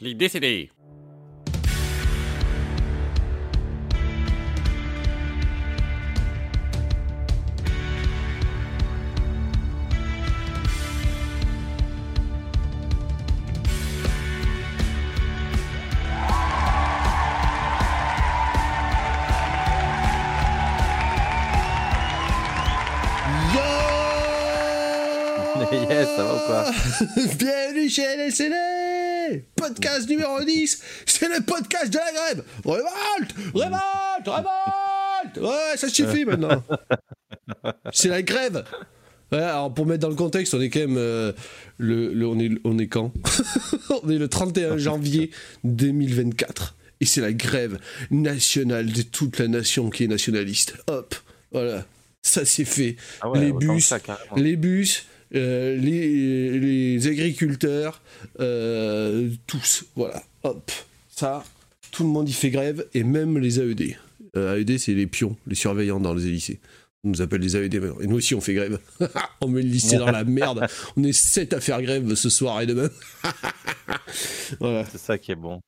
L'idée décédé. yes, ça va ou quoi Bienvenue chez LCD Podcast numéro 10, c'est le podcast de la grève. Révolte Révolte Révolte. Ouais, ça suffit maintenant. C'est la grève. Ouais, alors pour mettre dans le contexte, on est quand même euh, le, le- on est on est quand On est le 31 janvier 2024 et c'est la grève nationale de toute la nation qui est nationaliste. Hop, voilà, ça c'est fait. Ah ouais, les bus, ça, les bus, euh, les, les agriculteurs, euh, tous, voilà, hop, ça, tout le monde y fait grève, et même les AED. Euh, AED, c'est les pions, les surveillants dans les lycées. On nous appelle les AED maintenant. Et nous aussi, on fait grève. on met le lycée dans la merde. On est sept à faire grève ce soir et demain. voilà. C'est ça qui est bon.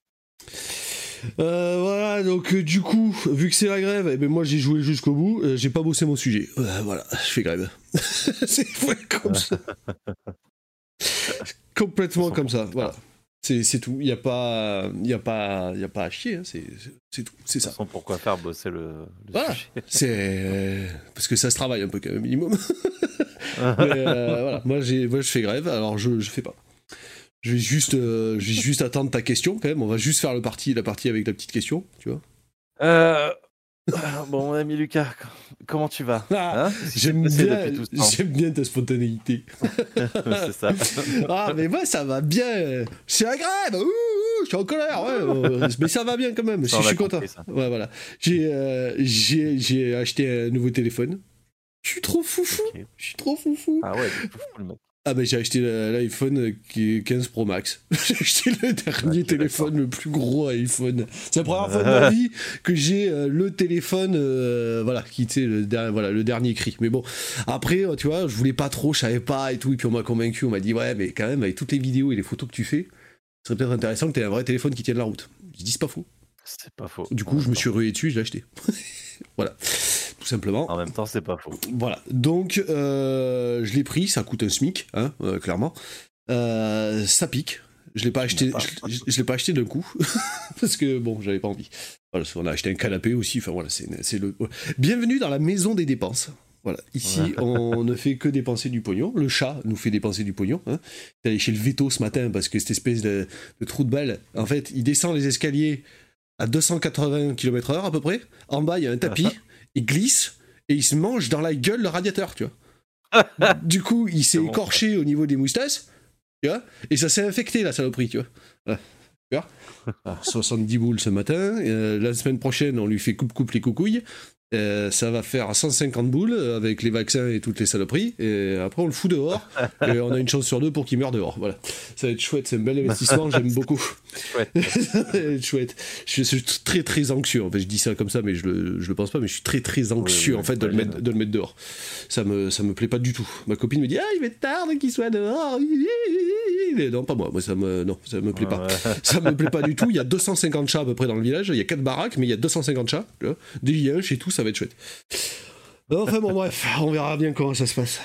Euh, voilà, donc euh, du coup, vu que c'est la grève, eh ben, moi j'ai joué jusqu'au bout, euh, j'ai pas bossé mon sujet. Voilà, je fais grève. c'est comme ça. Complètement comme ça, voilà. C'est tout, il n'y a, pas- y a, pas- y a pas à chier, hein, c'est tout, c'est ça. façon, pourquoi faire bosser le, le Voilà. C'est parce que ça se travaille un peu quand même, minimum. Mais, euh, voilà, moi, moi je fais grève, alors je, je fais pas. Je vais juste, euh, je vais juste attendre ta question quand même. On va juste faire le parti, la partie avec la petite question, tu vois. Euh, Bon, mon ami Lucas, comment tu vas? Ah, Hein? J'aime bien, ta spontanéité. C'est ça. Ah, mais moi, ça va bien. C'est la grève. Ouh, ouh, je suis en colère. Ouais, euh, mais ça va bien quand même. Je, Ça, suis content. ça. Ouais, voilà. J'ai, euh, j'ai, acheté un nouveau téléphone. Je suis trop foufou. Je suis trop foufou. Ah ouais, c'est fou, le mec. Ah bah j'ai acheté l'iPhone euh, qui est 15 Pro Max. j'ai acheté le dernier téléphone, le plus gros iPhone. C'est la première fois de ma vie que j'ai euh, le téléphone, euh, voilà, qui était le dernier, voilà, le dernier cri. Mais bon, après, euh, tu vois, je voulais pas trop, je savais pas et tout, et puis on m'a convaincu, on m'a dit ouais, mais quand même avec toutes les vidéos et les photos que tu fais, ce serait peut-être intéressant que tu aies un vrai téléphone qui tienne la route. Je dis c'est pas faux. C'est pas faux. Du coup, je me suis rué dessus, je l'ai acheté. voilà, tout simplement. En même temps, c'est pas faux. Voilà, donc euh, je l'ai pris, ça coûte un SMIC, hein, euh, clairement. Euh, ça pique. Je l'ai pas acheté, Pas- je, je l'ai pas acheté d'un coup parce que bon, j'avais pas envie. Voilà, on a acheté un canapé aussi. Enfin voilà, c'est le. Bienvenue dans la maison des dépenses. Voilà, ici Ouais. on ne fait que dépenser du pognon. Le chat nous fait dépenser du pognon. Hein. T'es allé chez le veto ce matin parce que cette espèce de, de trou de balle, en fait, il descend les escaliers à 280 km/h à peu près. En bas, il y a un tapis, il glisse et il se mange dans la gueule le radiateur, tu vois. du coup, il s'est bon, écorché au niveau des moustaches, tu vois, et ça s'est infecté la saloperie, tu vois. Voilà. Tu vois? Alors, 70 boules ce matin. euh, la semaine prochaine, on lui fait coupe-coupe les coucouilles. Euh, ça va faire 150 boules euh, avec les vaccins et toutes les saloperies. Et après, on le fout dehors. et on a une chance sur deux pour qu'il meure dehors. Voilà. Ça va être chouette. C'est un bel investissement. J'aime beaucoup. Chouette. ça va être chouette. Je suis très très anxieux. En fait, je dis ça comme ça, mais je le, je le pense pas. Mais je suis très très anxieux en fait de le, mettre, de le mettre dehors. Ça me, ça me plaît pas du tout. Ma copine me dit Ah, il va être tard qu'il soit dehors. Mais non, pas moi. Moi, ça me, non, ça me plaît pas. Ça me plaît pas du tout. Il y a 250 chats à peu près dans le village. Il y a 4 baraques, mais il y a 250 chats. Des liens chez tout, ça va être chouette. Enfin bon, bref, on verra bien comment ça se passe.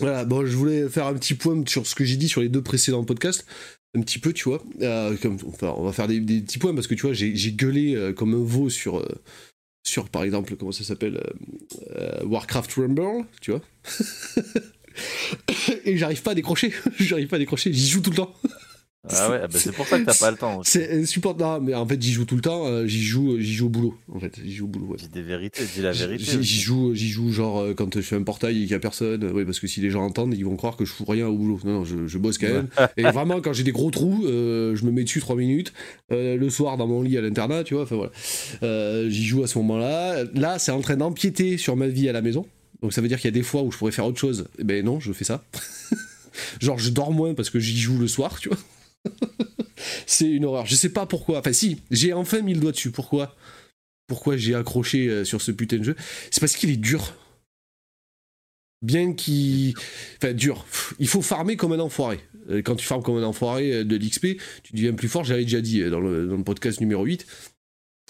Voilà, bon, je voulais faire un petit point sur ce que j'ai dit sur les deux précédents podcasts. Un petit peu, tu vois. Euh, comme, on va faire des, petits points parce que tu vois, j'ai gueulé euh, comme un veau sur, euh, sur, par exemple, comment ça s'appelle Warcraft Rumble, tu vois. Et j'arrive pas à décrocher. j'arrive pas à décrocher. J'y joue tout le temps. Ah ouais, ah bah c'est pour ça que t'as pas le temps. C'est insupportable. Mais en fait, j'y joue tout le temps. euh, j'y joue, j'y joue au boulot. En fait, j'y joue au boulot. ouais. Dis des vérités, dis la vérité. J'y joue, j'y joue genre euh, quand je fais un portail et qu'il y a personne. Oui, parce que si les gens entendent, ils vont croire que je fous rien au boulot. Non, non, je, je bosse quand même. et vraiment, quand j'ai des gros trous, euh, je me mets dessus 3 minutes. Euh, le soir, dans mon lit à l'internat, tu vois. Enfin voilà. Euh, j'y joue à ce moment-là. Là, c'est en train d'empiéter sur ma vie à la maison. Donc ça veut dire qu'il y a des fois où je pourrais faire autre chose. Eh ben non, je fais ça. genre, je dors moins parce que j'y joue le soir, tu vois. c'est une horreur. Je sais pas pourquoi. Enfin, si, j'ai enfin mis le doigt dessus. Pourquoi? Pourquoi j'ai accroché euh, sur ce putain de jeu? C'est parce qu'il est dur. Bien qu'il. Enfin, dur. Il faut farmer comme un enfoiré. Euh, Quand tu farmes comme un enfoiré euh, de l'XP, tu deviens plus fort, j'avais déjà dit dans le, dans le podcast numéro 8.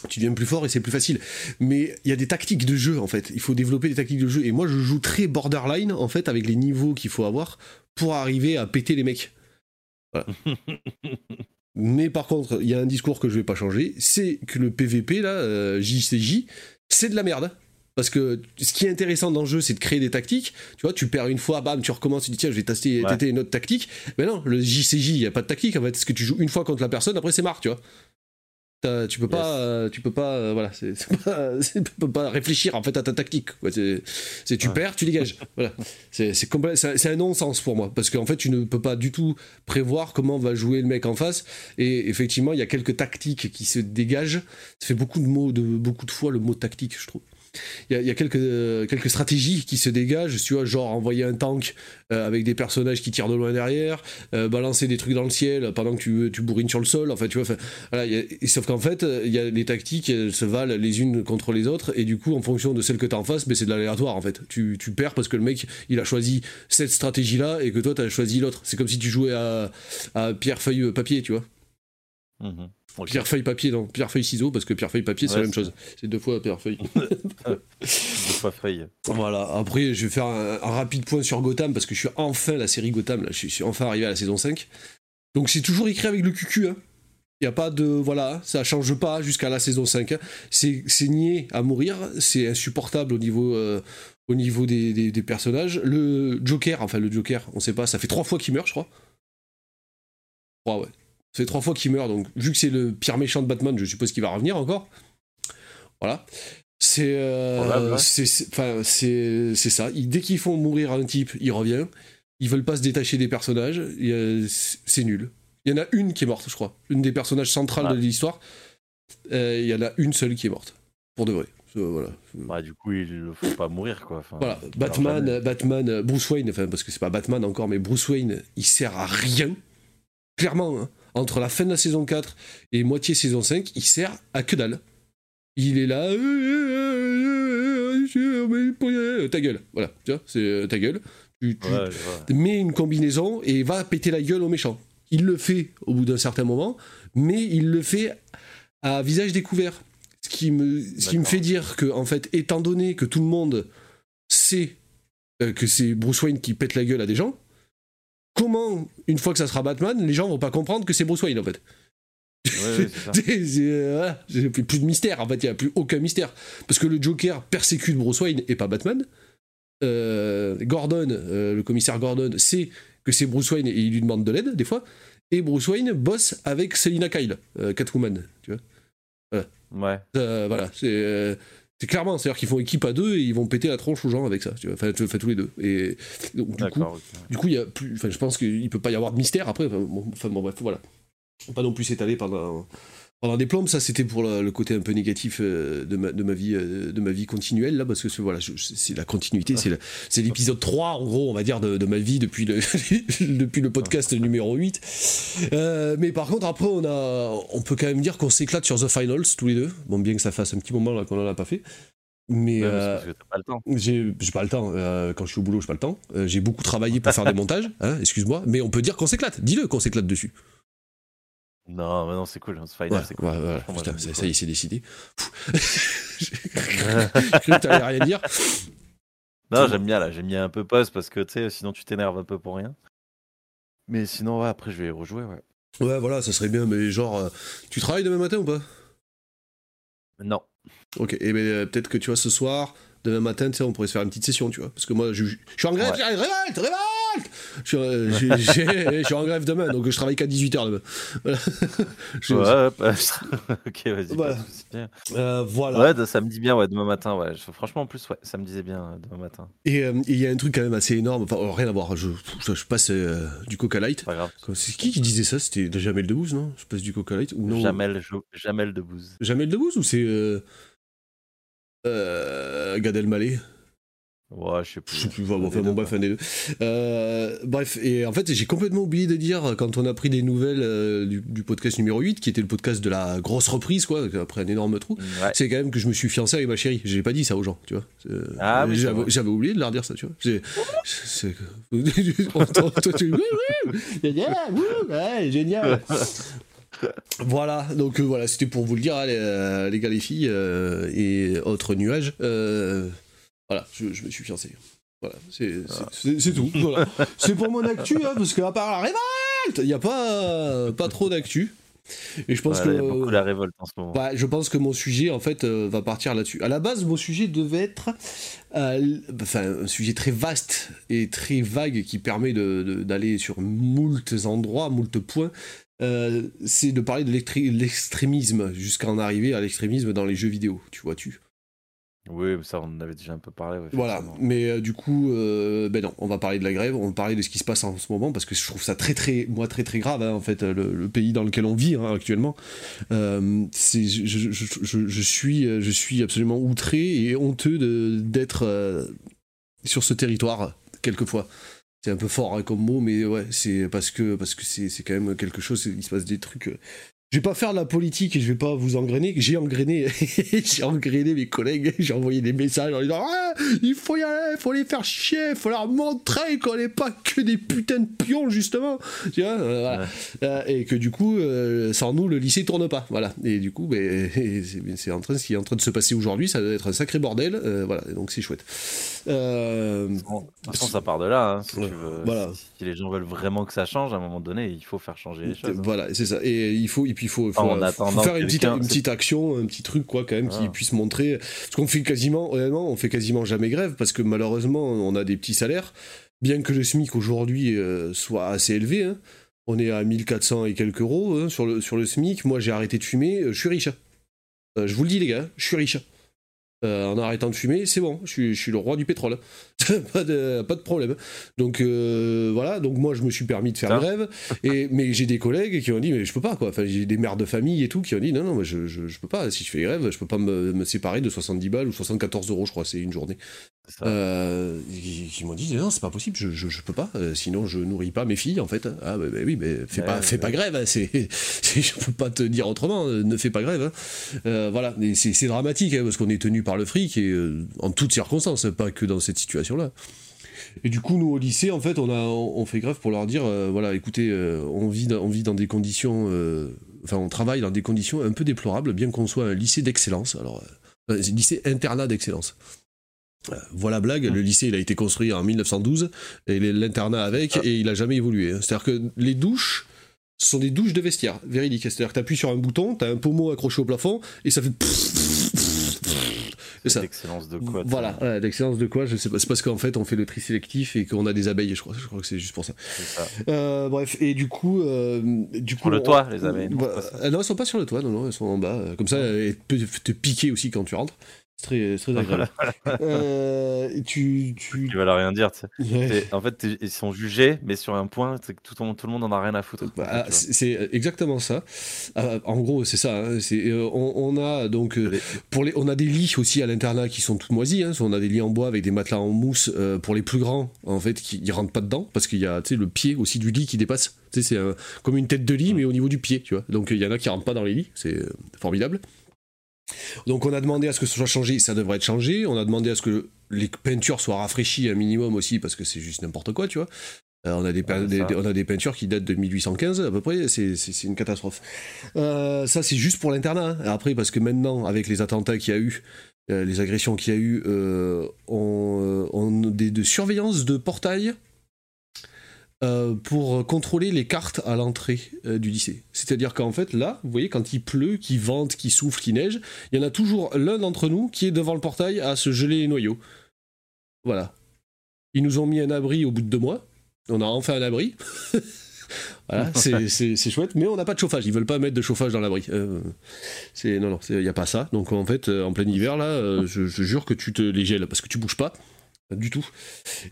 Tu deviens plus fort et c'est plus facile. Mais il y a des tactiques de jeu en fait. Il faut développer des tactiques de jeu. Et moi je joue très borderline en fait avec les niveaux qu'il faut avoir pour arriver à péter les mecs. Voilà. Mais par contre, il y a un discours que je vais pas changer, c'est que le PVP là, euh, JCJ, c'est de la merde. Parce que ce qui est intéressant dans le jeu, c'est de créer des tactiques. Tu vois, tu perds une fois, bam, tu recommences, tu dis tiens, je vais tester, Ouais. tester une autre tactique. Mais non, le JCJ, il n'y a pas de tactique en fait. Parce que tu joues une fois contre la personne, après c'est marre, tu vois. Tu peux pas, euh, tu peux pas, euh, voilà, c'est pas, peux pas réfléchir en fait à ta tactique. C'est, tu Ouais. perds, tu dégages. voilà, c'est c'est complè- c'est un- c'est un non-sens pour moi parce qu'en fait tu ne peux pas du tout prévoir comment va jouer le mec en face. Et effectivement, il y a quelques tactiques qui se dégagent. Ça fait beaucoup de mots, de beaucoup de fois le mot tactique, je trouve. Il y a, quelques, euh, quelques stratégies qui se dégagent, tu vois, genre envoyer un tank euh, avec des personnages qui tirent de loin derrière, euh, balancer des trucs dans le ciel pendant que tu, tu bourrines sur le sol, enfin tu vois, sauf qu'en fait, euh, il y a les tactiques, elles se valent les unes contre les autres, et du coup, en fonction de celle que t'as en face, ben, c'est de l'aléatoire en fait. Tu, tu perds parce que le mec, il a choisi cette stratégie-là, et que toi, t'as choisi l'autre. C'est comme si tu jouais à, à pierre, feuille, papier, tu vois. Mhm. Ok. Pierre, feuille, papier, non, pierre, feuille, ciseaux, parce que pierre, feuille, papier, c'est la même chose. C'est deux fois pierre, feuille. Deux fois feuille. Voilà, après je vais faire un, un rapide point sur Gotham parce que je suis enfin la série Gotham, là, je suis, je suis enfin arrivé à la saison 5. Donc c'est toujours écrit avec le QQ, hein. Il n'y a pas de. Voilà, ça change pas jusqu'à la saison 5. hein. C'est nié à mourir, c'est insupportable au niveau, euh, au niveau des, des- des personnages. Le Joker, enfin le Joker, on sait pas, ça fait trois fois qu'il meurt, je crois. Ouais, ouais. Fait trois fois qu'il meurt, donc vu que c'est le pire méchant de Batman, je suppose qu'il va revenir encore. Voilà. C'est euh, c'est c'est- c'est c'est ça. Ils- dès qu'ils font mourir un type, il revient. Ils veulent pas se détacher des personnages. C'est c'est nul. Il y en a une qui est morte, je crois. Une des personnages centrales Ah. de l'histoire. Euh, il y en a une seule qui est morte. Pour de vrai. Euh, voilà. Bah, du coup, il le faut pas mourir, quoi. Enfin, Voilà, Batman, jamais. Batman, euh, Bruce Wayne, enfin parce que c'est pas Batman encore, mais Bruce Wayne, il sert à rien. Clairement, hein. Entre la fin de la saison 4 et moitié saison 5, il sert à que dalle. Il est là, euh, euh, ta gueule, voilà, tu vois, c'est euh, ta gueule. Tu, Ouais, mets une combinaison et va péter la gueule aux méchants. Il le fait au bout d'un certain moment, mais il le fait à visage découvert. Ce qui me, ce qui me fait dire que, en fait, étant donné que tout le monde sait euh, que c'est Bruce Wayne qui pète la gueule à des gens, comment, une fois que ça sera Batman, les gens vont pas comprendre que c'est Bruce Wayne, en fait Ouais, ça. voilà, plus de mystère, en fait, il n'y a plus aucun mystère. Parce que le Joker persécute Bruce Wayne et pas Batman. Euh, Gordon, euh, le commissaire Gordon, sait que c'est Bruce Wayne et il lui demande de l'aide, des fois. Et Bruce Wayne bosse avec Selina Kyle, euh, Catwoman, tu vois. Ouais. Voilà, c'est. C'est clairement, c'est-à-dire qu'ils font équipe à deux et ils vont péter la tronche aux gens avec ça, tu vois. Enfin, tu- enfin, tous les deux. Et donc, du coup, du coup, il y a plus. Enfin, je pense qu'il peut pas y avoir de mystère après. Enfin, bon, enfin, bon, bref, voilà. Pas non plus s'étaler pendant pendant des plombes. Ça, c'était pour le, le côté un peu négatif euh, de ma, de ma vie euh, de ma vie continuelle là, parce que c'est- voilà, je- c'est la continuité. C'est la- c'est l'épisode 3 en gros, on va dire, de, de ma vie depuis le depuis le podcast numéro 8. Euh, mais par contre, après, on a, on peut quand même dire qu'on s'éclate sur The Finals tous les deux. Bon, bien que ça fasse un petit moment là qu'on en a pas fait. Mais Ouais, mais c'est parce que t'as pas le temps. j'ai j'ai pas le temps. quand je suis au boulot, j'ai pas le temps. J'ai beaucoup travaillé pour faire des montages. hein, Excuse-moi. Mais on peut dire qu'on s'éclate. Dis-le qu'on s'éclate dessus. Non, mais non, c'est cool. Ouais, final, c'est cool. ouais, putain, j'aime ça, y est, c'est décidé. Que t'allais rien dire. Non, j'aime bien là, j'ai mis un peu pause parce que tu sais, sinon tu t'énerves un peu pour rien. Mais sinon, ouais, après je vais rejouer, ouais. Ouais, voilà, ça serait bien. Mais genre, euh, tu travailles demain matin ou pas? Non. Ok. Et ben euh, peut-être que tu vois ce soir, demain matin, tu sais, on pourrait se faire une petite session, tu vois. Parce que moi, je, je suis en grève. Ouais. Révolte, révolte. Je suis, euh, je suis en grève demain, donc je travaille qu'à 18h demain. Voilà. Je- Ouais, bah, ok, vas-y, Voilà. Euh. Ouais, ça me dit bien, ouais, demain matin, ouais. Franchement, en plus, ouais, ça me disait bien euh, demain matin. Et euh, il y a un truc quand même assez énorme, enfin oh, rien à voir, je, passe euh, du Coca Light. C'est qui qui disait ça? C'était Jamel Debbouze, non? Je passe du Coca Light ou non? Jamel, Jamel Debbouze. Jamel Debbouze ou c'est Gad Elmaleh? Ouais, je sais plus. Je sais plus, bon, enfin, bon, bref, un des deux. Euh, bref, et en fait, j'ai complètement oublié de dire, quand on a pris des nouvelles euh, du, du podcast numéro 8, qui était le podcast de la grosse reprise, quoi, après un énorme trou, Ouais. c'est quand même que je me suis fiancé avec ma chérie. J'ai pas dit ça aux gens, tu vois. Euh, Ah j'avais, oublié de leur dire ça, tu vois. C'est, génial, wouh, ouais, génial. Voilà, donc euh, voilà, c'était pour vous le dire, hein, les, euh, les gars, les filles euh, et autres nuages. euh, voilà, je, je me suis fiancé. Voilà, c'est c'est tout. Voilà. C'est pour mon actu, hein, parce qu'à part la révolte, il n'y a pas, pas trop d'actu. Et je pense Voilà, que. il y a beaucoup la révolte en ce moment. Bah, je pense que mon sujet, en fait, euh, va partir là-dessus. À la base, mon sujet devait être euh, enfin, un sujet très vaste et très vague qui permet d'aller sur moult endroits, moult points. Euh, c'est de parler de l'extré- l'extrémisme jusqu'à en arriver à l'extrémisme dans les jeux vidéo, tu vois-tu. Oui, ça, on en avait déjà un peu parlé. ouais, Voilà, mais euh, du coup, euh, ben non, on va parler de la grève, on va parler de ce qui se passe en ce moment, parce que je trouve ça très, très, moi, très, très grave, hein, en fait, le, le pays dans lequel on vit hein, actuellement. Euh, c'est, je, je, je, je- je suis, euh, je suis absolument outré et honteux de, d'être sur ce territoire, quelquefois. C'est un peu fort hein, comme mot, mais ouais, c'est parce que, parce que c'est, c'est quand même quelque chose, il se passe des trucs. Je vais pas faire de la politique et je vais pas vous engrainer. J'ai engrainé, j'ai engrainé mes collègues. J'ai envoyé des messages en disant ah, il faut y aller, il faut les faire chier, il faut leur montrer qu'on n'est pas que des putains de pions justement. Tu vois, euh, voilà. Ouais. Euh, et que du coup, euh, sans nous, le lycée tourne pas. Voilà. Et du coup, ben, c'est c'est en train, ce qui est en train de se passer aujourd'hui, ça doit être un sacré bordel. Voilà. Donc c'est chouette. Bon, de toute façon, ça part de là. hein, si, Ouais, tu veux- voilà. si- les gens veulent vraiment que ça change, à un moment donné, il faut faire changer les choses. hein. Voilà, c'est ça. Et il faut, et puis il faut, faut, En faut attendant faire une petite, une action, un petit truc quoi, quand même, qui Ah. puisse montrer. Parce qu'on fait quasiment, honnêtement, on fait quasiment jamais grève parce que malheureusement, on a des petits salaires. Bien que le SMIC aujourd'hui euh, soit assez élevé, hein. on est à 1400 et quelques euros hein, sur, le, sur le SMIC. Moi, j'ai arrêté de fumer, euh, je suis riche. hein. Euh, je vous le dis, les gars, je suis riche. Euh, en arrêtant de fumer, c'est bon, je suis, je suis le roi du pétrole. pas, de, pas de problème. Donc euh, voilà, donc moi je me suis permis de faire grève, et, mais j'ai des collègues qui ont dit mais je peux pas quoi. Enfin j'ai des mères de famille et tout qui ont dit non non mais je, je, je peux pas. Si je fais grève, je peux pas me, me séparer de 70 balles ou 74 euros je crois c'est une journée. Euh, qui, m'ont dit non c'est pas possible, je, je, je peux pas. Euh, sinon je nourris pas mes filles en fait. Ah bah, bah oui mais fais Ouais, pas ouais, fais pas grève. hein, c'est je peux pas te dire autrement. euh, Ne fais pas grève. hein. Euh, voilà c'est c'est dramatique hein, parce qu'on est tenu par le fric et en toutes circonstances pas que dans cette situation Et du coup, nous au lycée, en fait, on fait grève pour leur dire, euh, voilà, écoutez, euh, on vit dans, des conditions, euh, enfin, on travaille dans des conditions un peu déplorables, bien qu'on soit un lycée d'excellence. Alors, un lycée internat d'excellence. Voilà blague, le lycée il a été construit en 1912 et l'internat avec et il a jamais évolué. hein. C'est-à-dire que les douches sont des douches de vestiaire, véridiques. C'est-à-dire que tu appuies sur un bouton, tu as un pommeau accroché au plafond et ça fait L'excellence de quoi voilà, ouais, l'excellence de quoi Je sais pas. C'est parce qu'en fait, on fait le tri sélectif et qu'on a des abeilles. Je crois, je crois que c'est juste pour ça. Ça. Euh, bref, et du coup, euh, du coup, Sur le on- toit, les abeilles, non, Bah, euh, non, elles sont pas sur le toit. Non, non, elles sont en bas. euh, Comme ça, elles peuvent te piquer aussi quand tu rentres. Très, agréable. euh, et tu, tu... Qui veulent rien dire. tu. Ouais. En fait, ils sont jugés, mais sur un point, que tout, le monde- tout le monde en a rien à foutre. Bah, Tu c'est exactement ça. Euh, en gros, c'est ça. hein, euh, on, on a donc pour les, on a des lits aussi à l'internat qui sont tout moisis. hein, on a des lits en bois avec des matelas en mousse pour les plus grands en fait qui ils rentrent pas dedans parce qu'il y a tu le pied aussi du lit qui dépasse. Tu c'est comme une tête de lit mais au niveau du pied, tu vois. Donc il y en a qui rentrent pas dans les lits, c'est formidable. Donc on a demandé à ce que ce soit changé, ça devrait être changé. On a demandé à ce que les peintures soient rafraîchies un minimum aussi parce que c'est juste n'importe quoi, tu vois. Euh, on, a des, pein- Ouais, des- ça. on a des peintures qui datent de 1815 à peu près, c'est une catastrophe. Euh, ça c'est juste pour l'internat. hein. Après parce que maintenant avec les attentats qu'il y a eu, euh, les agressions qu'il y a eu, on, on a des de surveillance de portail euh, pour contrôler les cartes à l'entrée euh, du lycée. C'est-à-dire qu'en fait, là, vous voyez, quand il pleut, qu'il vente, qu'il souffle, qu'il neige, il y en a toujours l'un d'entre nous qui est devant le portail à se geler les noyaux. Voilà. Ils nous ont mis un abri au bout de deux mois. On a enfin un abri. voilà, c'est- chouette, mais on n'a pas de chauffage. Ils veulent pas mettre de chauffage dans l'abri. Euh, non, non, il n'y a pas ça. Donc en fait, en plein hiver, là, je, je jure que tu te les gèles parce que tu bouges pas. Du tout.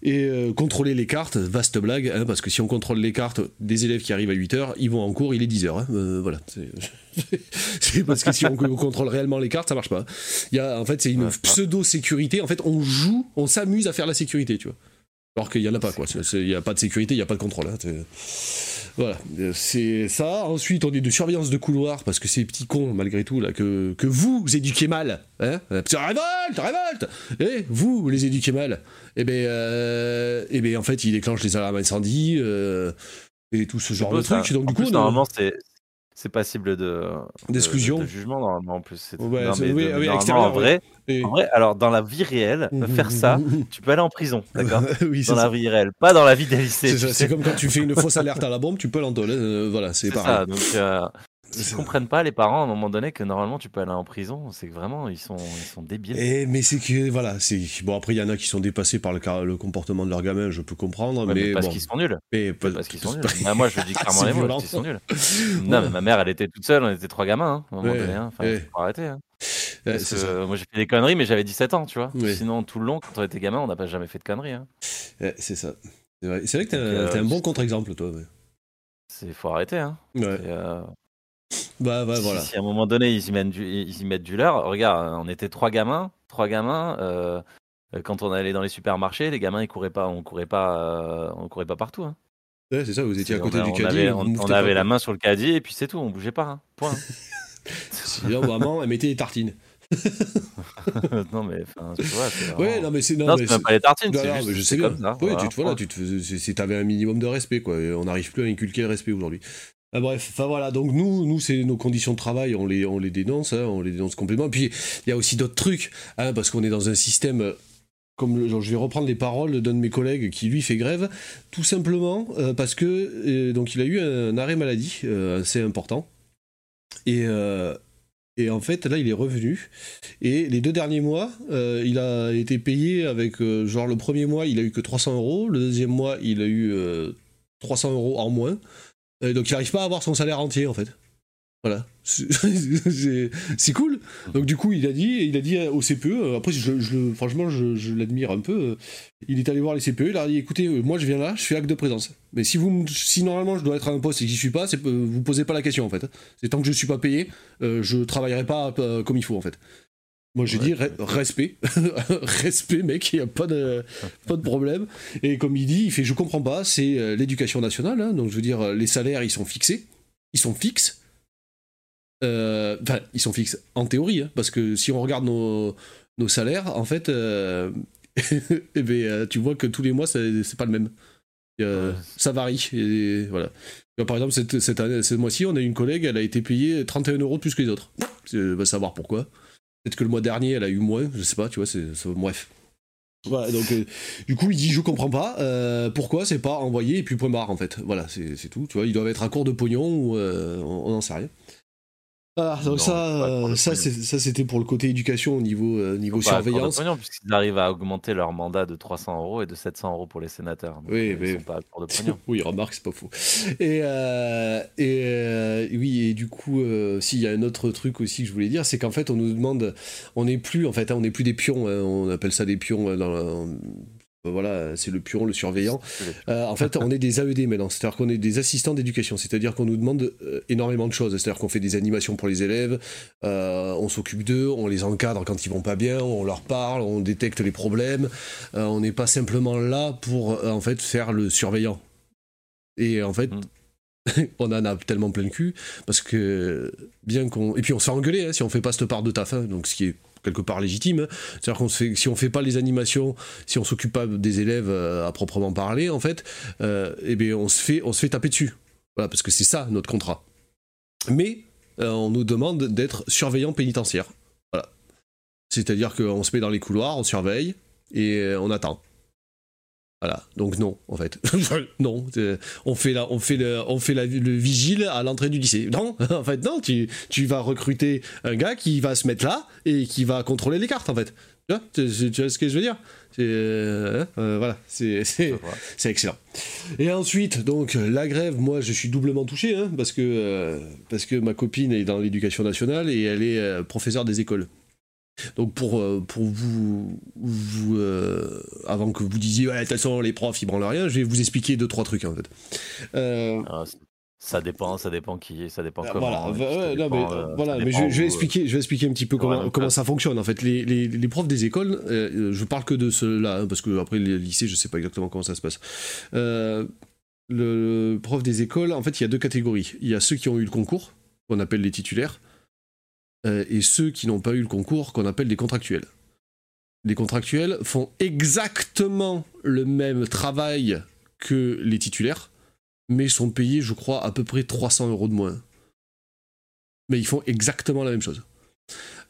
Et euh, contrôler les cartes, vaste blague, hein, parce que si on contrôle les cartes des élèves qui arrivent à 8h, ils vont en cours, il est 10h. Hein, euh, voilà. C'est parce que si on contrôle réellement les cartes, ça marche pas. Il y a, en fait, c'est une pseudo-sécurité. En fait, on joue, on s'amuse à faire la sécurité, tu vois. Alors qu'il n'y en a pas, quoi. Il n'y a pas de sécurité, il n'y a pas de contrôle. Hein, voilà, c'est ça. Ensuite, on est de surveillance de couloir parce que ces petits cons, malgré tout, là, que, que vous éduquez mal. Hein révolte, révolte Et vous, les éduquez mal. Et eh ben, euh, et eh ben, en fait, ils déclenchent les alarmes incendie euh, et tout ce genre de trucs. Donc, du coup, normalement, c'est c'est passible de d'exclusion, de, jugement normalement en plus. Ouais, non, mais oui, en vrai, en vrai, alors dans la vie réelle, faire ça, tu peux aller en prison, d'accord oui, Dans la vie réelle, pas dans la vie des lycées. C'est comme quand tu fais une fausse alerte à la bombe, tu peux l'entoler. Euh, voilà, c'est pareil. Ça, donc, euh, ils comprennent pas les parents à un moment donné que normalement tu peux aller en prison, c'est que vraiment ils sont ils sont débiles. Et, mais c'est que voilà, c'est bon après il y en a qui sont dépassés par le, le comportement de leur gamin, je peux comprendre, mais, parce qu'ils sont nuls. Mais parce qu'ils sont nuls. Bah, moi je dis clairement les mots, ils sont nuls. non, mais ma mère elle était toute seule, on était trois gamins hein, à un moment donné, hein. enfin, faut arrêter. Hein. moi j'ai fait des conneries mais j'avais 17 ans, tu vois. Sinon tout le long quand on était gamin, on n'a pas jamais fait de conneries. Hein. c'est ça. C'est vrai. vrai, que t'es un, un, euh, bon contre-exemple toi. C'est faut arrêter hein. Euh, bah, bah voilà. Si, à un moment donné ils y mettent du, ils y mettent du leurre, regarde, on était trois gamins, trois gamins. Euh, quand on allait dans les supermarchés, les gamins ils couraient pas, on courait pas, euh, on courait pas partout. Hein. Ouais, c'est ça, vous étiez à côté du caddie. on, avait la main sur le caddie et puis c'est tout, on bougeait pas. Hein. Point. Sinon, vraiment, elle mettait les tartines. non mais enfin tu vois vraiment... ouais non mais c'est non, mais c'est pas les tartines c'est juste, je sais bien comme ça, ouais, tu te voilà, tu te si t'avais un minimum de respect quoi on n'arrive plus à inculquer le respect aujourd'hui bref, enfin voilà, donc nous, nous c'est nos conditions de travail, on les, on les dénonce, hein, on les dénonce complètement. Puis il y a aussi d'autres trucs, hein, parce qu'on est dans un système, euh, comme je vais reprendre les paroles d'un de mes collègues qui lui fait grève, tout simplement euh, parce que euh, donc il a eu un, arrêt maladie assez important. Et, et en fait, là, il est revenu. Et les deux derniers mois, il a été payé avec, genre, le premier mois, il a eu que 300 euros. Le deuxième mois, il a eu 300 euros en moins. Euh, donc il n'arrive pas à avoir son salaire entier en fait. Voilà, c'est cool. Donc du coup, il a dit, il a dit au CPE. Euh, après, franchement, je, l'admire un peu. Euh, il est allé voir les CPE. Il a dit, écoutez, moi, je viens là, je fais acte de présence. Mais si vous, si normalement je dois être à un poste et que j'y suis pas, vous posez pas la question en fait. C'est tant que je suis pas payé, je travaillerai pas comme il faut en fait. Moi j'ai dit respect, respect mec, il n'y a pas de, pas de problème. Et comme il dit, il fait je comprends pas, c'est euh, l'éducation nationale, hein. donc je veux dire les salaires ils sont fixés, ils sont fixes. Euh, enfin, ils sont fixes en théorie, hein, parce que si on regarde nos, nos salaires, en fait, euh, eh ben, tu vois que tous les mois c'est pas le même. Ça varie. Et voilà. Par exemple, cette, cette, année, ce mois-ci, on a une collègue, elle a été payée 31 euros de plus que les autres. On va savoir pourquoi. Peut-être que le mois dernier, elle a eu moins, je sais pas, tu vois, c'est, bref. Voilà, donc euh, du coup il dit je comprends pas euh, pourquoi c'est pas envoyé et puis point barre en fait. Voilà, c'est, tout, tu vois, ils doivent être à court de pognon ou euh, on n'en sait rien. Ah, donc ça, ça, ça c'était pour le côté éducation au niveau, euh, niveau surveillance. Puisqu'ils arrivent à augmenter leur mandat de 300 euros et de 700 euros pour les sénateurs. oui, mais... Sont pas de pognon. oui, remarque, c'est pas faux. Et, euh, et euh, oui, et du coup, s'il y a un autre truc aussi que je voulais dire, c'est qu'en fait, on nous demande, on n'est plus, en fait, hein, on n'est plus des pions, hein, on appelle ça des pions dans, voilà, c'est le pion, le surveillant. Euh, en fait, on est des AED maintenant, c'est-à-dire qu'on est des assistants d'éducation, c'est-à-dire qu'on nous demande euh, énormément de choses, c'est-à-dire qu'on fait des animations pour les élèves, euh, on s'occupe d'eux, on les encadre quand ils vont pas bien, on leur parle, on détecte les problèmes, on n'est pas simplement là pour en fait faire le surveillant. Et en fait, mm. on en a tellement plein le cul parce que bien qu'on et puis on se fait engueuler hein, si on fait pas cette part de taf, hein, donc ce qui est quelque part légitime. C'est-à-dire qu'on fait, si on fait pas les animations, si on s'occupe pas des élèves euh, à proprement parler, en fait, euh, eh bien on se fait, on se fait taper dessus. Parce que c'est ça notre contrat. Mais euh, on nous demande d'être surveillant pénitentiaire. C'est-à-dire qu'on se met dans les couloirs, on surveille et on attend. Voilà, donc non, en fait. non, on fait, la, on fait, le, on fait la, le vigile à l'entrée du lycée. Non, en fait, non, tu, tu vas recruter un gars qui va se mettre là et qui va contrôler les cartes, en fait. Tu vois, tu, vois ce que je veux dire? Euh, euh, Voilà, c'est excellent. Et ensuite, donc, la grève, moi, je suis doublement touché, hein, parce, que, euh, parce que ma copine est dans l'éducation nationale et elle est professeure des écoles. Donc pour, pour vous, vous avant que vous disiez ouais de toute façon les profs ils branlent rien, je vais vous expliquer deux trois trucs en fait. Ah, ça dépend, ça dépend qui, ça dépend comment. Voilà, mais, je, vais expliquer, je vais expliquer un petit peu comment, comment ça fonctionne. En fait, les, les, les profs des écoles, euh, je parle que de ceux-là, hein, parce que après les lycées, je sais pas exactement comment ça se passe. Euh, le prof des écoles, en fait, il y a deux catégories. Il y a ceux qui ont eu le concours, qu'on appelle les titulaires, euh, et ceux qui n'ont pas eu le concours, qu'on appelle des contractuels. Les contractuels font exactement le même travail que les titulaires mais sont payés, je crois, à peu près 300 euros de moins. Mais ils font exactement la même chose.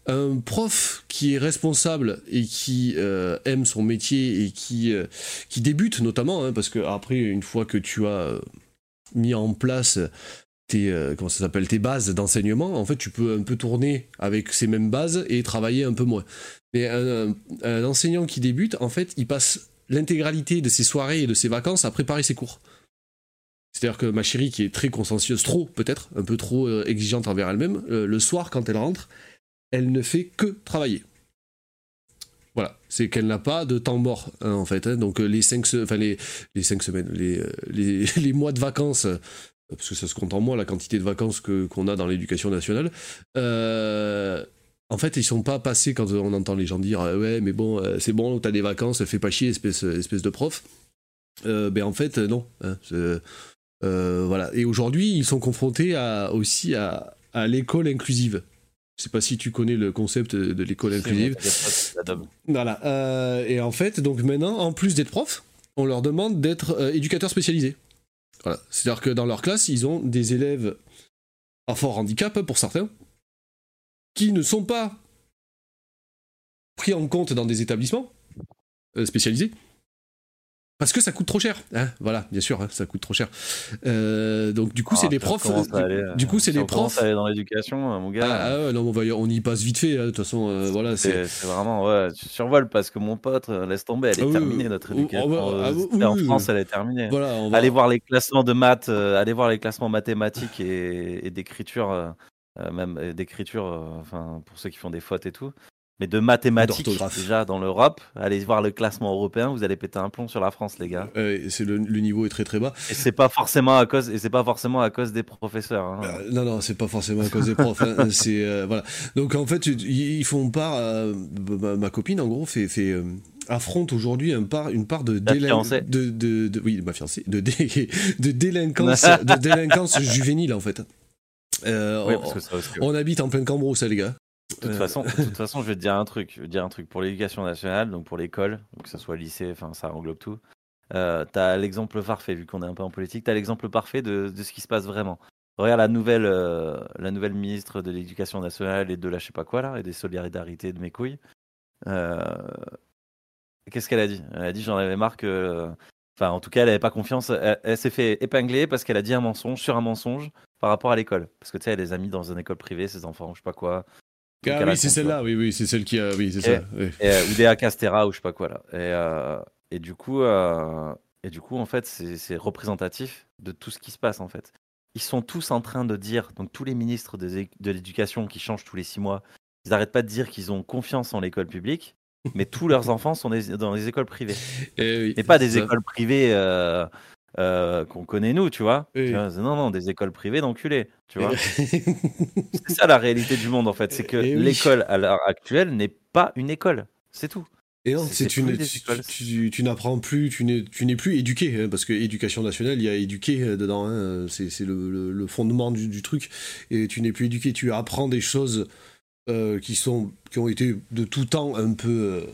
Un prof qui est responsable et qui euh, aime son métier et qui, euh, qui débute notamment, hein, parce que après, une fois que tu as mis en place tes, comment ça s'appelle, tes bases d'enseignement, en fait, tu peux un peu tourner avec ces mêmes bases et travailler un peu moins. Mais un, enseignant qui débute, en fait, il passe l'intégralité de ses soirées et de ses vacances à préparer ses cours. C'est-à-dire que ma chérie, qui est très consciencieuse, trop peut-être, un peu trop euh, exigeante envers elle-même, euh, le soir, quand elle rentre, elle ne fait que travailler. Voilà, c'est qu'elle n'a pas de temps mort, hein, en fait. Hein. Donc euh, les cinq, les cinq semaines, les, les, mois de vacances, parce que ça se compte en mois, la quantité de vacances que, qu'on a dans l'éducation nationale, en fait, ils sont pas passés quand on entend les gens dire Ouais, mais bon, c'est bon, t'as des vacances, fais pas chier, espèce, espèce de prof. ben en fait, non. Hein, euh, voilà. Et aujourd'hui, ils sont confrontés à, aussi à, l'école inclusive. Je sais pas si tu connais le concept de l'école inclusive. Voilà. Euh, et en fait, donc maintenant, en plus d'être prof, on leur demande d'être euh, éducateurs spécialisés. C'est-à-dire que dans leur classe, ils ont des élèves à fort handicap pour certains, qui ne sont pas pris en compte dans des établissements spécialisés, parce que ça coûte trop cher. Hein, voilà, bien sûr, hein, ça coûte trop cher. Euh, donc du coup, c'est ah, des profs. du, coup, c'est des profs. aller dans l'éducation, hein, mon gars. Ah, ah non, on, y passe vite fait. De toute façon, euh, voilà. C'est vraiment, ouais, tu survoles parce que mon pote, euh, laisse tomber, elle est terminée notre éducation. en France, elle est terminée. Voilà, Allez voir les classements de maths, allez voir les classements mathématiques et, et d'écriture, même d'écriture, enfin pour ceux qui font des fautes et tout mais de mathématiques déjà dans l'Europe. Allez voir le classement européen, vous allez péter un plomb sur la France, les gars. c'est le, niveau est très très bas. Et c'est pas forcément à cause et c'est pas forcément à cause des professeurs. Hein. Euh, non non, c'est pas forcément à cause des profs. Hein. c'est euh, voilà. Donc en fait, ils font part. Euh, ma, copine en gros fait, fait affronte aujourd'hui un part, une part de, de, de, de, oui ma fiancée de, de délinquance de délinquance juvénile en fait. on, habite en plein Cambrousse, les gars. De toute, façon, de toute façon, je vais te dire un truc. Je vais te dire un truc pour l'éducation nationale, donc pour l'école, que ce soit lycée, enfin ça englobe tout. Euh, t'as l'exemple parfait, vu qu'on est un peu en politique, t'as l'exemple parfait de, de, ce qui se passe vraiment. Regarde la nouvelle, euh, la nouvelle ministre de l'éducation nationale et de la je sais pas quoi là, et des solidarités de mes couilles. Euh, qu'est-ce qu'elle a dit? Elle a dit j'en avais marre que. Enfin, en tout cas, elle n'avait pas confiance. Elle, s'est fait épingler parce qu'elle a dit un mensonge sur un mensonge par rapport à l'école. Parce que tu sais, elle les a mis dans une école privée, ses enfants, je sais pas quoi. Ah oui, c'est celle-là, oui, oui, c'est celle qui a. Oui, c'est ça. Euh, ou des Castera ou je sais pas quoi là. Et, euh, et du coup, euh, et du coup, en fait, c'est représentatif de tout ce qui se passe en fait. Ils sont tous en train de dire, donc tous les ministres de, de l'éducation qui changent tous les six mois, ils n'arrêtent pas de dire qu'ils ont confiance en l'école publique, mais tous leurs enfants sont dans les écoles privées. Et, et pas des écoles privées euh, qu'on connaît nous, tu vois. non, non, des écoles privées d'enculés, tu vois. c'est ça la réalité du monde en fait, c'est que l'école à l'heure actuelle n'est pas une école, c'est tout. Et non, c'est tu, n'apprends plus, tu n'es plus éduqué, hein, parce que éducation nationale, il y a éduqué euh, dedans, hein, c'est le, le, fondement du, du, truc, et tu n'es plus éduqué, tu apprends des choses euh, qui, sont, qui ont été de tout temps un peu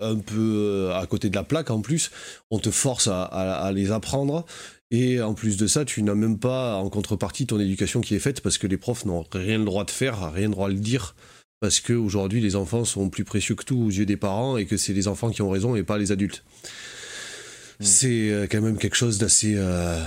un peu euh, à côté de la plaque en plus, on te force à, les apprendre. Et en plus de ça, tu n'as même pas en contrepartie ton éducation qui est faite parce que les profs n'ont rien le droit de faire, rien le droit de le dire. Parce qu'aujourd'hui, les enfants sont plus précieux que tout aux yeux des parents et que c'est les enfants qui ont raison et pas les adultes. Hmm. C'est euh, quand même quelque chose d'assez. Euh,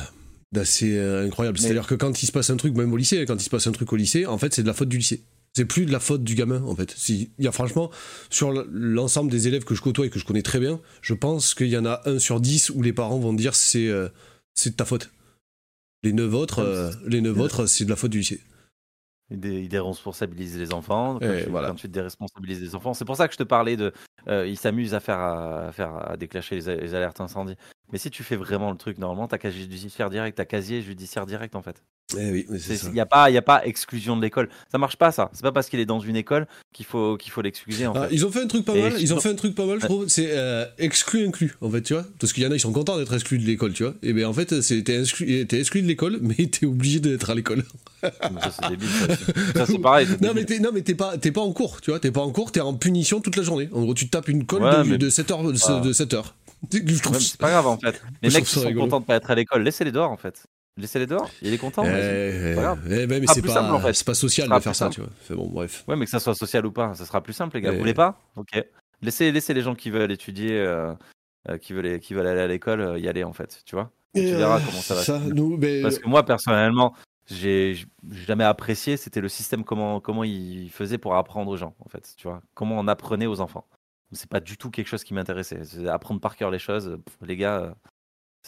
d'assez incroyable. C'est-à-dire que quand il se passe un truc, même au lycée, quand il se passe un truc au lycée, en fait, c'est de la faute du lycée. C'est plus de la faute du gamin, en fait. Si, il y a franchement, sur l'ensemble des élèves que je côtoie et que je connais très bien, je pense qu'il y en a un sur dix où les parents vont dire c'est euh, c'est de ta faute. Les neuf autres, euh, les neuf autres, c'est de la faute du lycée. Il, déresponsabilise les enfants. Quand, tu, voilà. quand tu déresponsabilises les enfants, c'est pour ça que je te parlais de. Euh, il s'amuse à faire à, faire à déclencher les, alertes incendie. Mais si tu fais vraiment le truc normalement, t'as casier judiciaire direct, t'as casier judiciaire direct en fait. Eh oui, il n'y a pas, il a pas exclusion de l'école. Ça marche pas ça. C'est pas parce qu'il est dans une école qu'il faut qu'il faut l'excluser en ah, Ils ont fait un truc pas mal. Ils ont fait un truc pas mal, je trouve. C'est euh, exclu inclus en fait, tu vois. Parce qu'il y en a, ils sont contents d'être exclus de l'école, tu vois. Et ben en fait, t'es exclu, exclu de l'école, mais t'es obligé d'être à l'école. ça c'est débile. Ça, c'est pareil. Non mais t'es non mais t'es pas t'es pas en cours, tu vois. T'es pas en cours, t'es en punition toute la journée. En gros, tu tapes une colle de, 7 heures de 7 heures. C'est pas grave en fait. Les mecs qui sont contents de pas être à l'école, laissez-les dehors en fait. Laissez-les dehors, il est content. Eh, c'est pas grave. Eh, mais c'est pas, en fait. pas, social de faire ça, tu vois. bon, bref. Ouais, mais que ça soit social ou pas, ça sera plus simple, les gars. Vous voulez pas? Ok. Laissez, laissez les gens qui veulent étudier, euh, euh, qui, veulent, qui veulent aller à l'école, euh, y aller en fait, tu vois. tu verras comment ça va. Ça, nous, mais... Parce que moi, personnellement, j'ai jamais apprécié, c'était le système, comment, comment il faisait pour apprendre aux gens, en fait, tu vois. Comment on apprenait aux enfants. C'est pas du tout quelque chose qui m'intéressait. Apprendre par cœur les choses, les gars,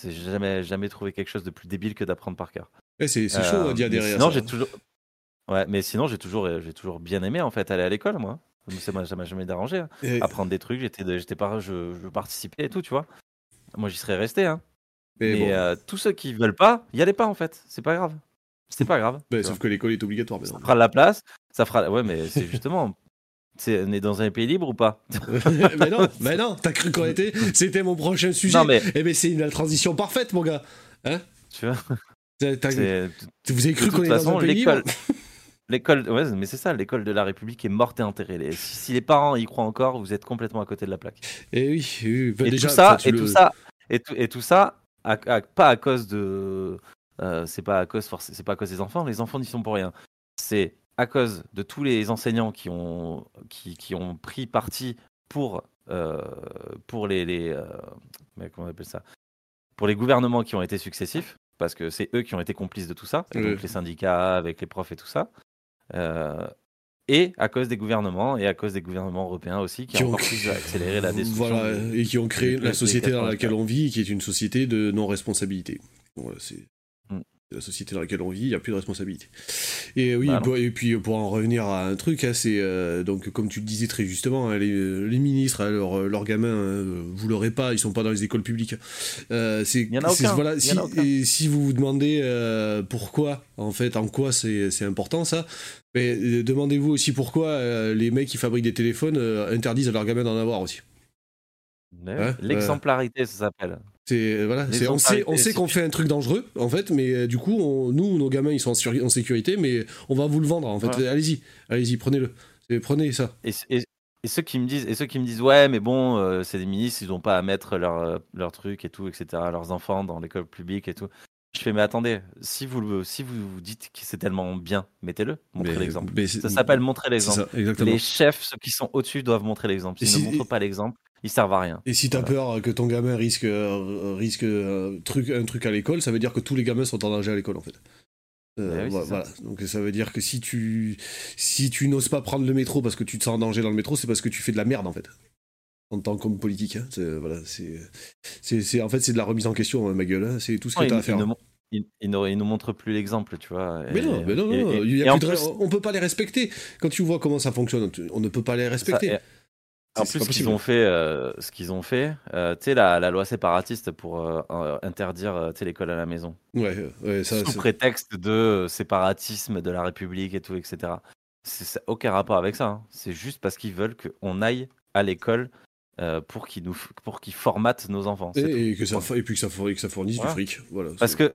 j'ai jamais, jamais trouvé quelque chose de plus débile que d'apprendre par cœur. C'est chaud euh, d'y adhérer sinon, j'ai toujours. Ouais, mais sinon, j'ai toujours, j'ai toujours bien aimé en fait aller à l'école, moi. Ça m'a jamais dérangé. Hein. Apprendre des trucs, j'étais, j'étais pas, je, je, participais et tout, tu vois. Moi, j'y serais resté. Hein. Mais, euh, tous ceux qui veulent pas, y allez pas en fait. C'est pas grave. C'est pas grave. sauf que l'école est obligatoire. Ça fera de la place. Ça fera. Ouais, mais c'est justement on est dans un pays libre ou pas Mais non, mais non, t'as cru qu'on était C'était mon prochain sujet. Non, mais... Eh ben c'est une transition parfaite, mon gars. Hein tu vois Vous avez cru qu'on était dans un pays libre? L'école, ouais, mais c'est ça, l'école de la République est morte et enterrée. Si, les parents y croient encore, vous êtes complètement à côté de la plaque. Et eh oui, bah, et, déjà, tout ça, et, tout ça, et, tout, et tout ça, pas à cause de, euh, c'est pas à cause, c'est pas à cause des enfants. Les enfants n'y sont pour rien. C'est à cause de tous les enseignants qui ont, qui, qui ont pris parti pour, euh, pour les, les euh, comment on appelle ça? Pour les gouvernements qui ont été successifs, parce que c'est eux qui ont été complices de tout ça, donc les syndicats, avec les profs et tout ça. Euh, et à cause des gouvernements, et à cause des gouvernements européens aussi, qui, ont accéléré la destruction. Voilà, et qui ont créé la société dans laquelle on vit, qui est une société de non-responsabilité. Voilà, c'est la société dans laquelle on vit, il n'y a plus de responsabilité. Et oui, bah et puis pour en revenir à un truc, hein, c'est euh, donc comme tu le disais très justement, hein, les, ministres, hein, leurs gamins, vous l'aurez pas, ils sont pas dans les écoles publiques. Euh, c'est voilà, si, et si vous vous demandez euh, pourquoi, en fait, en quoi c'est important ça, mais demandez-vous aussi pourquoi les mecs qui fabriquent des téléphones interdisent à leurs gamins d'en avoir aussi. L'exemplarité, ça s'appelle. C'est voilà, on sait, on sait qu'on fait un truc dangereux en fait, mais euh, du coup, nous, nos gamins, ils sont en, sécurité, mais on va vous le vendre en fait. Allez-y, allez-y, prenez-le, prenez ça. Et, ceux qui me disent, et ceux qui me disent, ouais, mais bon, euh, c'est des ministres, ils n'ont pas à mettre leur euh, leur truc et tout, etc. Leurs enfants dans l'école publique et tout. Je fais, mais attendez, si vous, si vous dites que c'est tellement bien, mettez-le, montrez l'exemple. Ça s'appelle montrer l'exemple. Les chefs, ceux qui sont au-dessus, doivent montrer l'exemple. S'ils ne montrent pas l'exemple, ils servent à rien. Et si t'as peur que ton gamin risque, euh, risque euh, truc, un truc à l'école, ça veut dire que tous les gamins sont en danger à l'école en fait. Euh, eh voilà. Donc ça veut dire que si tu si tu n'oses pas prendre le métro parce que tu te sens en danger dans le métro, c'est parce que tu fais de la merde en fait. En tant qu'homme politique, hein. voilà, c'est c'est en fait c'est de la remise en question, hein, ma gueule. Hein. C'est tout ce que tu as à faire. Il, il, nous montre plus l'exemple, tu vois. Mais non, mais non, non, on peut pas les respecter. Quand tu vois comment ça fonctionne, on ne peut pas les respecter. En plus, ce qu'ils ont fait, euh, ce qu'ils ont fait, euh, tu sais, la, la, loi séparatiste pour euh, interdire l'école à la maison. Ouais, ça, Sous prétexte de séparatisme de la République et tout, etc. C'est aucun rapport avec ça. Hein. C'est juste parce qu'ils veulent qu'on aille à l'école pour qu'ils nous, pour qu'ils formatent nos enfants. Et, que ça, et puis que ça, que ça fournisse du fric. Voilà, parce que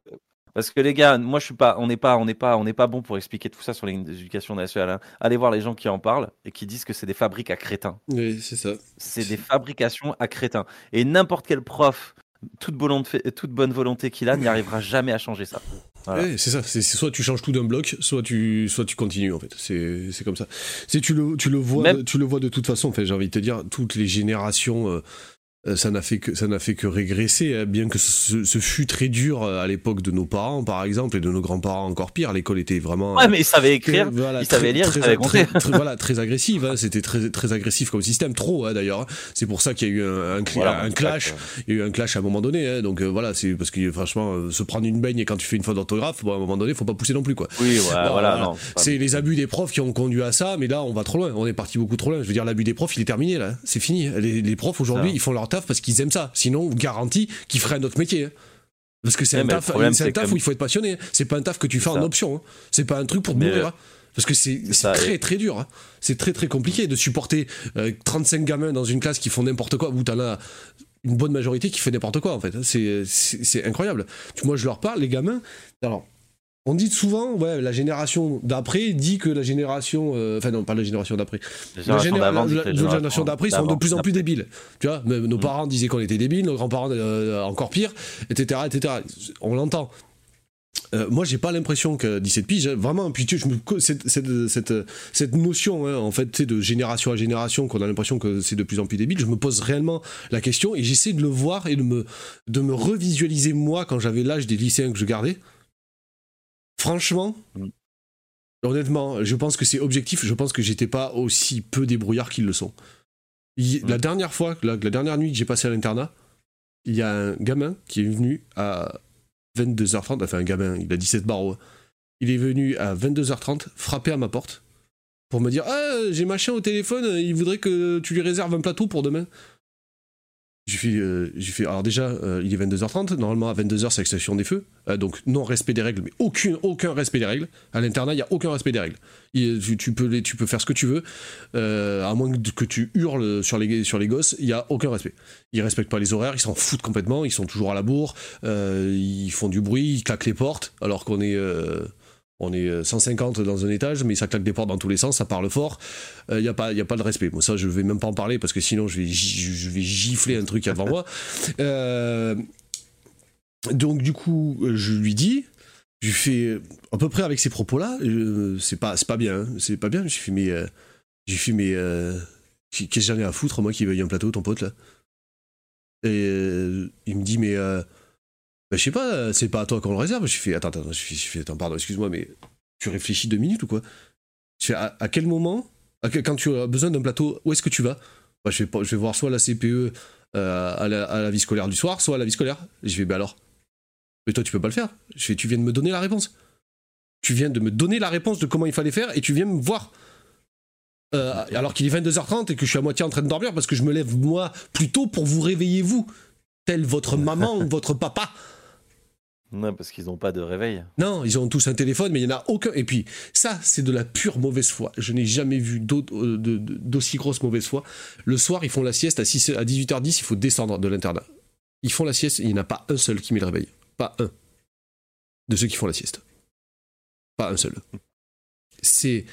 parce que les gars, moi je suis pas, on n'est pas, on n'est pas, on n'est pas bon pour expliquer tout ça sur l'éducation nationale. Hein. Allez voir les gens qui en parlent et qui disent que c'est des fabriques à crétins. Oui, c'est ça. C'est des fabrications à crétins. Et n'importe quel prof, toute, toute bonne volonté qu'il a, n'y arrivera jamais à changer ça. c'est ça. C'est soit tu changes tout d'un bloc, soit tu, soit tu continues en fait. C'est comme ça. Tu le, tu le vois, tu le vois de toute façon. En fait, j'ai envie de te dire, toutes les générations. Euh, ça n'a fait que ça n'a fait que régresser, hein, bien que ce, fut très dur euh, à l'époque de nos parents, par exemple, et de nos grands-parents encore pire. L'école était vraiment. Ouais, mais ils savaient écrire, ils savaient lire, ils savaient compter. voilà, très agressif. Hein, C'était très très agressif comme système, trop hein, d'ailleurs. C'est pour ça qu'il y a eu un, un, clash. Il y a eu un clash à un moment donné. Hein, donc voilà, c'est parce que franchement, se prendre une baigne et quand tu fais une faute d'orthographe, bon, à un moment donné, faut pas pousser non plus quoi. Oui, voilà. voilà c'est les abus des profs qui ont conduit à ça, mais là, on va trop loin. On est parti beaucoup trop loin. Je veux dire, l'abus des profs, il est terminé là. C'est fini. Les, les profs aujourd'hui, ils font leur taf parce qu'ils aiment ça. Sinon, on garantit qu'ils feraient un autre métier. Hein. Parce que c'est un taf, un taf où il faut être passionné. Hein. C'est pas un taf que tu fais en option. Hein. C'est pas un truc pour mourir. Parce que c'est très très dur. C'est très très compliqué de supporter 35 euh, gamins dans une classe qui font n'importe quoi, où t'en as une bonne majorité qui fait n'importe quoi en fait. C'est incroyable. Moi je leur parle, les gamins. Alors on dit souvent, ouais, la génération d'après dit que la génération, euh, enfin non, pas la génération d'après, la, génération d'après sont de plus en plus débiles. Tu vois, nos mm. parents disaient qu'on était débiles, nos grands-parents euh, encore pire, etc., etc. On l'entend. Euh, moi, j'ai pas l'impression que 17 piges, vraiment, puis tu, je me, cette, cette, cette, cette notion, hein, en fait, de génération à génération, qu'on a l'impression que c'est de plus en plus débile, je me pose réellement la question et j'essaie de le voir et de me, de me revisualiser moi quand j'avais l'âge des lycéens que je gardais. Franchement, mm. honnêtement, je pense que c'est objectif. Je pense que j'étais pas aussi peu débrouillard qu'ils le sont. Mm. La dernière fois, la, dernière nuit que j'ai passé à l'internat, il y a un gamin qui est venu à 22h30, enfin un gamin, il a 17 barreaux. Il est venu à 22h30 frapper à ma porte pour me dire Ah, j'ai machin au téléphone, il voudrait que tu lui réserves un plateau pour demain. J'ai fait, euh, alors déjà, euh, il est 22h30, normalement à 22h c'est l'extinction des feux, euh, donc non respect des règles, mais aucun, aucun respect des règles. À l'internat, il n'y a aucun respect des règles. tu, peux, tu peux faire ce que tu veux, à moins que tu hurles sur les, sur les gosses, il n'y a aucun respect. Ils respectent pas les horaires, ils s'en foutent complètement, ils sont toujours à la bourre, ils font du bruit, ils claquent les portes, alors qu'on est on est 150 euh, dans un étage, mais ça claque des portes dans tous les sens, ça parle fort. Il euh, n'y a, pas, y a pas de respect. Moi, ça, je vais même pas en parler parce que sinon, je vais, je vais gifler un truc avant moi. Euh, donc, du coup, je lui dis, je fais à peu près avec ces propos-là, c'est pas, pas bien. Hein. c'est pas bien. J'ai fait, mais. j'ai fait, mais. Qu'est-ce que j'en ai à foutre, moi, qui veuille un plateau, ton pote, là? Et il me dit, mais bah, je sais pas, c'est pas à toi qu'on le réserve. Je fais, attends, attends, je fais, attends, pardon, excuse-moi, mais tu réfléchis deux minutes ou quoi? Je à, quel moment, quand tu as besoin d'un plateau, où est-ce que tu vas? Bah, je, vais, voir soit la CPE euh, à, la, vie scolaire du soir, soit à la vie scolaire. je vais, bah alors Mais toi, tu peux pas le faire. Tu viens de me donner la réponse. Tu viens de me donner la réponse de comment il fallait faire et tu viens me voir. Euh, alors qu'il est 22h30 et que je suis à moitié en train de dormir parce que je me lève moi plus tôt pour vous réveiller vous, tel votre maman ou votre papa. Non, parce qu'ils n'ont pas de réveil. Non, ils ont tous un téléphone, mais il n'y en a aucun. Et puis, ça, c'est de la pure mauvaise foi. Je n'ai jamais vu euh, d'aussi grosse mauvaise foi. Le soir, ils font la sieste à, 6, à 18h10, il faut descendre de l'internat. Ils font la sieste, il n'y en a pas un seul qui met le réveil. Pas un. De ceux qui font la sieste. Pas un seul. C'est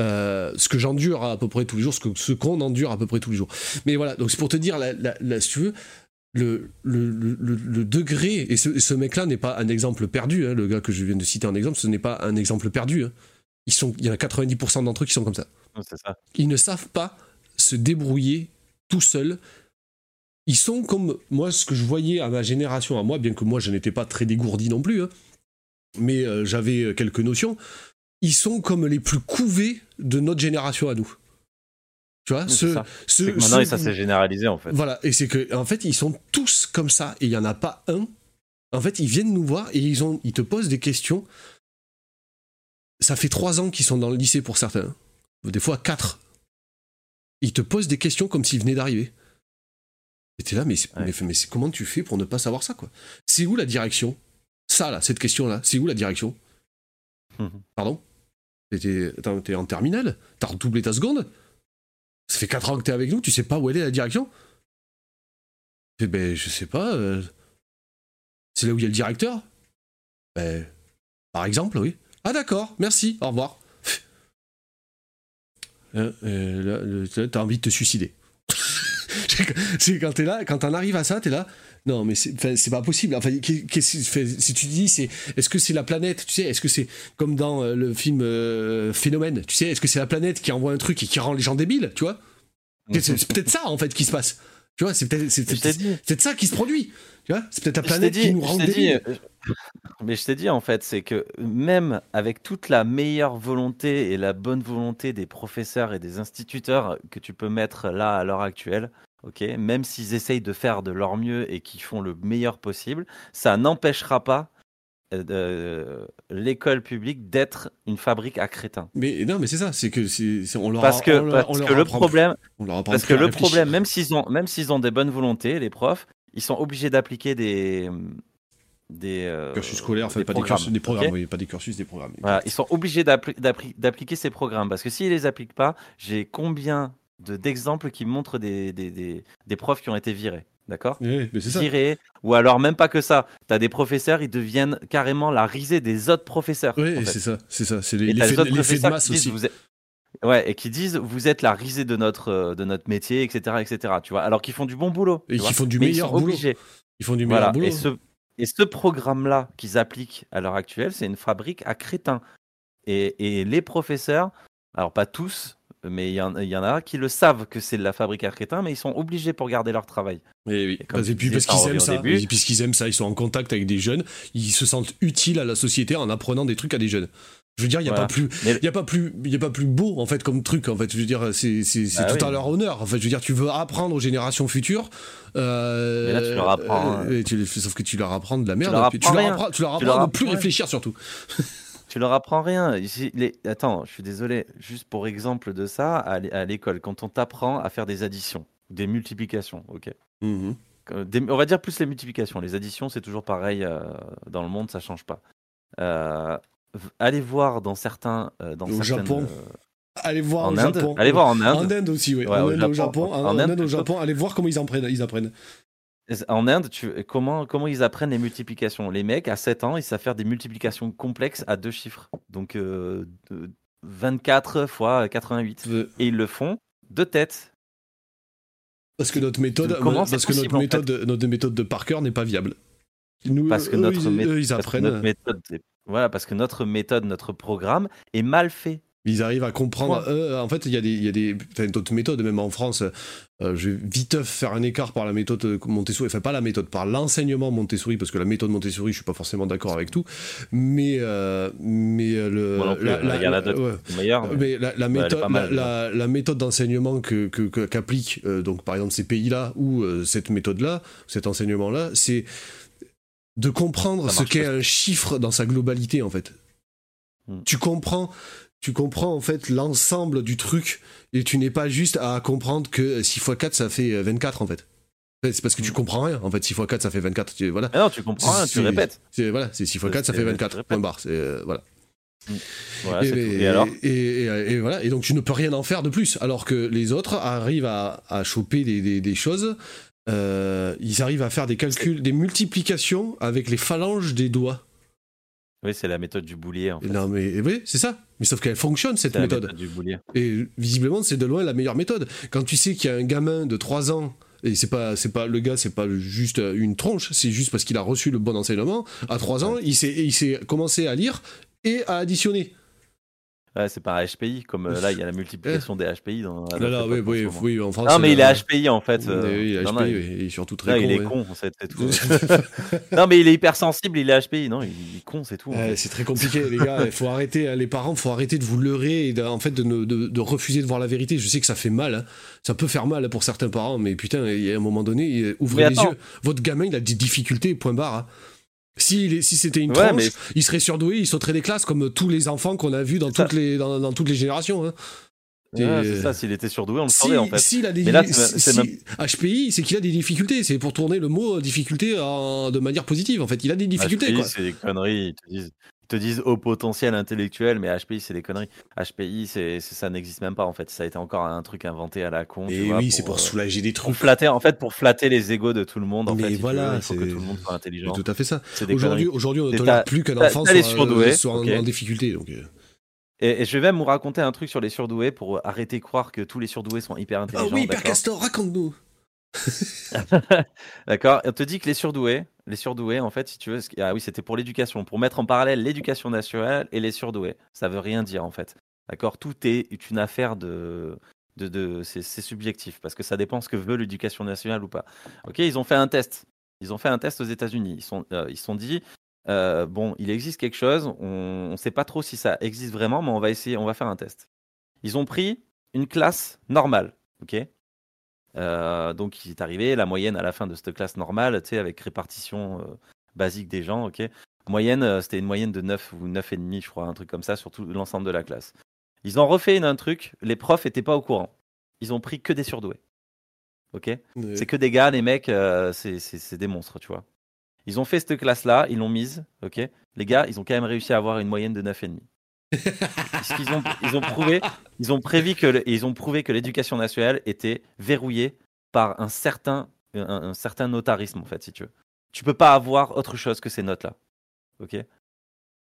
euh, ce que j'endure à peu près tous les jours, ce qu'on endure à peu près tous les jours. Mais voilà, donc c'est pour te dire, si tu veux, le, le, le, degré, et ce, mec-là n'est pas un exemple perdu, hein, le gars que je viens de citer en exemple, ce n'est pas un exemple perdu. Hein. Ils sont, il y en a 90% d'entre eux qui sont comme ça. ça. Ils ne savent pas se débrouiller tout seuls. Ils sont comme moi, ce que je voyais à ma génération, à moi, bien que moi je n'étais pas très dégourdi non plus, hein, mais euh, j'avais quelques notions. Ils sont comme les plus couvés de notre génération à nous. Tu vois, ce, ce, maintenant, ça s'est généralisé en fait. Voilà, et c'est que en fait, ils sont tous comme ça, et il y en a pas un. En fait, ils viennent nous voir et ils, ont, ils te posent des questions. Ça fait trois ans qu'ils sont dans le lycée pour certains, des fois quatre. Ils te posent des questions comme s'ils venaient d'arriver. Et t'es là, mais, mais, mais comment tu fais pour ne pas savoir ça, quoi? C'est où la direction? Ça, là, cette question-là, c'est où la direction? Mhm. Pardon? T'es en terminale? T'as redoublé ta seconde? Ça fait 4 ans que t'es avec nous, tu sais pas où elle est la direction? Eh Ben, je sais pas. Euh, c'est là où il y a le directeur? Ben, par exemple, oui. Ah d'accord, merci, au revoir. Euh, euh, t'as envie de te suicider. c'est quand t'es là, quand t'en arrives à ça, t'es là. Non, mais c'est pas possible. Enfin, si tu dis, c'est est-ce que c'est la planète, tu sais, est-ce que c'est comme dans euh, le film euh, Phénomène, tu sais, est-ce que c'est la planète qui envoie un truc et qui rend les gens débiles, tu vois? C'est peut-être ça en fait qui se passe. Tu vois, c'est peut-être ça qui se produit. Tu vois, c'est peut-être la planète qui nous rend dit, euh, Mais je t'ai dit en fait, c'est que même avec toute la meilleure volonté et la bonne volonté des professeurs et des instituteurs que tu peux mettre là à l'heure actuelle, ok, même s'ils essayent de faire de leur mieux et qu'ils font le meilleur possible, ça n'empêchera pas euh, l'école publique d'être une fabrique à crétins. Mais non, mais c'est ça, c'est que c'est on leur parce que, parce que le problème, parce que le problème, même s'ils ont même s'ils ont des bonnes volontés, les profs, ils sont obligés d'appliquer des des euh, cursus scolaires, enfin pas des cursus, des programmes, pas des cursus, des programmes. Voilà, ils sont obligés d'appliquer ces programmes parce que s'ils les appliquent pas, j'ai combien d'exemples qui montrent des, des, des, des profs qui ont été virés. D'accord? Oui, ça. ou alors même pas que ça. Tu as des professeurs, ils deviennent carrément la risée des autres professeurs. Oui, c'est ça, c'est ça. C'est l'effet de masse aussi. Ouais, et qui disent vous êtes la risée de notre, euh, de notre métier, etc., etc. Tu vois, alors qu'ils font du bon boulot. Et qu'ils font du meilleur boulot. Obligés. Ils font du meilleur boulot. Et ce, et ce programme-là qu'ils appliquent à l'heure actuelle, c'est une fabrique à crétins. Et, et les professeurs, alors pas tous, mais il y, en, a qui le savent que c'est la fabrique à mais ils sont obligés pour garder leur travail. Et, oui. et puis parce qu'ils aiment ça, puisqu'ils aiment ça, ils sont en contact avec des jeunes, ils se sentent utiles à la société en apprenant des trucs à des jeunes. Je veux dire, il n'y a, pas plus, y a, pas plus, y a pas plus beau, en fait, comme truc, en fait. Je veux dire, c'est bah tout à leur honneur. En fait, je veux dire, tu veux apprendre aux générations futures. Euh, mais là, tu leur apprends. Hein. sauf que tu leur apprends de la merde. Tu leur apprends, tu leur apprends, à ne plus réfléchir, surtout. Tu leur apprends rien. les... Attends, je suis désolé. Juste pour exemple de ça, à l'école, quand on t'apprend à faire des additions, des multiplications, ok? Mmh on va dire plus les multiplications. Les additions, c'est toujours pareil euh, dans le monde, ça change pas. Euh, allez voir dans certains, euh, dans au Japon. Allez voir en au Inde. Japon. Allez voir en Inde. En Inde aussi, oui. en Inde, au Japon. En, Inde, au Japon. Allez voir comment ils apprennent. Ils apprennent. En Inde, tu, comment, comment ils apprennent les multiplications? Les mecs, à 7 ans, ils savent faire des multiplications complexes à deux chiffres. Donc 24 euh, fois 88. Et ils le font de tête. Parce que notre méthode, parce que notre méthode, notre méthode de Parker n'est pas viable. Nous, parce que notre, ils apprennent. méthode, voilà, parce que notre méthode, notre programme est mal fait. Ils arrivent à comprendre. Euh, en fait, il y a des, il y a des d'autres méthodes, même en France. Euh, je vais vite faire un écart par la méthode Montessori. Enfin, pas la méthode, par l'enseignement Montessori, parce que la méthode Montessori, je suis pas forcément d'accord avec tout. Mais, euh, mais le. la, il y a d'autres meilleurs. Mais, la, méthode, la, méthode d'enseignement que, qu'applique donc par exemple ces pays-là ou cette méthode-là, cet enseignement-là, c'est de comprendre ce qu'est un chiffre dans sa globalité en fait. Hmm. Tu comprends tu comprends en fait l'ensemble du truc et tu n'es pas juste à comprendre que 6 x 4 ça fait 24 en fait. C'est parce que tu mm. comprends rien. En fait, 6 x 4 ça fait 24. Tu, voilà. Ah non, tu comprends rien, tu répètes. Voilà, c'est 6 x 4 ça fait 24. Point barre. Euh, voilà. Mm. Voilà, et, et, alors et, voilà. Et donc tu ne peux rien en faire de plus. Alors que les autres arrivent à, à choper des, des, choses. Euh, ils arrivent à faire des calculs, des multiplications avec les phalanges des doigts. Oui, c'est la méthode du boulier. En fait. Non, mais oui, c'est ça. Mais sauf qu'elle fonctionne, cette méthode. Et visiblement, c'est de loin la meilleure méthode. Quand tu sais qu'il y a un gamin de 3 ans, et c'est pas, c'est pas, le gars, c'est pas juste une tronche, c'est juste parce qu'il a reçu le bon enseignement. À 3 ans, il s'est, il s'est commencé à lire et à additionner. Ouais, c'est pas HPI, comme euh, là, il y a la multiplication des HPI dans. Là, là, oui, oui, oui, en France. Non, mais il est HPI en fait. Oui, il est HPI, il est surtout très con. Il est con, c'est tout. non, mais il est hyper sensible, il est HPI, non, il est con, c'est tout. C'est très compliqué, les gars. Il faut arrêter, hein, les parents, il faut arrêter de vous leurrer et de, en fait de, de, de, refuser de voir la vérité. Je sais que ça fait mal, hein. ça peut faire mal pour certains parents, mais putain, il y a un moment donné, ouvrez les yeux. Votre gamin, il a des difficultés, point barre. Hein. Si, si c'était une tranche, il serait surdoué, il sauterait des classes comme tous les enfants qu'on a vus dans, toutes les, dans, toutes les générations. Hein. c'est ça, s'il était surdoué, on le saurait en fait. S'il a des HPI, c'est qu'il a des difficultés. C'est pour tourner le mot difficulté de manière positive en fait. Il a des difficultés. HPI, c'est des conneries. Ils te disent, te disent au potentiel intellectuel, mais HPI, c'est des conneries. HPI, c'est, ça n'existe même pas, en fait. Ça a été encore un truc inventé à la con. Et oui, c'est pour euh, soulager des trucs. Pour flatter, en fait, pour flatter les égos de tout le monde. En mais voilà, il faut que tout le monde soit intelligent. C'est tout à fait ça. Aujourd'hui, aujourd'hui, on ne tolère plus qu'un enfant soit, soit en, difficulté. Donc... Euh. Et, je vais même vous raconter un truc sur les surdoués pour arrêter de croire que tous les surdoués sont hyper intelligents. Ah oui, Père Castor, raconte-nous. D'accord. On te dit que les surdoués, les surdoués, en fait, si tu veux, ah oui, c'était pour l'éducation, pour mettre en parallèle l'éducation nationale et les surdoués. Ça veut rien dire en fait. D'accord? Tout est une affaire de de, c'est subjectif parce que ça dépend ce que veut l'éducation nationale ou pas. Ok, ils ont fait un test. Ils ont fait un test aux États-Unis. Ils sont, ils sont dit, bon, il existe quelque chose. On ne sait pas trop si ça existe vraiment, mais on va essayer, on va faire un test. Ils ont pris une classe normale, ok? Donc il est arrivé la moyenne à la fin de cette classe normale, tu sais, avec répartition basique des gens, ok. Moyenne, c'était une moyenne de 9 ou 9,5, je crois, un truc comme ça, sur tout l'ensemble de la classe. Ils ont refait un truc, les profs étaient pas au courant. Ils ont pris que des surdoués. Ok C'est que des gars, les mecs, euh, c'est des monstres, tu vois. Ils ont fait cette classe-là, ils l'ont mise, ok Les gars, ils ont quand même réussi à avoir une moyenne de 9,5. Ils ont, ils ont prouvé, ils ont prévu que, ils ont prouvé que l'éducation nationale était verrouillée par un certain, un, certain notarisme, en fait, si tu veux. Tu peux pas avoir autre chose que ces notes-là, ok?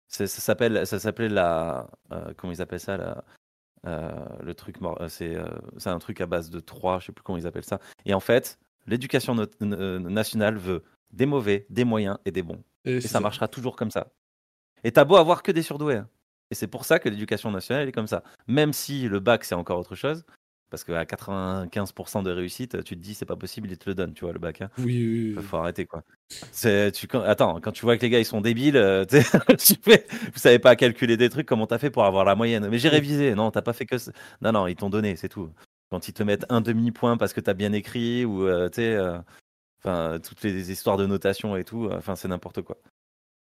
Ça s'appelle, ça s'appelait la, euh, comment ils appellent ça, la, euh, le truc, euh, c'est, c'est un truc à base de 3, je sais plus comment ils appellent ça. Et en fait, l'éducation nationale veut des mauvais, des moyens et des bons. Et, ça, marchera toujours comme ça. Et t'as beau avoir que des surdoués. Hein. Et c'est pour ça que l'éducation nationale est comme ça. Même si le bac c'est encore autre chose, parce qu'à 95% de réussite, tu te dis c'est pas possible, ils te le donnent, tu vois, le bac. Hein. Oui, oui, Faut arrêter quoi. Attends, quand tu vois que les gars ils sont débiles, euh, tu fais, vous savez pas calculer des trucs, comment t'as fait pour avoir la moyenne Mais j'ai révisé, non, t'as pas fait que. Non, non, ils t'ont donné, c'est tout. Quand ils te mettent un demi-point parce que t'as bien écrit, ou euh, tu sais, euh, enfin, toutes les histoires de notation et tout, enfin, c'est n'importe quoi.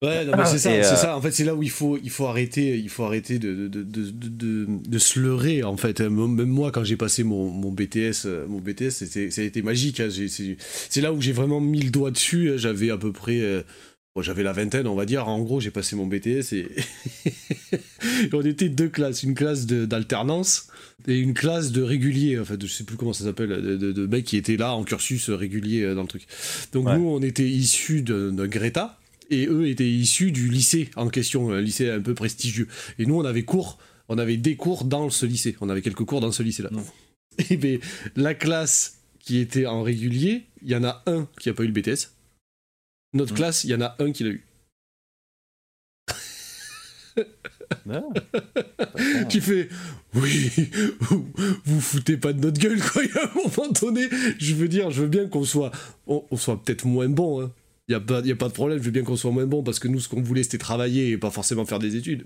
Ouais, c'est ça, c'est euh, ça. En fait, c'est là où il faut, il faut arrêter, il faut arrêter de, de, de, de, de se leurrer. En fait, même moi, quand j'ai passé mon, mon BTS, euh, mon BTS, c'était, ça a été magique. Hein. C'est là où j'ai vraiment mis le doigt dessus. Hein. J'avais à peu près, euh, j'avais la vingtaine, on va dire. En gros, j'ai passé mon BTS et on était deux classes, une classe d'alternance et une classe de régulier. En fait, je sais plus comment ça s'appelle, de, de, mecs qui étaient là en cursus régulier dans le truc. Donc nous, on était issus d'un Greta et eux étaient issus du lycée en question, un lycée un peu prestigieux. Et nous, on avait cours, on avait des cours dans ce lycée, on avait quelques cours dans ce lycée-là. Et bien, la classe qui était en régulier, il y en a un qui a pas eu le BTS. Notre mmh. classe, il y en a un qui l'a eu. qui fait oui vous, foutez pas de notre gueule quoi à un moment donné je veux dire je veux bien qu'on soit on, on soit peut-être moins bon hein, il a, pas, a pas de problème, je veux bien qu'on soit moins bon parce que nous, ce qu'on voulait, c'était travailler et pas forcément faire des études.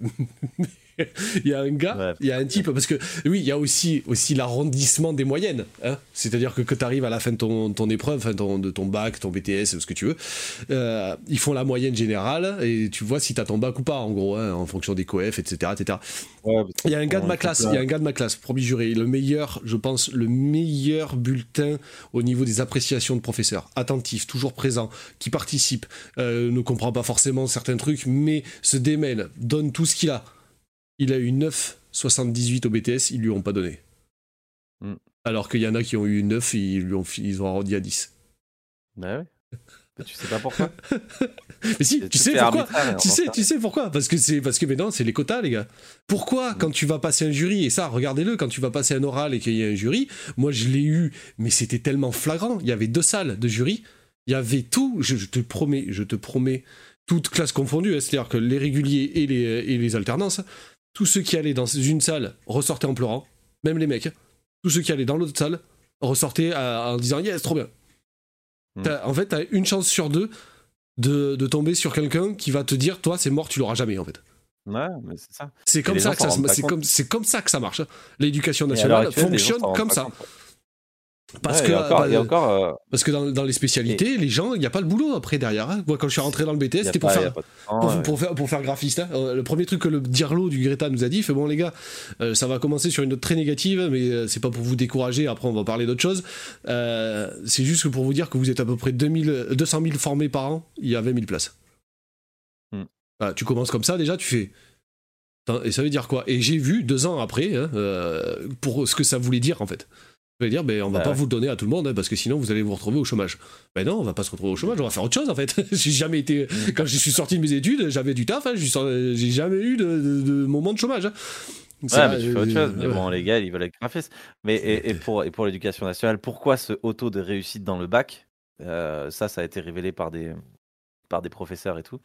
il y a un gars, il y a un type, parce que oui, il y a aussi, aussi l'arrondissement des moyennes. Hein C'est-à-dire que quand tu arrives à la fin de ton, ton épreuve, fin de ton bac, ton BTS, ce que tu veux, euh, ils font la moyenne générale et tu vois si tu as ton bac ou pas, en gros, hein, en fonction des coefs, etc. etc. il y a un gars de ma classe, il y a un gars de ma classe, promis juré, le meilleur, je pense, le meilleur bulletin au niveau des appréciations de professeurs. Attentif, toujours présent, qui participe, euh, ne comprend pas forcément certains trucs, mais se démêle, donne tout ce qu'il a il a eu 9,78 au BTS, ils lui ont pas donné. Hmm. Alors qu'il y en a qui ont eu 9 et ils, lui ont, ils ont arrondi à 10. Bah ouais. tu sais pas pourquoi Mais si, tu sais pourquoi tu sais, tu sais pourquoi? Parce que c'est parce que maintenant c'est les quotas les gars. Pourquoi hmm. quand tu vas passer un jury et ça regardez-le quand tu vas passer un oral et qu'il y a un jury, moi je l'ai eu mais c'était tellement flagrant, il y avait deux salles de jury, il y avait tout, je, te promets, je te promets toutes classes confondues, hein, c'est-à-dire que les réguliers et les, et les alternances, tous ceux qui allaient dans une salle ressortaient en pleurant, même les mecs. Tous ceux qui allaient dans l'autre salle ressortaient en disant yes, trop bien. Hmm. en fait, t'as une chance sur deux de, tomber sur quelqu'un qui va te dire toi, c'est mort, tu l'auras jamais en fait. Ouais, mais c'est ça. C'est comme, ça que ça, comme, comme, ça que ça marche. L'éducation nationale fonctionne comme ça. Parce, que, encore, euh, parce que dans, les spécialités, les gens, il n'y a pas le boulot après derrière. Hein. Moi, quand je suis rentré dans le BTS, c'était pour, faire, pour, faire, pour faire graphiste. Hein. Euh, le premier truc que le Dirlo du Greta nous a dit, fait bon les gars, euh, ça va commencer sur une note très négative, mais c'est pas pour vous décourager, après on va parler d'autre chose. c'est juste que pour vous dire que vous êtes à peu près 2000, 200 000 formés par an, il y a 20 000 places. Hmm. tu commences comme ça déjà, tu fais... Et ça veut dire quoi? Et j'ai vu deux ans après, hein, pour ce que ça voulait dire en fait. Je vais dire, ben, on va bah pas vous le donner à tout le monde, hein, parce que sinon vous allez vous retrouver au chômage. Ben non, on va pas se retrouver au chômage, on va faire autre chose en fait. j'ai jamais été. Mm. Quand je suis sorti de mes études, j'avais du taf, hein, j'ai jamais eu de, moment de chômage. Hein. Ouais, mais tu fais autre chose. Mais bon, les gars, ils veulent être graphiste. Mais et, pour, et pour l'éducation nationale, pourquoi ce auto de réussite dans le bac? Euh, Ça, ça a été révélé par des, par des professeurs et tout.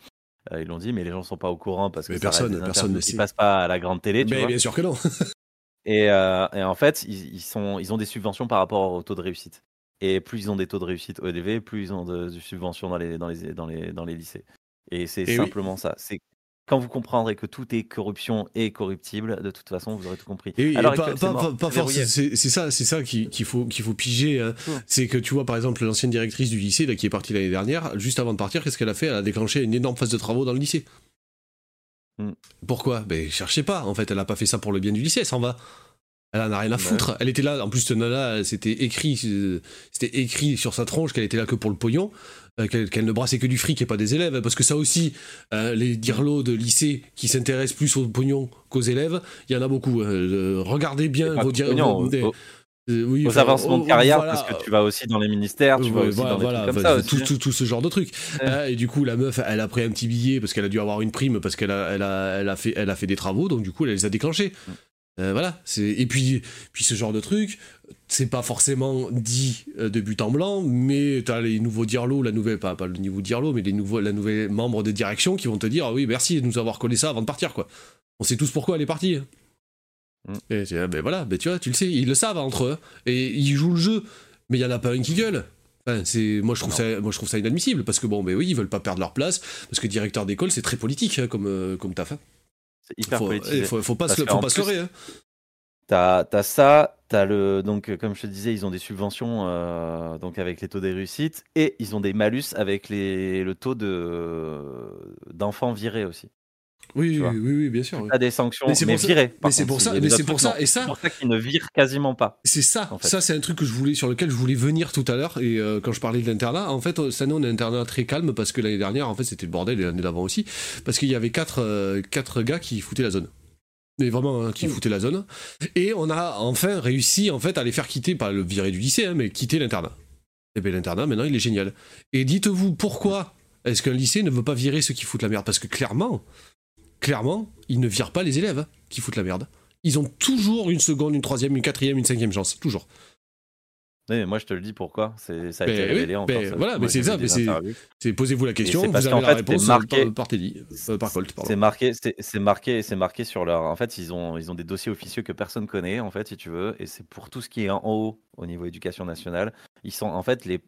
Euh, ils l'ont dit, mais les gens sont pas au courant parce que personne, personne ne passe pas à la grande télé. mais bien sûr que non. Et, en fait, ils, sont, ils ont des subventions par rapport au taux de réussite. Et plus ils ont des taux de réussite élevés, plus ils ont de, subventions dans les, dans, les, dans, les, dans les lycées. Et c'est simplement ça. C'est quand vous comprendrez que tout est corruption et corruptible, de toute façon, vous aurez tout compris. Et Alors, pas, c'est ça, c'est ça qu'il faut qu'il faut piger. Hein. C'est que tu vois, par exemple, l'ancienne directrice du lycée, là, qui est partie l'année dernière, juste avant de partir, qu'est-ce qu'elle a fait? Elle a déclenché une énorme phase de travaux dans le lycée. Mm. Pourquoi? Ben cherchez pas. En fait, elle a pas fait ça pour le bien du lycée. Elle s'en va. Elle en a rien à foutre. Elle était là. En plus, cette nana, c'était écrit, c'était écrit sur sa tronche qu'elle était là que pour le pognon. Euh, qu'elle ne brassait que du fric et pas des élèves, parce que ça aussi, euh, les dirlots de lycée qui s'intéressent plus au pognon qu'aux élèves, il y en a beaucoup. Hein. regardez bien vos dirlots. Oui, aux avancements de carrière, parce que tu vas aussi dans les ministères, tu vas aussi dans voilà, comme ça tout, tout, tout, ce genre de trucs. Euh, et du coup, la meuf, elle a pris un petit billet parce qu'elle a dû avoir une prime parce qu'elle a, elle a, elle a, fait, elle a fait des travaux, donc du coup, elle les a déclenchés. Mm. Euh, voilà, c'est et puis puis ce genre de truc, c'est pas forcément dit euh, de but en blanc, mais t'as les nouveaux dirlots, la nouvelle pas, pas le niveau dirlo, mais les nouveaux la nouvelle membre de direction qui vont te dire ah oui merci de nous avoir collé ça avant de partir quoi. On sait tous pourquoi elle est partie. Hein. Mm. Et ah, ben voilà, ben tu vois, tu le sais, ils le savent entre eux et ils jouent le jeu, mais il y en a pas un qui gueule. c'est moi je trouve ça moi je trouve ça inadmissible parce que bon ben oui ils veulent pas perdre leur place parce que directeur d'école c'est très politique hein, comme euh, comme taf. Hein. C'est hyper faut, politique. Il faut, faut, pas se, faut pas se leurrer. Hein. T'as as ça, t'as le donc comme je te disais, ils ont des subventions euh, donc avec les taux des réussites et ils ont des malus avec les, le taux de d'enfants virés aussi. Oui, oui, oui, bien sûr. T'as des sanctions, mais, mais virées. Mais c'est pour ça, mais c'est pour ça, et ça. C'est pour ça qu'ils ne virent quasiment pas. C'est ça. Ça, c'est un truc que je voulais, sur lequel je voulais venir tout à l'heure. Et euh, quand je parlais de l'internat, en fait, cette année, on a un internat très calme parce que l'année dernière, en fait, c'était le bordel et l'année d'avant aussi, parce qu'il y avait quatre, euh, quatre gars qui foutaient la zone mais vraiment hein, qui foutaient la zone. Et on a enfin réussi en fait à les faire quitter, pas le virer du lycée, hein, mais quitter l'internat. Et bien l'internat maintenant il est génial. Et dites-vous pourquoi est-ce qu'un lycée ne veut pas virer ceux qui foutent la merde? Parce que clairement, clairement, ils ne virent pas les élèves hein, qui foutent la merde. Ils ont toujours une seconde, une troisième, une quatrième, une cinquième chance, toujours. Oui, moi je te le dis pourquoi. Ça a été révélé en ben, Voilà, mais c'est ça. C'est posez-vous la question, vous avez la réponse marqué, par, Teddy, euh, par Colt. C'est marqué, c'est marqué, c'est marqué sur leur. En fait, ils ont, ils ont des dossiers officieux que personne connaît, en fait, si tu veux, et c'est pour tout ce qui est en haut au niveau éducation nationale. Ils sont, en fait, les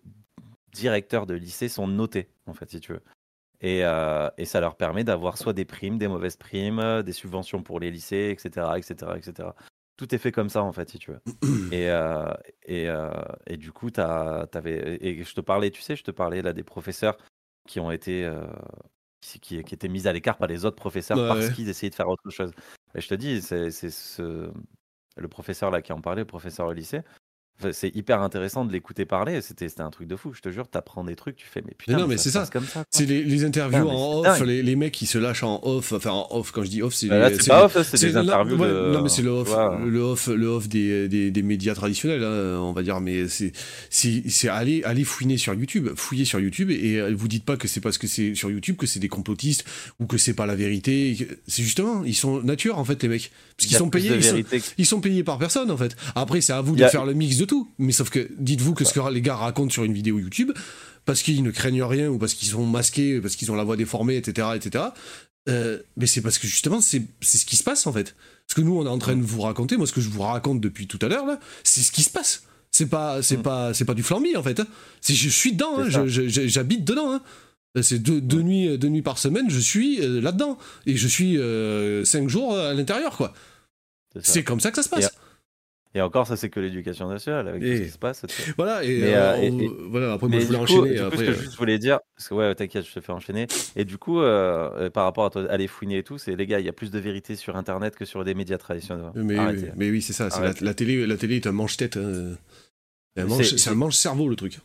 directeurs de lycée sont notés, en fait, si tu veux. Et, euh, et ça leur permet d'avoir soit des primes, des mauvaises primes, des subventions pour les lycées, etc., etc., etc tout est fait comme ça en fait si tu veux et euh, et, euh, et, du coup as, avais, et je te parlais tu sais je te parlais là des professeurs qui ont été euh, qui, qui, étaient mis à l'écart par les autres professeurs parce qu'ils essayaient de faire autre chose et je te dis c'est ce le professeur là qui en parlait le professeur au lycée c'est hyper intéressant de l'écouter parler. C'était un truc de fou. Je te jure, t'apprends des trucs, tu fais, mais putain, non, mais c'est ça. C'est les, les, interviews en off, les, les, mecs qui se lâchent en off. Enfin, en off, quand je dis off, c'est. Bah c'est pas off, c'est des interviews. de... Non, mais c'est le off, le off, le off des, des, des médias traditionnels, hein, on va dire. Mais c'est aller, aller fouiner sur YouTube. Fouiller sur YouTube et euh, vous dites pas que c'est parce que c'est sur YouTube que c'est des complotistes ou que c'est pas la vérité. C'est justement, ils sont nature, en fait, les mecs. Parce qu'ils sont payés. Ils sont, ils sont, payés par personne, en fait. Après, c'est à vous de faire le mix de tout. Mais sauf que, dites-vous que ce que les gars racontent sur une vidéo YouTube, parce qu'ils ne craignent rien ou parce qu'ils sont masqués, parce qu'ils ont la voix déformée, etc., etc. Euh, mais c'est parce que justement, c'est ce qui se passe en fait. Ce que nous, on est en train de vous raconter, moi, ce que je vous raconte depuis tout à l'heure, là, c'est ce qui se passe. C'est pas, c'est mm. pas, c'est pas du flambi en fait. Hein. Je suis dedans, hein. j'habite dedans. Hein. C'est deux, deux, nuits, deux nuits par semaine, je suis euh, là-dedans. Et je suis euh, cinq jours à l'intérieur, quoi. C'est comme ça que ça se passe. Et encore, ça, c'est que l'éducation nationale, avec ce qui se passe. Voilà, et, euh, voilà, après, moi, je voulais enchaîner. ce que je voulais dire, parce que, ouais, t'inquiète, je te fais enchaîner. Et du coup, euh, par rapport à toi, aller fouiner et tout, c'est les gars, il y a plus de vérité sur Internet que sur des médias traditionnels. Mais, mais, oui, c'est ça. La, télé, la télé est un manche-tête. Hein. C'est un manche-cerveau, le truc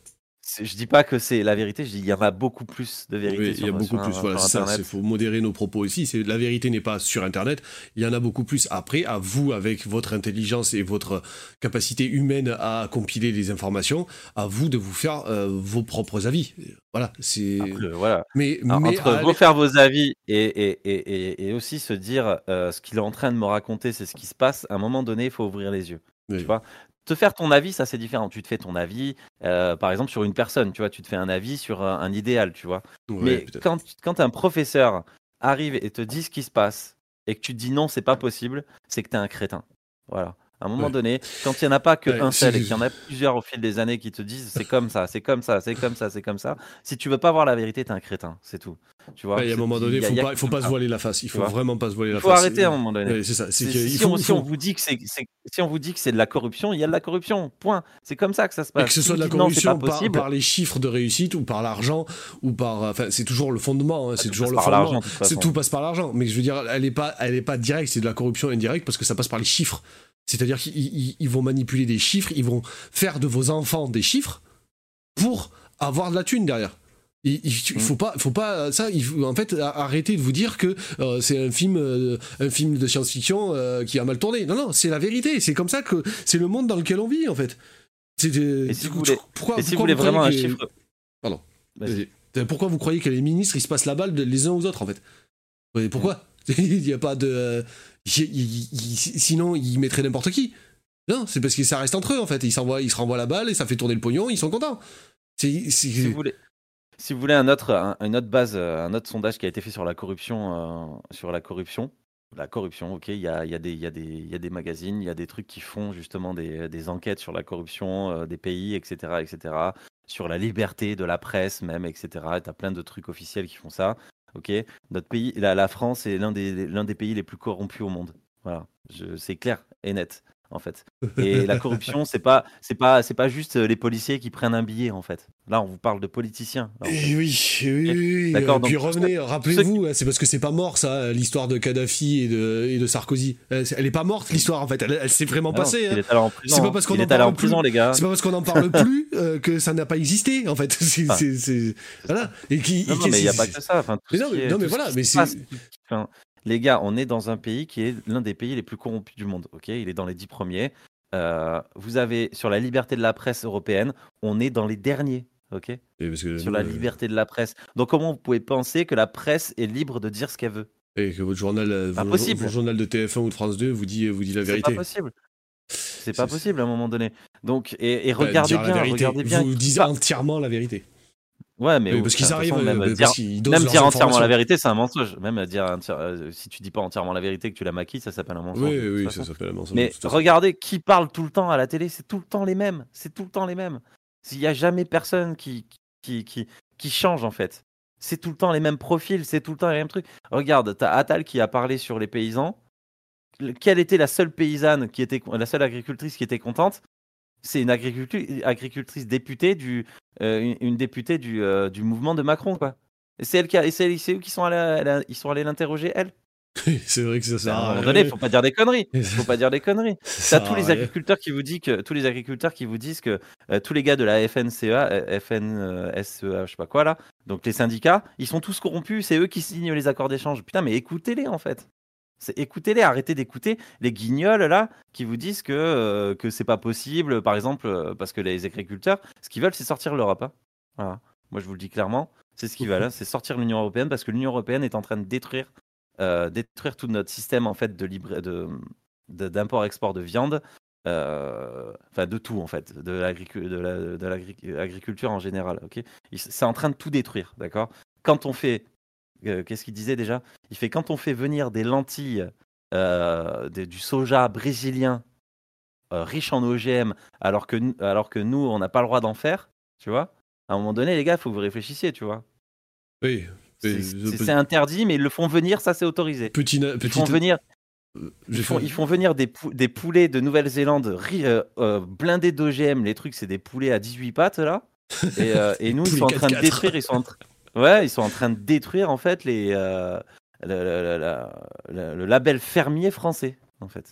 je dis pas que c'est la vérité, je dis il y en a beaucoup plus de vérité. Oui, il y a beaucoup plus. voilà, ça. Il faut modérer nos propos ici. C'est la vérité n'est pas sur Internet. Il y en a beaucoup plus. Après, à vous, avec votre intelligence et votre capacité humaine à compiler les informations, à vous de vous faire euh, vos propres avis. Voilà, c'est. Voilà. Mais, mais entre vous faire vos avis et, et, et, et aussi se dire euh, ce qu'il est en train de me raconter, c'est ce qui se passe. À un moment donné, il faut ouvrir les yeux. Tu vois te faire ton avis, ça c'est différent. Tu te fais ton avis, euh, par exemple sur une personne, tu vois, tu te fais un avis sur un, idéal, tu vois. Mais quand, quand un professeur arrive et te dit ce qui se passe et que tu te dis non, c'est pas possible, c'est que tu es un crétin. Voilà. À un moment donné, quand il n'y en a pas qu'un seul et qu'il y en a plusieurs au fil des années qui te disent c'est comme ça, c'est comme ça, c'est comme ça, c'est comme ça, si tu veux pas voir la vérité, t'es un crétin, c'est tout. Tu vois, il y a un moment donné, il faut, pas, faut pas se voiler la face. Il faut vraiment pas se voiler la face. Il faut arrêter à un moment donné. c'est ça. Si, on, vous dit que c'est, si on vous dit que c'est de la corruption, il y a de la corruption. Point. C'est comme ça que ça se passe. Et que ce soit de la corruption par, par, les chiffres de réussite ou par l'argent ou par, enfin, c'est toujours le fondement. Hein, c'est toujours le fondement. C'est tout passe par l'argent. Mais je veux dire, elle est pas, elle est pas directe. C'est de la corruption indirecte parce que ça passe par les chiffres. C'est-à-dire qu'ils vont manipuler des chiffres, ils vont faire de vos enfants des chiffres pour avoir de la thune derrière. Il, il, mm. faut pas, faut pas ça. Il en fait arrêter de vous dire que euh, c'est un film, euh, un film de science-fiction euh, qui a mal tourné. Non, non, c'est la vérité. C'est comme ça que c'est le monde dans lequel on vit en fait. Et si vous voulez, pourquoi, vous voulez vraiment un chiffre Pardon. Pourquoi vous croyez que les ministres ils se passent la balle les uns aux autres en fait? Pourquoi? Il n'y a pas de. sinon, ils mettraient n'importe qui. Non, c'est parce que ça reste entre eux en fait. Ils, ils se renvoient la balle et ça fait tourner le pognon, ils sont contents. Si vous voulez, si vous voulez un autre, un, autre base, euh, un autre sondage qui a été fait sur la corruption, euh, sur la corruption, la corruption, ok, il y a, des, magazines, il y a des trucs qui font justement des, enquêtes sur la corruption euh, des pays, etc., etc., sur la liberté de la presse même, etc. Tu as plein de trucs officiels qui font ça. Ok, notre pays, la, France est l'un des, des pays les plus corrompus au monde. Voilà, c'est clair et net en fait. Et la corruption, c'est pas, c'est pas, c'est pas juste euh, les policiers qui prennent un billet, en fait. Là, on vous parle de politiciens. et eh oui, oui, oui. D'accord. puis revenez, rappelez-vous, hein, c'est parce que c'est pas mort ça, l'histoire de Kadhafi et de, et de Sarkozy. Elle, est pas morte l'histoire en fait. Elle, s'est vraiment ah passée. Hein. C'est pas parce qu'on en parle en prison, les gars. C'est pas parce qu'on en parle plus euh, que ça n'a pas existé en fait. C'est, c'est, voilà. Et qui, non, mais il n'y a pas que ça. Enfin, mais non, mais, non, mais voilà, mais c'est. Les gars, on est dans un pays qui est l'un des pays les plus corrompus du monde. Ok, il est dans les dix premiers. Euh, vous avez sur la liberté de la presse européenne, on est dans les derniers. Ok? sur la liberté de la presse. Donc comment vous pouvez penser que la presse est libre de dire ce qu'elle veut? Et que votre journal, euh, votre, journal de TF1 ou de France 2 vous dit, vous dit la vérité. C'est pas possible. C'est pas possible à un moment donné. Donc et, bah, regardez bien, regardez bien. Vous dites entièrement la vérité. Ouais, mais parce qu'ils arrivent, même, euh, dire, même dire entièrement la vérité, c'est un mensonge. Même dire euh, si tu dis pas entièrement la vérité que tu la maquilles, ça s'appelle un mensonge. Oui, oui, ça s'appelle un mensonge. Mais regardez qui parle tout le temps à la télé, c'est tout le temps les mêmes. C'est tout le temps les mêmes. S'il y a jamais personne qui qui, qui qui change en fait. C'est tout le temps les mêmes profils, c'est tout le temps les mêmes trucs. Regarde, t'as Atal qui a parlé sur les paysans. Quelle était la seule paysanne qui était la seule agricultrice qui était contente? C'est une agricultrice députée du, euh, une, députée du, euh, du mouvement de Macron, quoi. C'est elle qui a, c'est eux qui sont allés, ils sont allés l'interroger, elle. c'est vrai que ça sert à un moment donné, faut pas dire des conneries. Faut pas dire des conneries. T'as tous les agriculteurs qui vous disent que tous les agriculteurs qui vous disent que euh, tous les gars de la FNCA, FNSEA, je sais pas quoi là, donc les syndicats, ils sont tous corrompus. C'est eux qui signent les accords d'échange. Putain, mais écoutez-les en fait. Écoutez-les, arrêtez d'écouter les guignols là qui vous disent que, euh, que c'est pas possible, par exemple, euh, parce que les agriculteurs, ce qu'ils veulent, c'est sortir l'Europe. Hein. Moi, je vous le dis clairement, c'est ce qu'ils veulent, hein, c'est sortir l'Union européenne parce que l'Union européenne est en train de détruire, euh, détruire tout notre système en fait de libre, de, d'import-export de viande, enfin de tout en fait, de, l'agriculture en général. Ok, c'est en train de tout détruire, d'accord? Quand on fait euh, qu'est-ce qu'il disait déjà? Il fait quand on fait venir des lentilles, euh, du soja brésilien euh, riche en OGM, alors que, alors que nous, on n'a pas le droit d'en faire, tu vois À un moment donné, les gars, il faut que vous réfléchissiez, tu vois Oui. C'est interdit, mais ils le font venir, ça c'est autorisé. Petit, ils font venir. Ils font, ils font, venir des, des poulets de Nouvelle-Zélande blindés d'OGM. Les trucs, c'est des poulets à 18 pattes, là. Et, et nous, ils sont en train de détruire. Ils sont en, Ouais, ils sont en train de détruire en fait les, euh, le, label fermier français. En fait.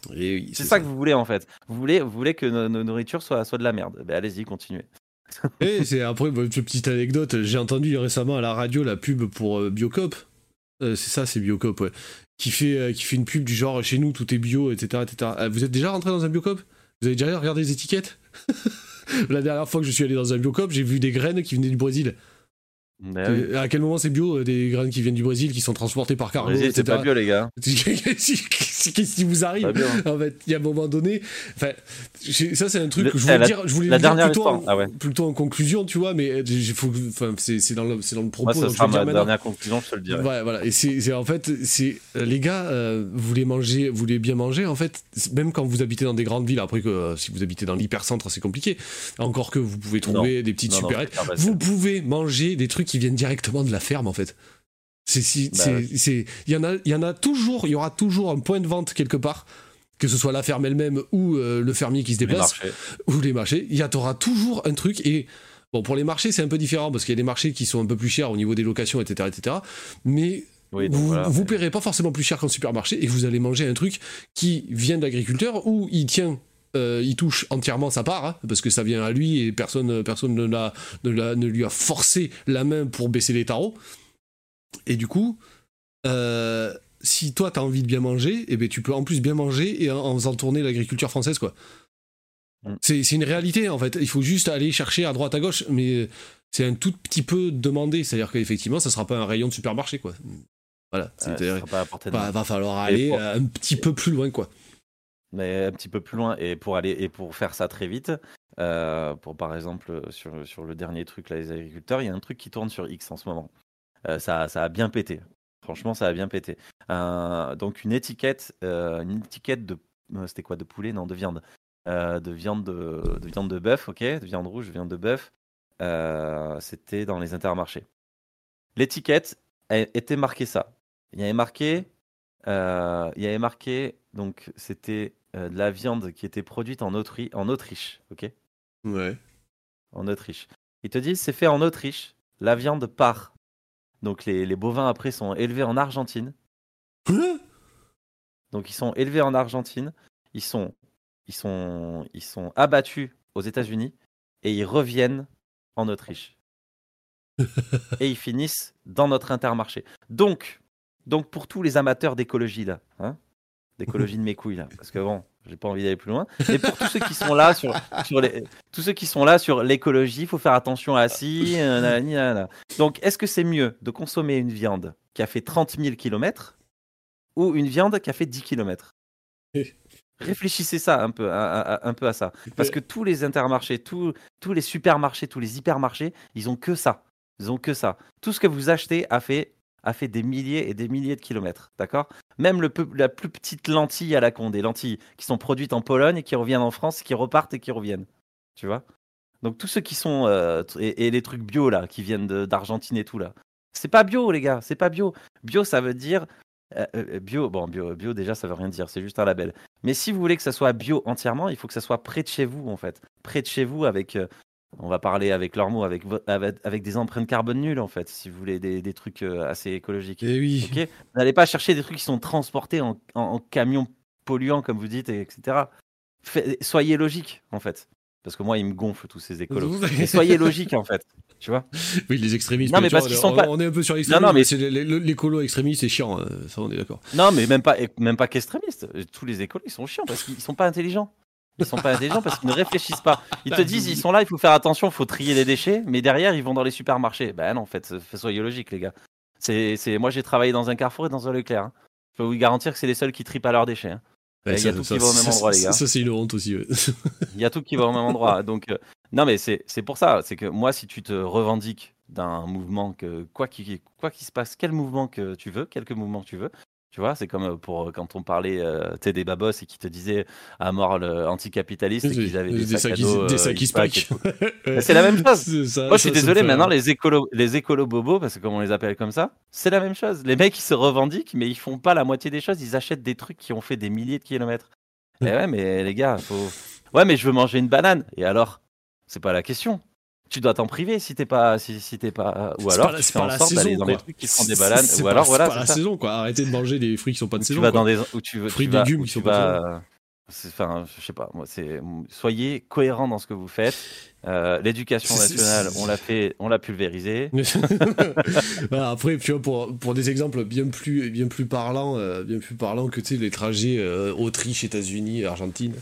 c'est ça, que vous voulez en fait. Vous voulez, vous voulez que nos, nourritures soient, soient de la merde. Ben, allez-y, continuez. Et c'est après une petite anecdote. J'ai entendu récemment à la radio la pub pour euh, Biocop. Euh, c'est ça, c'est Biocop, ouais. Qui fait, qui fait une pub du genre chez nous tout est bio, etc., etc. Vous êtes déjà rentré dans un Biocop? Vous avez déjà regardé les étiquettes? La dernière fois que je suis allé dans un Biocop, j'ai vu des graines qui venaient du Brésil. À quel moment c'est bio Des graines qui viennent du Brésil, qui sont transportées par cargo, C'est pas bio, les gars. Qu'est-ce qui vous arrive En fait, il y a un moment donné. Enfin, ça, c'est un truc que je voulais dire. Je voulais la dire plutôt, en, ah plutôt en conclusion, tu vois, mais enfin, c'est dans, le, dans le propos. Moi, ça sera ma dernière conclusion, je te le dirai. Ouais, voilà. Et c'est en fait, c'est les gars, euh, vous voulez manger, vous voulez bien manger, en fait, même quand vous habitez dans des grandes villes, après que euh, si vous habitez dans l'hypercentre, c'est compliqué. Encore que vous pouvez trouver des petites supérettes. Vous pouvez manger des trucs qui viennent directement de la ferme, en fait. C'est si, bah c'est, il y en a, il y en a toujours, il y aura toujours un point de vente quelque part, que ce soit la ferme elle-même ou euh, le fermier qui se déplace, ou les marchés. Il y aura toujours un truc et bon pour les marchés c'est un peu différent parce qu'il y a des marchés qui sont un peu plus chers au niveau des locations, etc., etc. Mais vous, vous paierez pas forcément plus cher qu'en supermarché et vous allez manger un truc qui vient d'agriculteur ou il tient euh, il touche entièrement sa part, hein, parce que ça vient à lui et personne, personne ne, l'a, ne, lui a forcé la main pour baisser les tarots. Et du coup, euh, si toi t'as envie de bien manger, eh ben, tu peux en plus bien manger et en, faisant tourner l'agriculture française, quoi. Mm. C'est, une réalité en fait. Il faut juste aller chercher à droite à gauche, mais c'est un tout petit peu demandé. C'est-à-dire qu'effectivement, ça sera pas un rayon de supermarché, quoi. Voilà. va falloir aller un petit peu plus loin, quoi mais un petit peu plus loin. Et pour aller et pour faire ça très vite, euh, pour par exemple sur, sur le dernier truc là, les agriculteurs, il y a un truc qui tourne sur X en ce moment. Euh, ça, ça a bien pété. Franchement, ça a bien pété. Euh, donc une étiquette, une étiquette de, c'était quoi, de poulet, non, de viande, de viande de, de viande de bœuf, ok, de viande rouge, de viande de bœuf. c'était dans les intermarchés. L'étiquette était marquée ça. Il y avait marqué, il y avait marqué donc, c'était euh, de la viande qui était produite en, en Autriche, ok? Ouais. En Autriche. Ils te disent, c'est fait en Autriche. La viande part. Donc, les, bovins, après, sont élevés en Argentine. Donc, ils sont élevés en Argentine. Ils sont, ils sont, ils sont abattus aux États-Unis. Et ils reviennent en Autriche. et ils finissent dans notre intermarché. Donc, donc pour tous les amateurs d'écologie, là, hein, d'écologie de mes couilles là, parce que bon, j'ai pas envie d'aller plus loin. Et pour tous ceux qui sont là sur, sur les, tous ceux qui sont là sur l'écologie, il faut faire attention à si. Euh, Donc, est-ce que c'est mieux de consommer une viande qui a fait 30 000 km ou une viande qui a fait 10 km Réfléchissez ça un peu, à, un peu à ça, parce que tous les intermarchés, tous, tous les supermarchés, tous les hypermarchés, ils ont que ça. Ils ont que ça. Tout ce que vous achetez a fait a fait des milliers et des milliers de kilomètres, d'accord? Même la plus petite lentille à la con, des lentilles qui sont produites en Pologne et qui reviennent en France, qui repartent et qui reviennent, tu vois? Donc tous ceux qui sont euh, et, les trucs bio là, qui viennent d'Argentine et tout là, c'est pas bio les gars, c'est pas bio. Bio ça veut dire euh, euh, bio, bon bio, bio déjà ça veut rien dire, c'est juste un label. Mais si vous voulez que ça soit bio entièrement, il faut que ça soit près de chez vous en fait, près de chez vous avec on va parler avec leurs mots, avec, avec, des empreintes carbone nulles en fait, si vous voulez des, trucs euh, assez écologiques. Et eh oui. N'allez pas chercher des trucs qui sont transportés en, en, camions polluants comme vous dites, etc. soyez logique en fait. Parce que moi, ils me gonflent tous ces écolos. soyez logique en fait. Tu vois? Oui, les extrémistes. Non, mais parce qu'ils sont pas. On est un peu sur l'extrémisme. Non, non, mais c'est l'écolo extrémiste, c'est chiant. Euh, ça, on est d'accord. Non, mais même pas, même pas qu'extrémistes. Tous les écolos, ils sont chiants parce qu'ils sont pas intelligents. Ils sont pas intelligents parce qu'ils ne réfléchissent pas. Ils te disent, ils sont là, il faut faire attention, il faut trier les déchets, mais derrière, ils vont dans les supermarchés. Ben non, en fait, soyez logique, les gars. C'est. Moi, j'ai travaillé dans un Carrefour et dans un Leclerc. Hein. Je peux vous garantir que c'est les seuls qui tripent à leurs déchets. Hein. il y a tout qui va au même endroit, les gars. Ça, c'est une honte aussi. il y a tout qui va au même endroit. Donc, euh, non, mais c'est, pour ça. C'est que moi, si tu te revendiques d'un mouvement que, quoi qu'il, quoi qu'il se passe, quel mouvement que tu veux, quelques mouvements que tu veux, tu vois, c'est comme euh, pour euh, quand on parlait euh, des babos et qui te disaient à mort anticapitaliste qu'ils avaient des, des sacs, des c'est la même chose. Moi, je suis désolé, maintenant, les écolos, les écolos bobos, parce que comme on les appelle comme ça, c'est la même chose. Les mecs, ils se revendiquent, mais ils font pas la moitié des choses. Ils achètent des trucs qui ont fait des milliers de kilomètres. Eh ouais, mais les gars, faut. Ouais, mais je veux manger une banane. Et alors? C'est pas la question tu dois t'en priver si t'es pas si, si t'es pas ou alors tu fais en sorte d'aller dans des trucs qui font des bananes ou alors voilà c'est pas la saison quoi. Arrêtez de manger des fruits qui sont pas de saison tu vas dans des où tu veux fruits et légumes qui sont pas Enfin, je sais pas, moi, c'est soyez cohérent dans ce que vous faites. Euh, l'éducation nationale, on l'a fait, on l'a pulvérisé. après, tu vois, pour, pour des exemples bien plus, bien plus parlants, euh, bien plus parlants que tu sais, les trajets euh, Autriche, États-Unis, Argentine.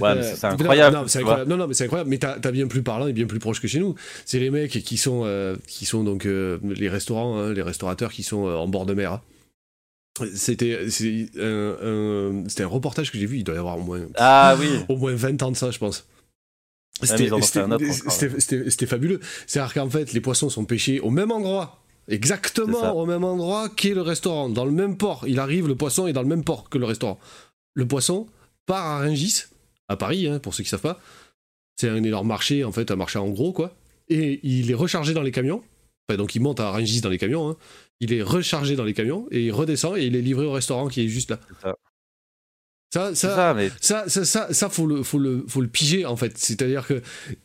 Ouais, c'est incroyable. Non, incroyable. Non, non, mais c'est incroyable. Mais t'as as bien plus parlant et bien plus proche que chez nous. C'est les mecs qui sont, qui sont donc les restaurants, hein, les restaurateurs qui sont en bord de mer. Hein. C'était un, un, reportage que j'ai vu, il doit y avoir au moins, ah, oui. au moins 20 ans de ça, je pense. Ah, c'était fabuleux. C'est-à-dire qu'en fait, les poissons sont pêchés au même endroit, exactement au même endroit qu'est le restaurant, dans le même port. Il arrive, le poisson est dans le même port que le restaurant. Le poisson part à Rungis, à Paris, hein, pour ceux qui savent pas. C'est un énorme marché, en fait, un marché en gros, quoi. Et il est rechargé dans les camions. Enfin, donc il monte à Rungis dans les camions. Hein il est rechargé dans les camions et il redescend et il est livré au restaurant qui est juste là. Ça, ça, mais... ça, ça, ça, faut le, faut le, faut le piger en fait. C'est-à-dire que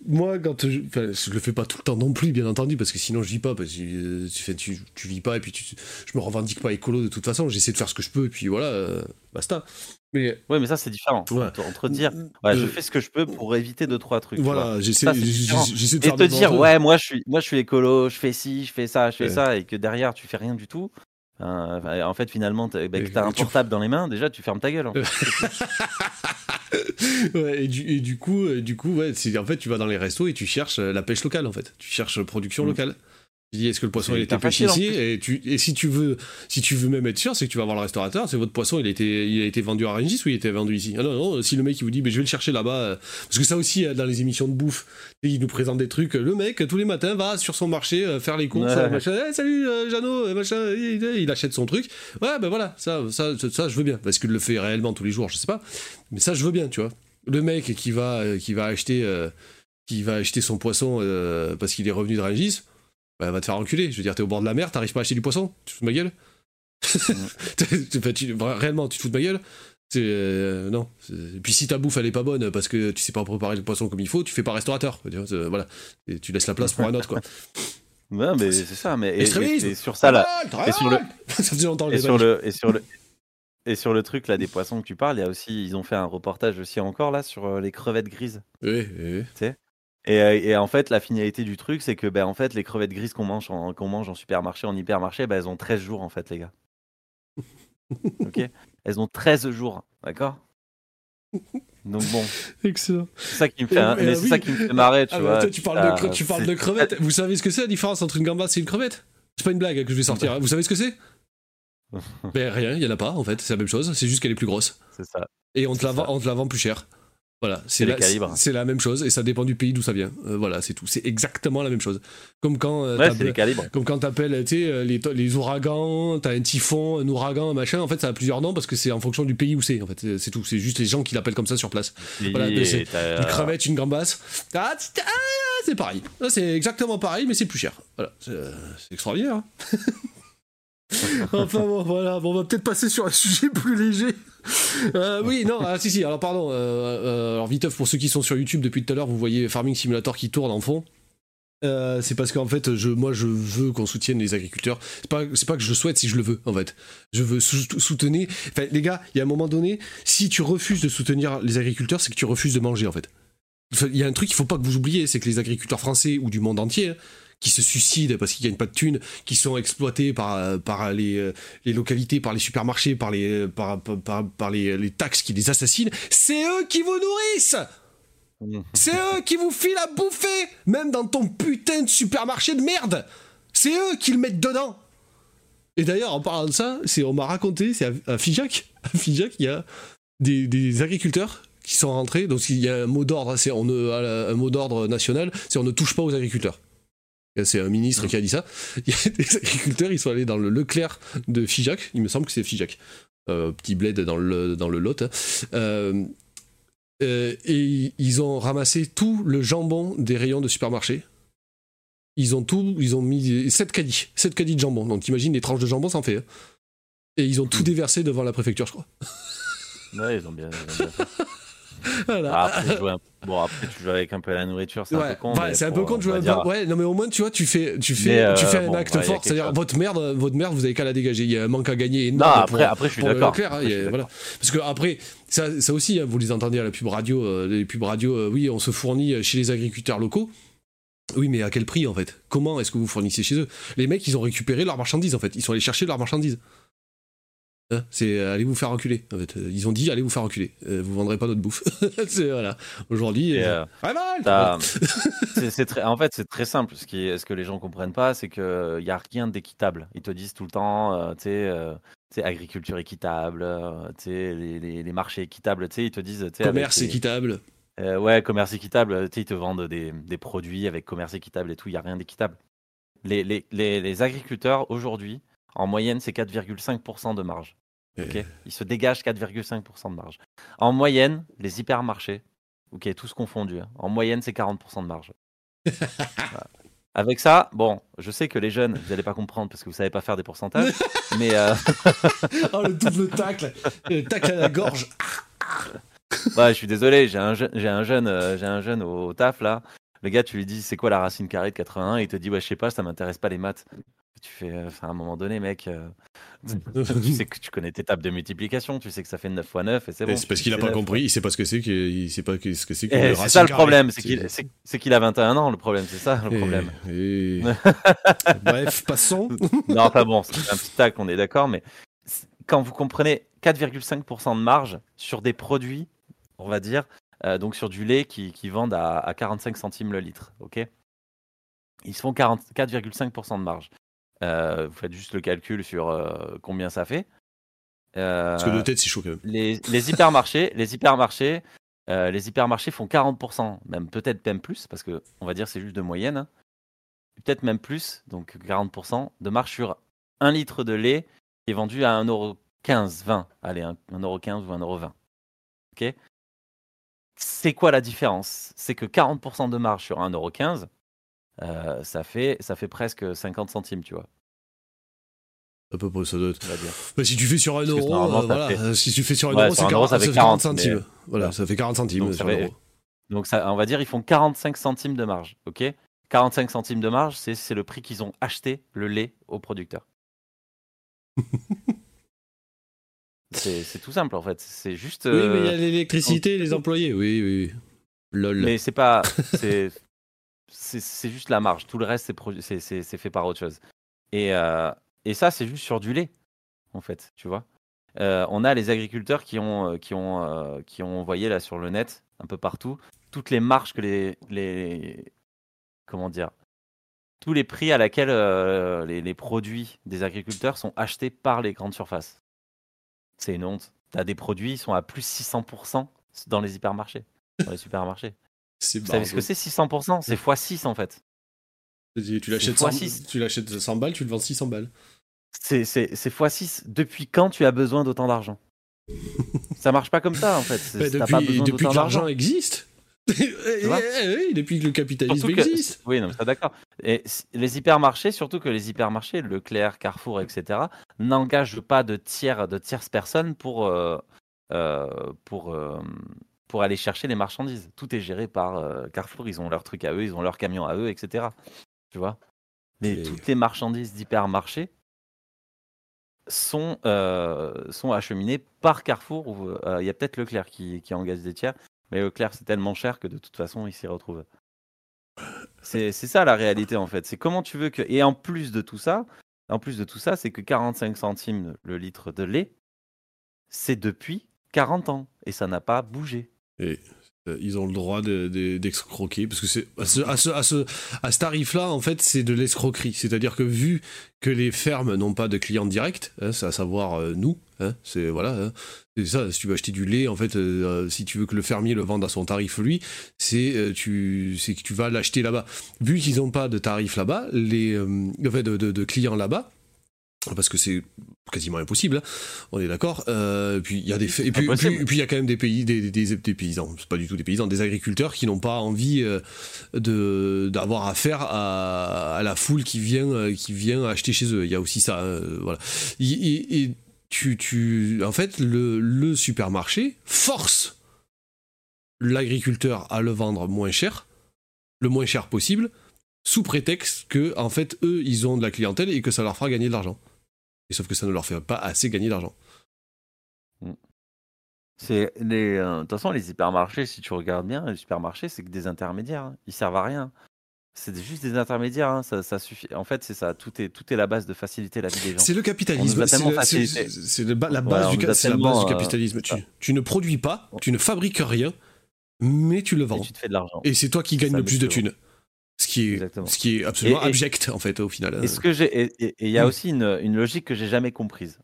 moi, quand je, je le fais pas tout le temps non plus, bien entendu, parce que sinon je vis pas, parce que euh, tu, tu, tu vis pas et puis tu, je me revendique pas écolo de toute façon. J'essaie de faire ce que je peux et puis voilà, euh, basta. Mais... Ouais, mais ça c'est différent. Entre, dire, ouais, je fais ce que je peux pour éviter deux trois trucs. Voilà, j'essaie de faire. Et te dire, ouais, moi je suis, moi je suis écolo, je fais ci, je fais ça, je fais ça, et que derrière tu fais rien du tout. En fait, finalement, bah, tu as un portable dans les mains, déjà tu fermes ta gueule. En ouais, et, du, et, du, coup, du coup, ouais, en fait, tu vas dans les restos et tu cherches la pêche locale, en fait. Tu cherches production mm. locale. Tu dis est-ce que le poisson il était pêché ici et, tu, et si tu veux si tu veux même être sûr c'est que tu vas voir le restaurateur c'est votre poisson il a été il a été vendu à Rungis ou il a été vendu ici? Ah non non si le mec il vous dit mais je vais le chercher là-bas euh, parce que ça aussi euh, dans les émissions de bouffe il nous présente des trucs le mec tous les matins va sur son marché euh, faire les courses machin, eh, salut Jeannot machin il, achète son truc. Ouais ben voilà ça, ça ça je veux bien parce qu'il le fait réellement tous les jours je sais pas mais ça je veux bien tu vois. Le mec qui va qui va acheter qui va acheter son poisson parce qu'il est revenu de Rungis bah, va te faire enculer. Je veux dire, t'es au bord de la mer, t'arrives pas à acheter du poisson Tu te fous de ma gueule Réellement, tu te fous de ma gueule euh, non. Et puis si ta bouffe elle est pas bonne parce que tu sais pas préparer le poisson comme il faut, tu fais pas restaurateur. Voilà, et tu laisses la place pour un autre quoi. Ouais, mais c'est ça. Mais et, sur ça là, et sur le, ça longtemps. Et sur le, et sur le, et sur le truc là des poissons que tu parles, il y a aussi, ils ont fait un reportage aussi encore là sur euh, les crevettes grises. Oui, oui. Tu sais euh, et, en fait, la finalité du truc, c'est que ben, en fait, les crevettes grises qu'on mange, qu'on mange en supermarché, en hypermarché, ben, elles ont 13 jours, en fait, les gars. ok? Elles ont 13 jours, d'accord? Donc bon. Excellent. C'est ça qui me fait, mais, c'est ça qui me fait marrer, tu ah, vois. tu parles, de, tu parles de crevettes. Vous savez ce que c'est la différence entre une gambasse et une crevette? C'est pas une blague que je vais sortir. Hein. Vous savez ce que c'est? Ben rien, il y en a pas en fait. C'est la même chose. C'est juste qu'elle est plus grosse. C'est ça. Et on te, la vend, on te la vend plus cher. Voilà, c'est la, c'est la même chose et ça dépend du pays d'où ça vient. Euh, voilà, c'est tout. C'est exactement la même chose. Comme quand euh, comme quand t'appelles, tu sais, euh, les, les ouragans, t'as un typhon, un ouragan, un machin. En fait, ça a plusieurs noms parce que c'est en fonction du pays où c'est. En fait, c'est tout. C'est juste les gens qui l'appellent comme ça sur place. voilà, c'est une crevette, une gambasse. Ah, ah c'est pareil. Ah, c'est exactement pareil, mais c'est plus cher. Voilà, c'est extraordinaire. Hein. enfin bon, voilà, bon, on va peut-être passer sur un sujet plus léger. Euh, oui, non, ah, si, si, alors pardon. Euh, euh, alors, viteuf, pour ceux qui sont sur YouTube depuis tout à l'heure, vous voyez Farming Simulator qui tourne en fond. c'est parce qu'en fait, je, moi, je veux qu'on soutienne les agriculteurs. C'est pas, c'est pas que je le souhaite, si je le veux, en fait. Je veux soutenir. Enfin, les gars, il y a un moment donné, si tu refuses de soutenir les agriculteurs, c'est que tu refuses de manger, en fait. Il y a un truc qu'il faut pas que vous oubliez, c'est que les agriculteurs français ou du monde entier, hein, qui se suicident parce qu'ils gagnent pas de thunes, qui sont exploités par, par les, les localités, par les supermarchés, par les, par, par, les, les, taxes qui les assassinent, c'est eux qui vous nourrissent C'est eux qui vous filent à bouffer Même dans ton putain de supermarché de merde C'est eux qui le mettent dedans Et d'ailleurs, en parlant de ça, c'est on m'a raconté, c'est à, Figeac, à Figeac, il y a des, des agriculteurs qui sont rentrés. Donc il y a un mot d'ordre, c'est un mot d'ordre national, c'est on ne touche pas aux agriculteurs. C'est un ministre qui a dit ça. Il y a des agriculteurs, ils sont allés dans le Leclerc de Figeac, il me semble que c'est Figeac, euh, petit bled dans le, dans le Lot. Hein. Euh, euh, et ils ont ramassé tout le jambon des rayons de supermarché. Ils ont tout, ils ont mis 7 caddies, 7 caddies de jambon. Donc t'imagines les tranches de jambon, ça en fait. Hein. Et ils ont tout hmm. déversé devant la préfecture, je crois. Ouais, ils ont bien, ils ont bien fait. voilà. Ah, bon, après, tu joues avec un peu la nourriture, c'est un peu con. c'est un peu con de jouer un peu. Ouais, non, mais au moins, tu vois, tu fais, tu fais, tu fais un acte fort. C'est-à-dire, votre merde, votre merde, vous avez qu'à la dégager. Il y a un manque à gagner énorme. Non, après, après, je suis d'accord. Hein, voilà. Parce que après, ça, ça aussi, hein, vous les entendez à la pub radio, les pubs radio, oui, on se fournit chez les agriculteurs locaux. Oui, mais à quel prix en fait? Comment est-ce que vous fournissez chez eux? Les mecs, ils ont récupéré leurs marchandises en fait. Ils sont allés chercher leurs marchandises. Hein, c'est euh, allez vous faire reculer. En fait. Ils ont dit allez vous faire reculer. Euh, vous vendrez pas notre bouffe. c'est voilà. Aujourd'hui, euh, c'est très. En fait, c'est très simple. Ce qui, ce que les gens comprennent pas, c'est que y a rien d'équitable. Ils te disent tout le temps, tu sais, agriculture équitable, tu les, les, les, marchés équitables. Tu ils te disent, commerce équitable. Euh, ouais, commerce équitable. ils te vendent des, des, produits avec commerce équitable et tout. Il n'y a rien d'équitable. Les, agriculteurs, aujourd'hui, en moyenne, c'est 4,5% de marge. Ils se dégagent 4,5% de marge. En moyenne, les hypermarchés, ok, tous confondus, hein, en moyenne, c'est 40% de marge. Avec ça, bon, je sais que les jeunes, vous n'allez pas comprendre parce que vous savez pas faire des pourcentages, mais... Euh, oh, le double tacle Le tacle à la gorge ouais, je suis désolé, j'ai un, un jeune, euh, un jeune au, taf là. Le gars, tu lui dis c'est quoi la racine carrée de 81 Il te dit ouais, je sais pas, ça m'intéresse pas les maths. Tu fais, euh, enfin, à un moment donné, mec, euh, tu sais que tu connais tes tables de multiplication, tu sais que ça fait 9 x 9 et c'est bon. C'est parce qu'il a pas compris, il sait pas ce que c'est, qu'il sait pas ce que c'est. Eh, c'est ça le problème, c'est qu'il, c'est, qu'il a 21 ans, le problème, c'est ça le problème. Bref, passons. non, enfin bon, c'est un petit tac, on est d'accord, mais quand vous comprenez 4,5% de marge sur des produits on va dire, euh, donc sur du lait qui, qui vendent à, 45 centimes le litre. ok? Ils se font 4,5% de marge. Euh, vous faites juste le calcul sur euh, combien ça fait. Parce que de tête, c'est chaud quand même. Les, les hypermarchés, les hypermarchés, les hypermarchés font 40%, même peut-être même plus, parce que on va dire c'est juste de moyenne. Hein. Peut-être même plus, donc 40% de marge sur un litre de lait qui est vendu à 1,15€, 20, allez, 1,15€ ou 1,20€. Ok? C'est quoi la différence? C'est que 40% de marge sur 1,15€, euh, ça, fait, ça fait presque 50 centimes, tu vois. À peu près, ça doit être. Bah, si tu fais sur 1 euro, euh, voilà. si tu fais sur 1 euro, c'est 40, ça fait 40, centimes. Voilà, ça fait 40 centimes. Donc, sur donc ça, on va dire, ils font 45 centimes de marge, ok? 45 centimes de marge, c'est le prix qu'ils ont acheté le lait au producteur. C'est tout simple en fait. C'est juste. Oui, mais il y a euh, l'électricité les employés. Oui, oui. Lol. Mais c'est pas. C'est juste la marge. Tout le reste, c'est fait par autre chose. Et, euh, et ça, c'est juste sur du lait, en fait, tu vois. Euh, on a les agriculteurs qui ont, qui, ont, qui envoyé là sur le net, un peu partout, toutes les marges que les. les comment dire Tous les prix à laquelle les, produits des agriculteurs sont achetés par les grandes surfaces. C'est une honte. Tu as des produits, ils sont à plus 600% dans les hypermarchés, dans les supermarchés. Vous savez ce que c'est 600% C'est x6 en fait. Tu l'achètes 100, tu l'achètes 100 balles, tu le vends 600 balles. C'est x6. Depuis quand tu as besoin d'autant d'argent? Ça marche pas comme ça en fait. Bah, depuis, depuis que l'argent existe oui, depuis que le capitalisme existe. Oui, non, d'accord. Et les hypermarchés, surtout que les hypermarchés, Leclerc, Carrefour, etc., n'engagent pas de tiers, de tierces personnes pour, euh, euh, pour, euh, pour aller chercher les marchandises. Tout est géré par Carrefour. Ils ont leurs trucs à eux, ils ont leurs camions à eux, etc. Tu vois? Mais toutes les marchandises d'hypermarché sont, sont acheminées par Carrefour. Il y a peut-être Leclerc qui, qui engage des tiers, mais Leclerc, c'est tellement cher que de toute façon, il s'y retrouve. C'est ça la réalité en fait. C'est comment tu veux que. Et en plus de tout ça, en plus de tout ça, c'est que 45 centimes le litre de lait, c'est depuis 40 ans et ça n'a pas bougé. Et euh, ils ont le droit d'escroquer parce que c'est à ce, à ce, à ce, à ce tarif-là, en fait, c'est de l'escroquerie. C'est-à-dire que vu que les fermes n'ont pas de clients directs, hein, à savoir euh, nous, hein, c'est voilà, hein, ça. Si tu veux acheter du lait, en fait, euh, si tu veux que le fermier le vende à son tarif lui, c'est tu, que tu vas l'acheter là-bas. Vu qu'ils n'ont pas de tarif là-bas, les, en fait, de, de clients là-bas, parce que c'est quasiment impossible, hein. on est d'accord. Euh, puis il y a des et puis, puis, il y a quand même des pays, des, des, des paysans, c'est pas du tout des paysans, des agriculteurs qui n'ont pas envie euh, de d'avoir affaire à, à, la foule qui vient euh, qui vient acheter chez eux. Il y a aussi ça, euh, voilà. Et, et, tu, tu, en fait, le, le supermarché force l'agriculteur à le vendre moins cher, le moins cher possible, sous prétexte que, en fait, eux, ils ont de la clientèle et que ça leur fera gagner de l'argent. Et sauf que ça ne leur fait pas assez gagner d'argent. Mm. C'est les, euh, de toute façon, les hypermarchés, si tu regardes bien, les supermarchés, c'est que des intermédiaires. Hein. Ils servent à rien. C'est juste des intermédiaires, hein. ça, suffit. En fait, c'est ça. Tout est, tout est la base de faciliter la vie des gens. C'est le capitalisme. C'est la base, du, euh, capitalisme. Tu, ne produis pas, tu ne fabriques rien, mais tu le vends. Et tu te fais de l'argent. Et c'est toi qui gagnes le plus de thunes. Ce qui est, ce qui est absolument abject, en fait, au final. Et il y a mm. aussi une, une logique que j'ai jamais comprise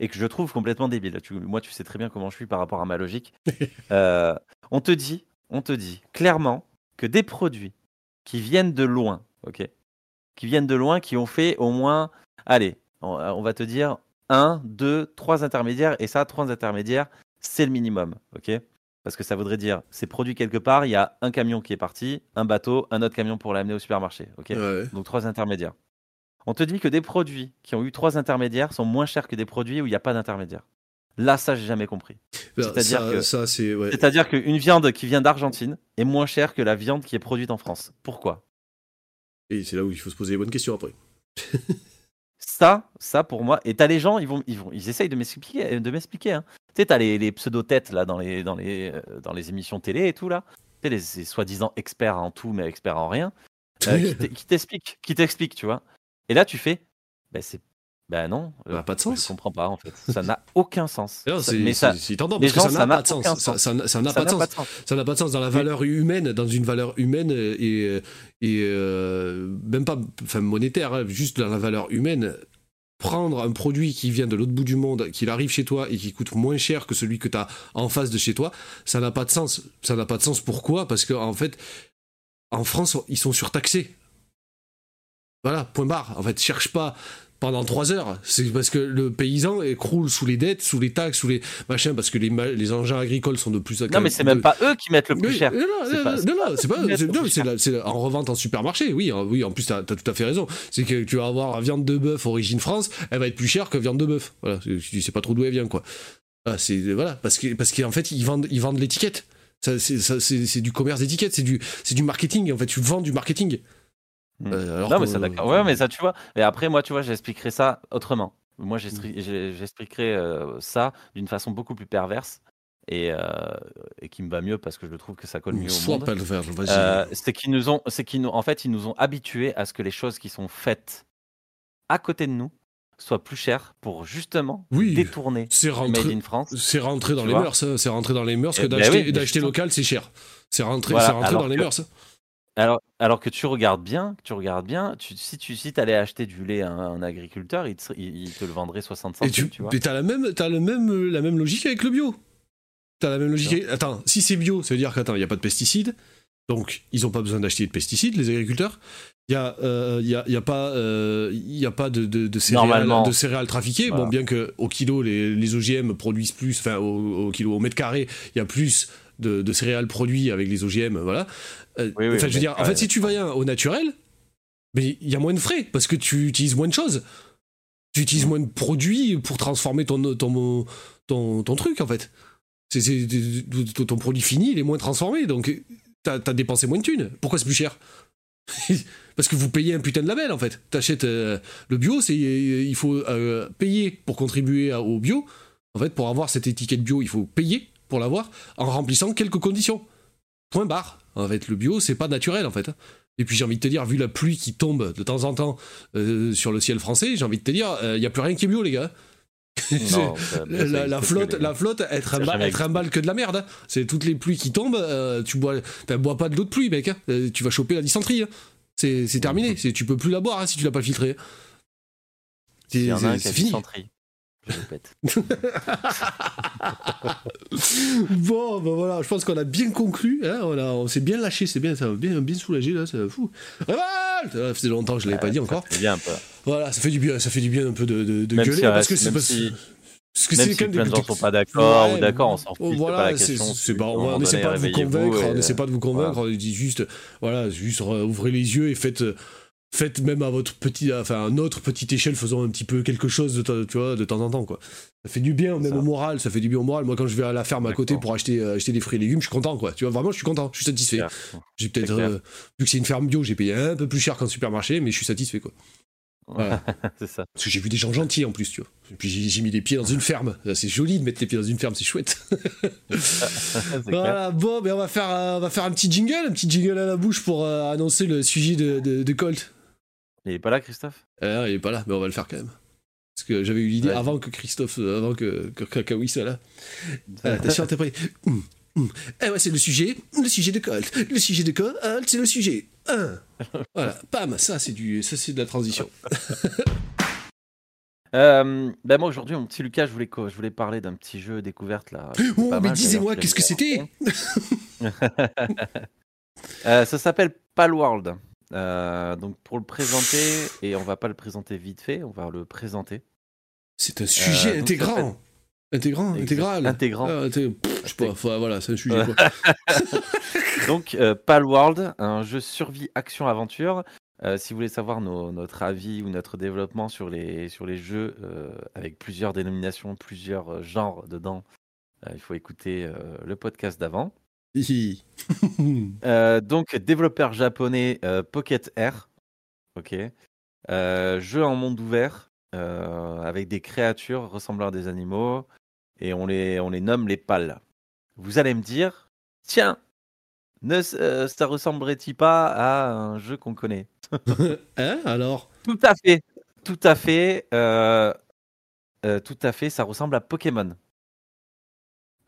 et que je trouve complètement débile. moi, tu sais très bien comment je suis par rapport à ma logique. Euh, on te dit, on te dit clairement que des produits qui viennent de loin, ok, qui viennent de loin, qui ont fait au moins, allez, on, va te dire un, deux, trois intermédiaires, et ça, trois intermédiaires, c'est le minimum, ok parce que ça voudrait dire, c'est produit quelque part, il y a un camion qui est parti, un bateau, un autre camion pour l'amener au supermarché. Donc trois intermédiaires. On te dit que des produits qui ont eu trois intermédiaires sont moins chers que des produits où il n'y a pas d'intermédiaire. Là, ça, j'ai jamais compris. Ben, c'est-à-dire que, c'est-à-dire qu'une viande qui vient d'Argentine est moins chère que la viande qui est produite en France. Pourquoi? Et c'est là où il faut se poser les bonnes questions après. ça, ça pour moi. Et t'as les gens, ils vont, ils vont, ils essayent de m'expliquer, de m'expliquer. Hein. Tu sais, t'as les, les pseudo-têtes là dans les, dans les, euh, dans les émissions télé et tout là. Tu sais, les, soi-disant experts en tout mais experts en rien. Euh, qui t'expliquent, qui t'expliquent, tu vois. Et là, tu fais, ben c'est ben non, ça n'a pas de sens. Je comprends pas en fait. Ça n'a aucun sens. mais ça, c'est parce que ça n'a pas de sens. Ça n'a pas de sens. Ça n'a pas de sens dans la valeur humaine, dans une valeur humaine et, et euh, même pas, enfin monétaire, hein, juste dans la valeur humaine. Prendre un produit qui vient de l'autre bout du monde, qu'il arrive chez toi et qui coûte moins cher que celui que tu as en face de chez toi, ça n'a pas de sens. Ça n'a pas de sens. Pourquoi? Parce qu'en en fait, en France, ils sont surtaxés. Voilà, point barre. En fait, cherche pas pendant trois heures. C'est parce que le paysan croule sous les dettes, sous les taxes, sous les machins, parce que les, les engins agricoles sont de plus. Non, mais c'est même pas eux qui mettent le plus cher. Non, non, c'est pas. c'est en revente en supermarché. Oui, oui. En plus, t'as as tout à fait raison. C'est que tu vas avoir viande de bœuf origine France, elle va être plus chère que viande de bœuf. Voilà, tu sais pas trop d'où elle vient, quoi. Voilà, c'est voilà, parce que parce qu'en fait, ils vendent ils vendent l'étiquette. C'est du commerce d'étiquette, c'est du c'est du marketing. En fait, tu vends du marketing. Mmh. Euh, non, mais ça, d'accord. Ouais, mais ça, tu vois. Et après, moi, tu vois, j'expliquerai ça autrement. Moi, mmh. j'expliquerai euh, ça d'une façon beaucoup plus perverse et, euh, et, qui me va mieux parce que je trouve que ça colle mieux au monde. Euh, c'est qu'ils nous ont, c'est qu'ils nous, en fait, ils nous ont habitués à ce que les choses qui sont faites à côté de nous soient plus chères pour justement oui, détourner c'est rentré, Made in France. C'est rentré dans les mœurs, hein. c'est rentré dans les mœurs que eh ben d'acheter local, c'est cher. C'est rentré, rentré dans les mœurs. Alors, alors que tu regardes bien, tu regardes bien, tu, si tu si allais acheter du lait à un, agriculteur, il te, il, te, le vendrait 60 centimes. tu, tu vois. Mais t'as la même, as le même, la même logique avec le bio. T'as la même logique. Attends, si c'est bio, ça veut dire qu'il n'y a pas de pesticides. Donc, ils n'ont pas besoin d'acheter de pesticides, les agriculteurs. Il n'y a, euh, y a, y a, pas, euh, y a pas de, de, de, céréales, de céréales trafiquées. Bon, bien qu'au kilo, les, les OGM produisent plus, enfin, au, au, kilo, au mètre carré, il y a plus de, de, céréales produits avec les OGM, voilà. Euh, je veux dire, en fait, si tu vas au naturel, mais il y a moins de frais parce que tu utilises moins de choses. Tu utilises moins de produits pour transformer ton, ton, ton, ton truc, en fait. C'est, ton produit fini, il est moins transformé, donc t'as as dépensé moins de thunes. Pourquoi c'est plus cher? Parce que vous payez un putain de label, en fait. T'achètes euh, le bio, c'est il faut euh, payer pour contribuer au bio. En fait, pour avoir cette étiquette bio, il faut payer pour l'avoir en remplissant quelques conditions. Point barre. En fait, le bio, c'est pas naturel, en fait. Et puis j'ai envie de te dire, vu la pluie qui tombe de temps en temps euh, sur le ciel français, j'ai envie de te dire, il euh, n'y a plus rien qui est bio, les gars. la, flotte, la flotte, être un, bal, que de la merde. Hein. C'est toutes les pluies qui tombent. Euh, tu bois, bois pas de l'eau de pluie, mec. Hein. tu vas choper la dysenterie. Hein. C'est terminé. Tu peux plus la boire si tu l'as pas filtrée. C'est fini. bon, ben voilà, je pense qu'on a bien conclu. Hein, on, on s'est bien lâché, c'est bien, ça bien, bien soulagé là, c'est fou. Révolte Ça faisait longtemps que je l'avais pas dit encore. bien un peu. Voilà, ça fait du bien, ça fait du bien un peu de, de, gueuler parce que c'est si... Parce que même si plein de gens sont pas d'accord ou d'accord, on s'en fout. Voilà, pas la question. C'est pas, on n'essaie pas de vous convaincre, on n'essaie pas de vous convaincre, on dit juste, voilà, juste ouvrez les yeux et faites faites même à votre petit, enfin à notre petite échelle, faisons un petit peu quelque chose de, tu vois, de temps en temps quoi. Ça fait du bien même au moral, ça fait du bien au moral. Moi quand je vais à la ferme à côté pour acheter, euh, acheter des fruits et légumes, je suis content quoi. Tu vois vraiment, je suis content, je suis satisfait. J'ai peut-être euh, vu que c'est une ferme bio, j'ai payé un peu plus cher qu'un supermarché, mais je suis satisfait quoi. c'est ça. Parce que j'ai vu des gens gentils en plus, tu vois. Et puis j'ai mis les pieds dans une ferme. C'est joli de mettre les pieds dans une ferme, c'est chouette. voilà, bon, mais on va, faire, on va faire un petit jingle, un petit jingle à la bouche pour annoncer le sujet de, de, de Colt. Il est pas là, Christophe? Euh, Il est pas là, mais on va le faire quand même. Parce que j'avais eu l'idée avant que Christophe, euh, avant que, que soit là. Euh, t'es prêt hum, hum. Eh ouais, c'est le sujet, le sujet de Colt. Le sujet de Colt, c'est le sujet. Voilà, pam, ça c'est du, ça c'est de la transition. Euh, ben moi aujourd'hui mon petit Lucas je voulais je voulais parler d'un petit jeu découverte là. Oh mais disez-moi qu'est-ce que c'était? Ça s'appelle Palworld. Euh, donc pour le présenter, et on va pas le présenter vite fait, on va le présenter. C'est un sujet euh, intégrant. Intégrant, intégral. Intégrant. Ah, je sais pas, voilà, c'est un sujet. donc euh, Palworld, un jeu survie action aventure. Euh, si vous voulez savoir notre avis ou notre développement sur les, sur les jeux avec plusieurs dénominations, plusieurs genres dedans, il faut écouter le podcast d'avant. Euh, donc, développeur japonais euh, Pocket Air. Ok. Euh, jeu en monde ouvert avec des créatures ressemblant à des animaux et on les, on les nomme les pales. Vous allez me dire, tiens, ne, ça ressemblerait-il pas à un jeu qu'on connaît? Hein alors? Tout à fait, tout à fait, tout à fait, ça ressemble à Pokémon.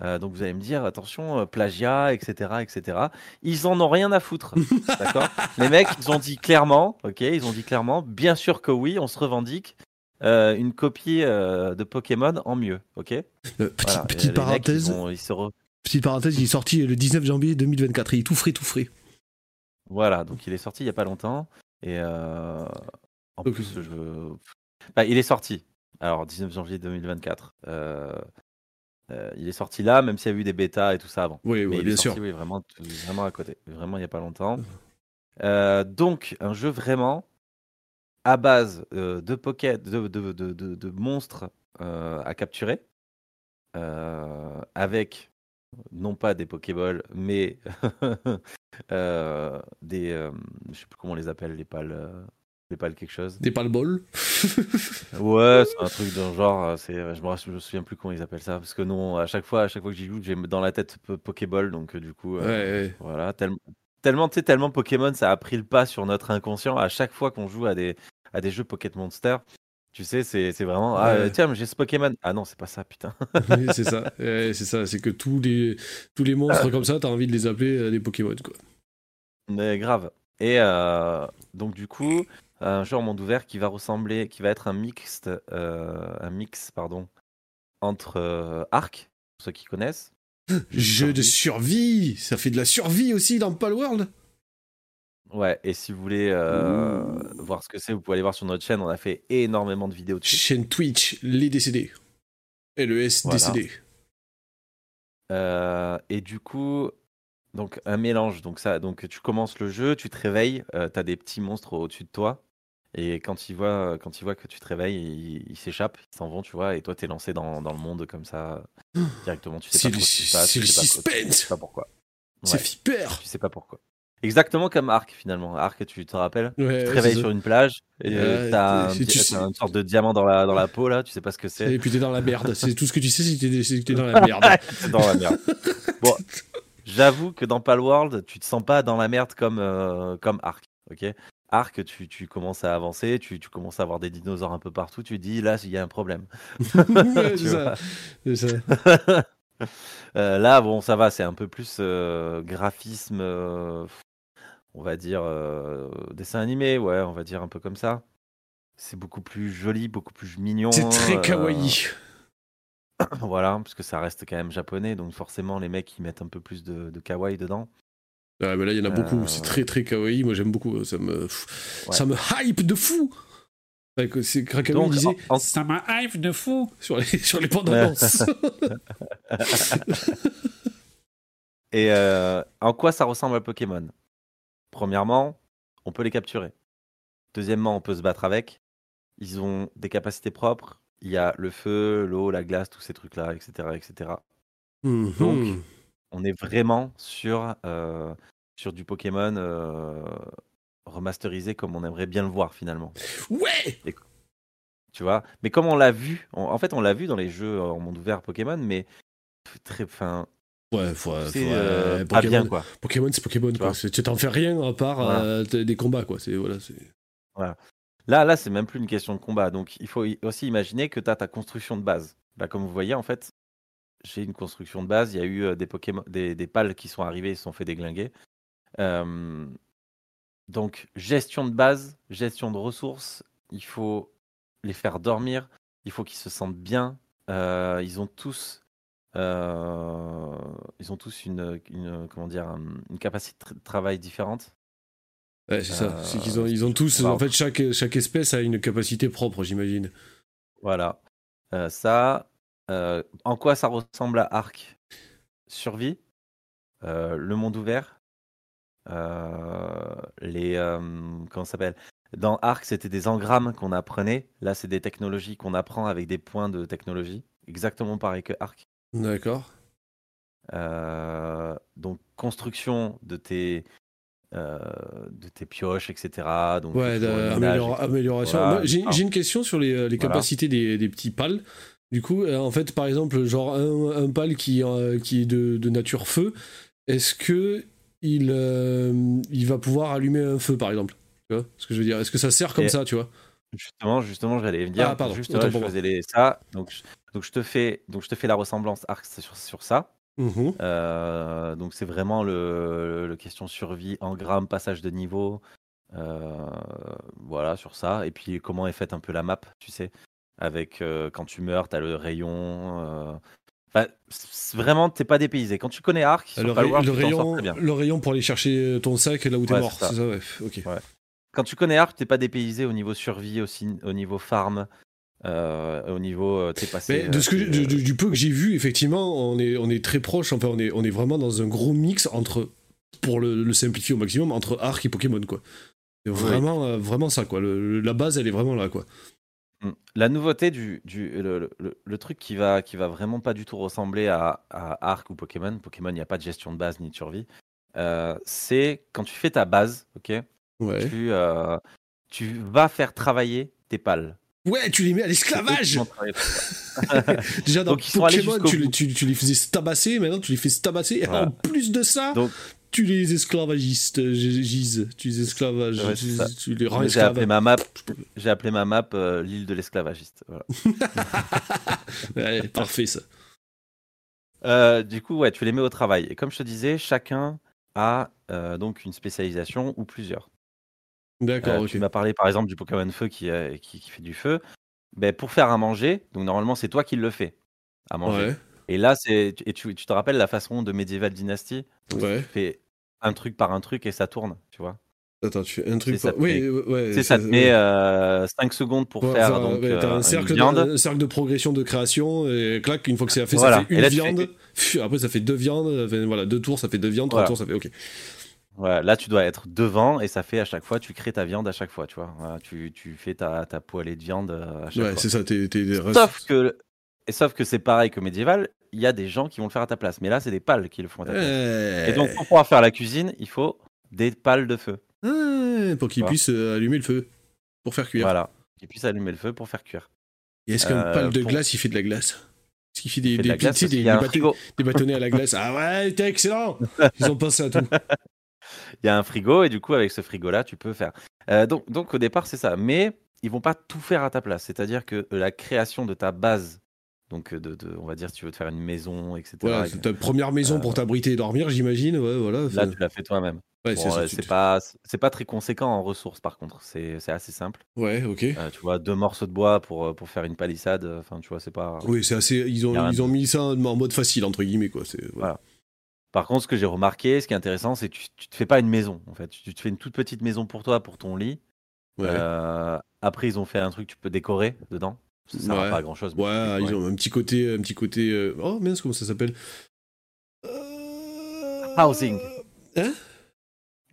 Euh, donc vous allez me dire, attention, euh, plagiat, etc., etc. Ils en ont rien à foutre, d'accord? Les mecs, ils ont dit clairement, ok, ils ont dit clairement, bien sûr que oui, on se revendique. Euh, une copie de Pokémon en mieux, ok? Petite, parenthèse. Petite parenthèse, il est sorti le 19 janvier 2024. Il est tout frais, tout frais. Voilà, donc il est sorti il y a pas longtemps et en plus, je... Bah, il est sorti. Alors 19 janvier 2024. Euh, il est sorti là, même s'il y a eu des bêtas et tout ça avant. Oui, oui bien sûr. Oui, vraiment, vraiment à côté. Vraiment, il n'y a pas longtemps. Euh, donc, un jeu vraiment à base euh, de pocket, de, de, de, de monstres à capturer, avec non pas des Pokéballs, mais des. je sais plus comment on les appelle, les pales des pales quelque chose. Des pales balls Ouais, c'est un truc d'un genre. Euh, c'est, je me, me souviens plus comment ils appellent ça. Parce que non, à chaque fois, à chaque fois que j'y joue, j'ai dans la tête Pokéball. Donc, euh, du coup, euh, voilà. tellement, tu sais, tellement Pokémon, ça a pris le pas sur notre inconscient. À chaque fois qu'on joue à des, à des jeux Pocket Monster, tu sais, c'est, c'est vraiment. Ah, tiens, j'ai ce Pokémon. Ah non, c'est pas ça, putain. c'est ça. c'est ça. C'est que tous les, tous les monstres comme ça, t'as envie de les appeler des Pokémon, quoi. Mais grave. Et donc, du coup, un jeu en monde ouvert qui va ressembler, qui va être un mixte, euh, un mix pardon, entre euh, Ark, pour ceux qui connaissent. Jeu de survie, ça fait de la survie aussi dans Palworld. Ouais, et si vous voulez euh, voir ce que c'est, vous pouvez aller voir sur notre chaîne. On a fait énormément de vidéos dessus. Chaîne Twitch, les décédés. Et le S décédé. et du coup, donc un mélange. Donc ça, donc tu commences le jeu, tu te réveilles, tu as des petits monstres au-dessus de toi. Et quand ils voient, quand ils voient que tu te réveilles, ils s'échappent, ils s'en vont, tu vois, et toi, t'es lancé dans, dans le monde comme ça, directement. Tu sais pas, le, c'est le suspense. sais pas pourquoi. C'est super. Tu sais pas pourquoi. Exactement comme Arc finalement. Arc, tu te rappelles? Tu te réveilles sur une plage et euh, t'as un, une sorte de diamant dans la, dans la peau là, tu sais pas ce que c'est. Et puis t'es dans la merde. c'est tout ce que tu sais, c'est que t'es dans la merde. dans la merde. Bon, j'avoue que dans Palworld, tu te sens pas dans la merde comme, euh, comme Arc. Ok? Arc, tu, tu, commences à avancer, tu, tu, commences à avoir des dinosaures un peu partout, tu dis là, il y a un problème. ça. Euh, là, bon, ça va, c'est un peu plus euh, graphisme, euh, on va dire dessin animé, ouais, on va dire un peu comme ça. C'est beaucoup plus joli, beaucoup plus mignon. C'est très kawaii. voilà, parce que ça reste quand même japonais, donc forcément les mecs ils mettent un peu plus de, de kawaii dedans. Ah, là, il y en a beaucoup. C'est très, très kawaii. Moi, j'aime beaucoup. Ça me, ça me hype de fou. C'est Krakatoa disait Ça me hype de fou sur les, sur les Et euh, en quoi ça ressemble à Pokémon? Premièrement, on peut les capturer. Deuxièmement, on peut se battre avec. Ils ont des capacités propres. Il y a le feu, l'eau, la glace, tous ces trucs-là, etc., etc. Donc, Mhm. on est vraiment sur, euh, sur du Pokémon euh, remasterisé comme on aimerait bien le voir finalement. Ouais Tu vois? Mais comme on l'a vu, en, en fait, on l'a vu dans les jeux en monde ouvert Pokémon, mais très, fin, Ouais, faut, faut- euh, Pokémon, bien quoi. Pokémon, c'est Pokémon, quoi. Tu t'en fais rien à part Voilà. euh, des combats, quoi. C'est, voilà, c'est... Là, là, c'est même plus une question de combat. Donc, il faut aussi imaginer que tu as ta construction de base. Là, comme vous voyez, en fait, j'ai une construction de base. Il y a eu des Pokémon, des, des pales qui sont arrivés et se sont fait déglinguer. Euh, donc, gestion de base, gestion de ressources. Il faut les faire dormir. Il faut qu'ils se sentent bien. Euh, ils ont tous, euh, ils ont tous une, une- comment dire, un- une capacité de tra- travail différente. Ouais, c'est ça. C'est qu'ils ont, ils ont tous... va- En fait, chaque, chaque espèce a une capacité propre, j'imagine. Voilà. Ça, en quoi ça ressemble à Arc Survie, le monde ouvert, les euh, comment ça s'appelle? Dans Arc, c'était des engrammes qu'on apprenait. Là, c'est des technologies qu'on apprend avec des points de technologie, exactement pareil que Arc. D'accord. Euh, donc construction de tes euh, de tes pioches, etc. Donc Ouais, améliora- amélioration. Voilà. J'ai, une question sur les, euh, les Voilà. capacités des, des petits pales. Du coup, euh, en fait, par exemple, genre un, un pal qui, euh, qui est de, de nature feu, est-ce que il, euh, il va pouvoir allumer un feu, par exemple Tu vois ce que je veux dire? Est-ce que ça sert comme Et- ça, tu vois? Justement, justement, j'allais me dire. Ah, pardon, Juste là, je faisais les, ça. Donc, je, donc je te fais, donc je te fais la ressemblance arc sur, sur ça. Mhm. Euh, donc c'est vraiment le, le question survie, engramme, passage de niveau. euh, voilà sur ça. Et puis comment est faite un peu la map, tu sais, avec euh, quand tu meurs, t'as le rayon. Euh, c'est- vraiment, t'es pas dépaysé. Quand tu connais Arc, le, rayon, très bien. le rayon pour aller chercher ton sac là où t'es Ouais, mort, ça. ouais. Quand tu connais Arc, t'es pas dépaysé au niveau survie, aussi, au niveau farm, euh, au niveau euh, t'es passé. Mais de ce que, euh, du, peu que j'ai vu, effectivement, on est, on est très proche, enfin, on est, on est vraiment dans un gros mix entre, pour le, le simplifier au maximum, entre Arc et Pokémon, quoi. Oui. vraiment, euh, vraiment ça, quoi. Le- le- la base, elle est vraiment là, quoi. Mm. La nouveauté du, du le, le- le truc qui va qui va vraiment pas du tout ressembler à, à Arc ou Pokémon. Pokémon, il n'y a pas de gestion de base ni de survie. Euh, c'est quand tu fais ta base, ok, Ouais. tu euh, tu vas faire travailler tes pales. Ouais, tu les mets à l'esclavage. Déjà, dans Donc, Pokémon, tu, tu, tu les faisais tabasser, maintenant tu les fais tabasser, Voilà. en plus de ça, Donc tu les esclavagistes, gise, tu les esclavages, Ouais, tu, les rends j'ai appelé ma map j'ai appelé ma map euh, l'île de l'esclavagiste. Voilà. Ouais, parfait, ça. Euh, du coup, ouais, tu les mets au travail. Et comme je te disais, chacun a euh, donc une spécialisation ou plusieurs. D'accord, Euh, ok. Tu m'as parlé par exemple du Pokémon Feu qui, qui, qui fait du feu. Ben, pour faire à manger, donc normalement c'est toi qui le fais à manger. Ouais, Et là, c'est et tu, tu te rappelles la façon de Medieval Dynasty? Ouais. Tu fais un truc par un truc et ça tourne, tu vois. Attends, tu fais un truc. C'est par- Oui, met- ouais, ouais. Sais, ça te ouais. met euh, 5 secondes pour Ouais, faire donc, ouais, t'as euh, un, cercle une de, viande. un cercle de progression de création et clac une fois que c'est fait Voilà. ça fait une là, fais viande après ça fait deux viandes fait- voilà deux tours ça fait deux viandes trois Voilà. tours ça fait ok Ouais, là, tu dois être devant et ça fait à chaque fois, tu crées ta viande à chaque fois, tu vois. Voilà, tu, tu fais ta, ta poêlée de viande euh, à chaque ouais fois. c'est ça t'es- Sauf que, et sauf que c'est pareil que médiéval, il y a des gens qui vont le faire à ta place. Mais là, c'est des pales qui le font à ta place. Et donc, pour pouvoir faire la cuisine, il faut des pales de feu. Pour qu'ils Voilà. puissent euh, allumer le feu pour faire cuire Voilà. Qui puissent allumer le feu pour faire cuire. et est-ce qu'un Euh, pale de pour- glace il fait de la glace? Est-ce qu'il fait des, fait de des, glace bâton- frigo. des bâtonnets à la glace? Ah ouais t'es excellent ils ont pensé à tout Il y a un frigo et du coup, avec ce frigo-là, tu peux faire. Euh, donc, donc, au départ, c'est ça. Mais ils vont pas tout faire à ta place. C'est-à-dire que la création de ta base, donc, euh, de, de- on va dire, si tu veux te faire une maison, etc. voilà c'est ta première maison pour t'abriter et dormir j'imagine ouais voilà Là, tu l'as fait toi-même. ouais, Bon, c'est euh, tu- pas, très conséquent en ressources, par contre. C'est assez simple. ouais ok Euh, tu vois, deux morceaux de bois pour, euh, pour faire une palissade. euh, Enfin, tu vois, c'est pas. Oui, c'est assez. Ils ont, ils ont mis ça en mode facile entre guillemets quoi. Voilà. Voilà. Par contre, ce que j'ai remarqué, ce qui est intéressant, c'est que tu, tu te fais pas une maison. En fait, tu te fais une toute petite maison pour toi, pour ton lit. Ouais. Euh, après, ils ont fait un truc, tu peux décorer dedans. Ça sert Ouais. pas à grand chose. Ouais, ils ont un petit côté, un petit côté. euh, Oh mince, comment ça s'appelle? Euh, Housing. Hein?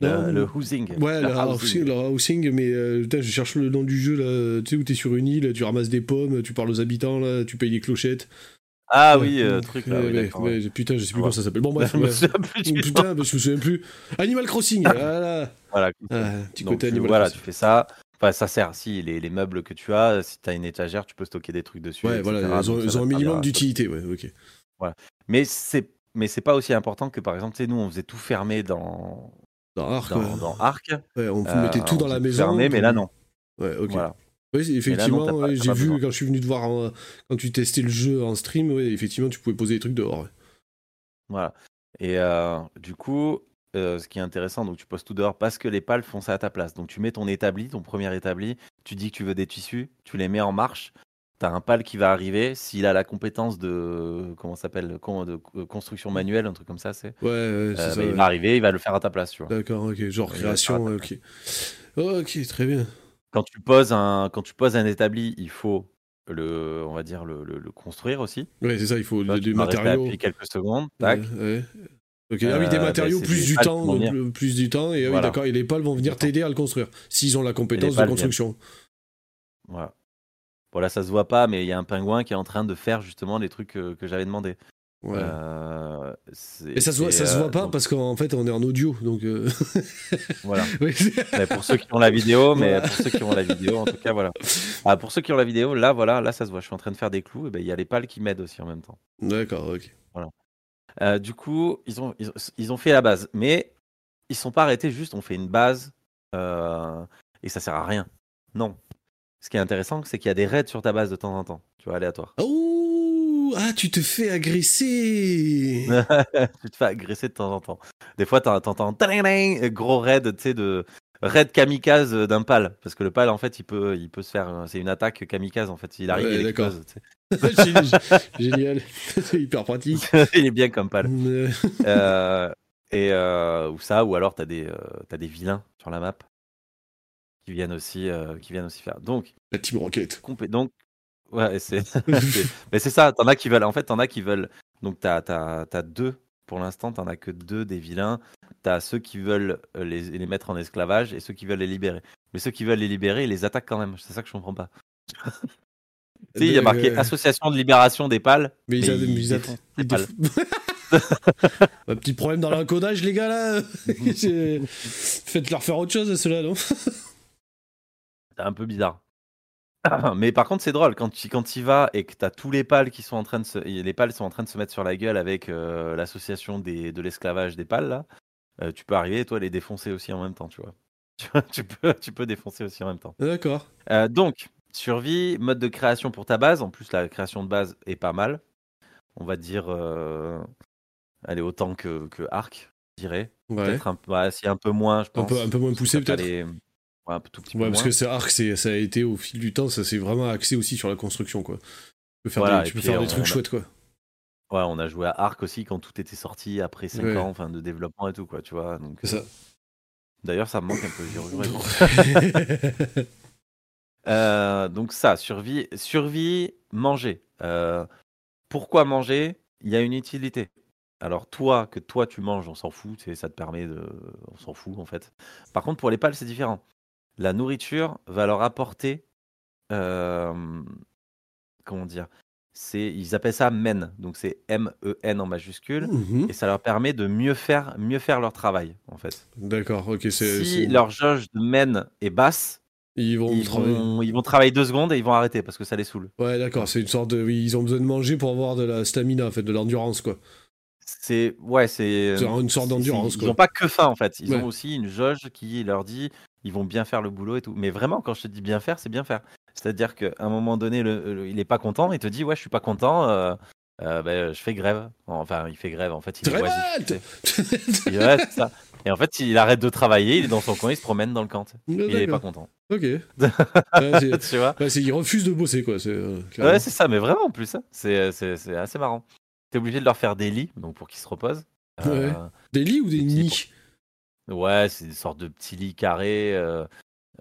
Le, housing. Ouais, le, housing. mais euh, putain, je cherche le nom du jeu là. Tu sais où t'es sur une île, tu ramasses des pommes, tu parles aux habitants là, tu payes des clochettes. Ah oui, euh, truc là. putain, je sais plus comment ça s'appelle. Bon, bref. putain, je me souviens plus. Animal Crossing, voilà. Voilà. Ah, petit côté Animal Voilà, tu fais ça. Enfin, ça sert. Si les, les, meubles que tu as, si tu as une étagère, tu peux stocker des trucs dessus. Ouais, voilà, ils ont, ils ont un minimum d'utilité, ouais, ok. Voilà. Mais c'est mais c'est pas aussi important que par exemple, tu sais, nous on faisait tout fermer dans dans Arc. Dans, Arc. Ouais, on euh, mettait tout dans la maison. Fermé, mais là non. Ouais, ok. Voilà. Oui, effectivement, j'ai vu quand je suis venu te voir quand tu testais le jeu en stream, ouais, effectivement, tu pouvais poser des trucs dehors. Voilà. Et euh, du coup, euh, ce qui est intéressant, donc tu poses tout dehors parce que les pales font ça à ta place. Donc tu mets ton établi, ton premier établi, tu dis que tu veux des tissus, tu les mets en marche. Tu as un pal qui va arriver, s'il a la compétence de comment s'appelle de euh, construction manuelle, un truc comme ça, c'est. Ouais, ouais c'est ça. Il va arriver, il va le faire à ta place, tu vois. D'accord, ok, genre création, ok. Ok, très bien quand tu poses un, quand tu poses un établi, il faut le, on va dire le, le, construire aussi. Oui, c'est ça, il faut des matériaux. quelques secondes, tac. Ah oui, des euh, matériaux, plus, du temps, plus du temps, et oui, d'accord, et les pales vont venir t'aider à le construire, s'ils ont la compétence de construction. Voilà. Bon, là, ça se voit pas, mais il y a un pingouin qui est en train de faire justement les trucs que, que j'avais demandé. Ouais. Euh, et ça se voit, ça se voit euh, pas parce qu'en fait on est en audio donc. Euh... Voilà. pour ceux qui ont la vidéo, mais pour ceux qui ont la vidéo, en tout cas voilà. Ah, pour ceux qui ont la vidéo, là voilà, là ça se voit. Je suis en train de faire des clous et ben il y a les pales qui m'aident aussi en même temps. D'accord, ok. Voilà. Euh, du coup ils ont, ils ont, fait la base, mais ils sont pas arrêtés juste. On fait une base et ça sert à rien. Non. Ce qui est intéressant, c'est qu'il y a des raids sur ta base de temps en temps. Tu vois, aléatoire. Oh ah, tu te fais agresser Tu te fais agresser de temps en temps. Des fois, t'entends gros raid, tu sais, de raid kamikaze d'un pal. Parce que le pal, en fait, il peut, il peut se faire. C'est une attaque kamikaze, en fait. Il arrive, il explose. Génial. C'est hyper pratique. il est bien comme pal. euh, et euh, ou ça, ou alors t'as des, euh, as des vilains sur la map qui viennent aussi, euh, qui viennent aussi faire. Donc, la team rocket. Donc, Ouais, c'est. mais c'est ça, t'en as qui veulent. En fait, t'en as qui veulent. Donc, t'as as, as, deux. Pour l'instant, t'en as que deux des vilains. T'as ceux qui veulent euh, les, les, mettre en esclavage et ceux qui veulent les libérer. Mais ceux qui veulent les libérer, ils les attaquent quand même. C'est ça que je comprends pas. Tu sais, il y a marqué Association de libération des pales. Mais, ils, ils, pales. Un petit problème dans l'encodage, les gars, là. Faites-leur faire autre chose, ceux-là, non C'est un peu bizarre. Mais par contre, c'est drôle quand tu quand y vas et que tu as tous les pales qui sont en train de se, les pales sont en train de se mettre sur la gueule avec euh, l'association des, de l'esclavage des pales là. Euh, tu peux arriver et toi les défoncer aussi en même temps, tu vois. Tu, peux, tu peux défoncer aussi en même temps. D'accord. Euh, donc, survie, mode de création pour ta base. En plus, la création de base est pas mal. On va dire, elle est autant que, que Arc, je dirais. Peut-être un, bah, si un peu moins, je pense. Un peu, un peu moins poussé peut-être ouais, parce que c'est Arc, ça a été au fil du temps, ça s'est vraiment axé aussi sur la construction, quoi. Tu peux faire des, tu peux faire des trucs chouettes, quoi. Ouais, on a joué à Arc aussi quand tout était sorti après 5 ans enfin, de développement et tout, quoi, tu vois. Donc, ça. D'ailleurs, ça me manque un peu, j'y euh, donc ça, survie, survie manger. Euh, pourquoi manger? Il y a une utilité. Alors toi, que toi tu manges, on s'en fout, ça te permet de... On s'en fout en fait. Par contre, pour les pales, c'est différent la nourriture va leur apporter, comment dire, c'est, ils appellent ça men, donc c'est M-E-N en majuscule, mmh et ça leur permet de mieux faire, mieux faire leur travail, en fait. D'accord, ok. Si leur jauge de men est basse, ils vont, ils, vont, ils vont, travailler deux secondes et ils vont arrêter parce que ça les saoule. Ouais, d'accord, c'est une sorte de. Ils ont besoin de manger pour avoir de la stamina, en fait, de l'endurance, quoi. C'est ouais, c'est une sorte d'endurance. Ils n'ont pas que faim en fait. Ils ont aussi une jauge qui leur dit ils vont bien faire le boulot et tout. Mais vraiment, quand je te dis bien faire, c'est bien faire. C'est-à-dire qu'à un moment donné, le, il est pas content, il te dit ouais, je suis pas content. Euh, euh, ben, je fais grève. Enfin, il fait grève. En fait, il est ça. Et en fait, il arrête de travailler, il est dans son coin, il se promène dans le camp. il est pas content. Ok. tu vois Il refuse de bosser, quoi. Euh, ouais, c'est ça, mais vraiment en plus. Hein. C'est assez marrant. T'es obligé de leur faire des lits, donc pour qu'ils se reposent. Des lits ou des nids Ouais, c'est une sorte de petit lit carré. Euh,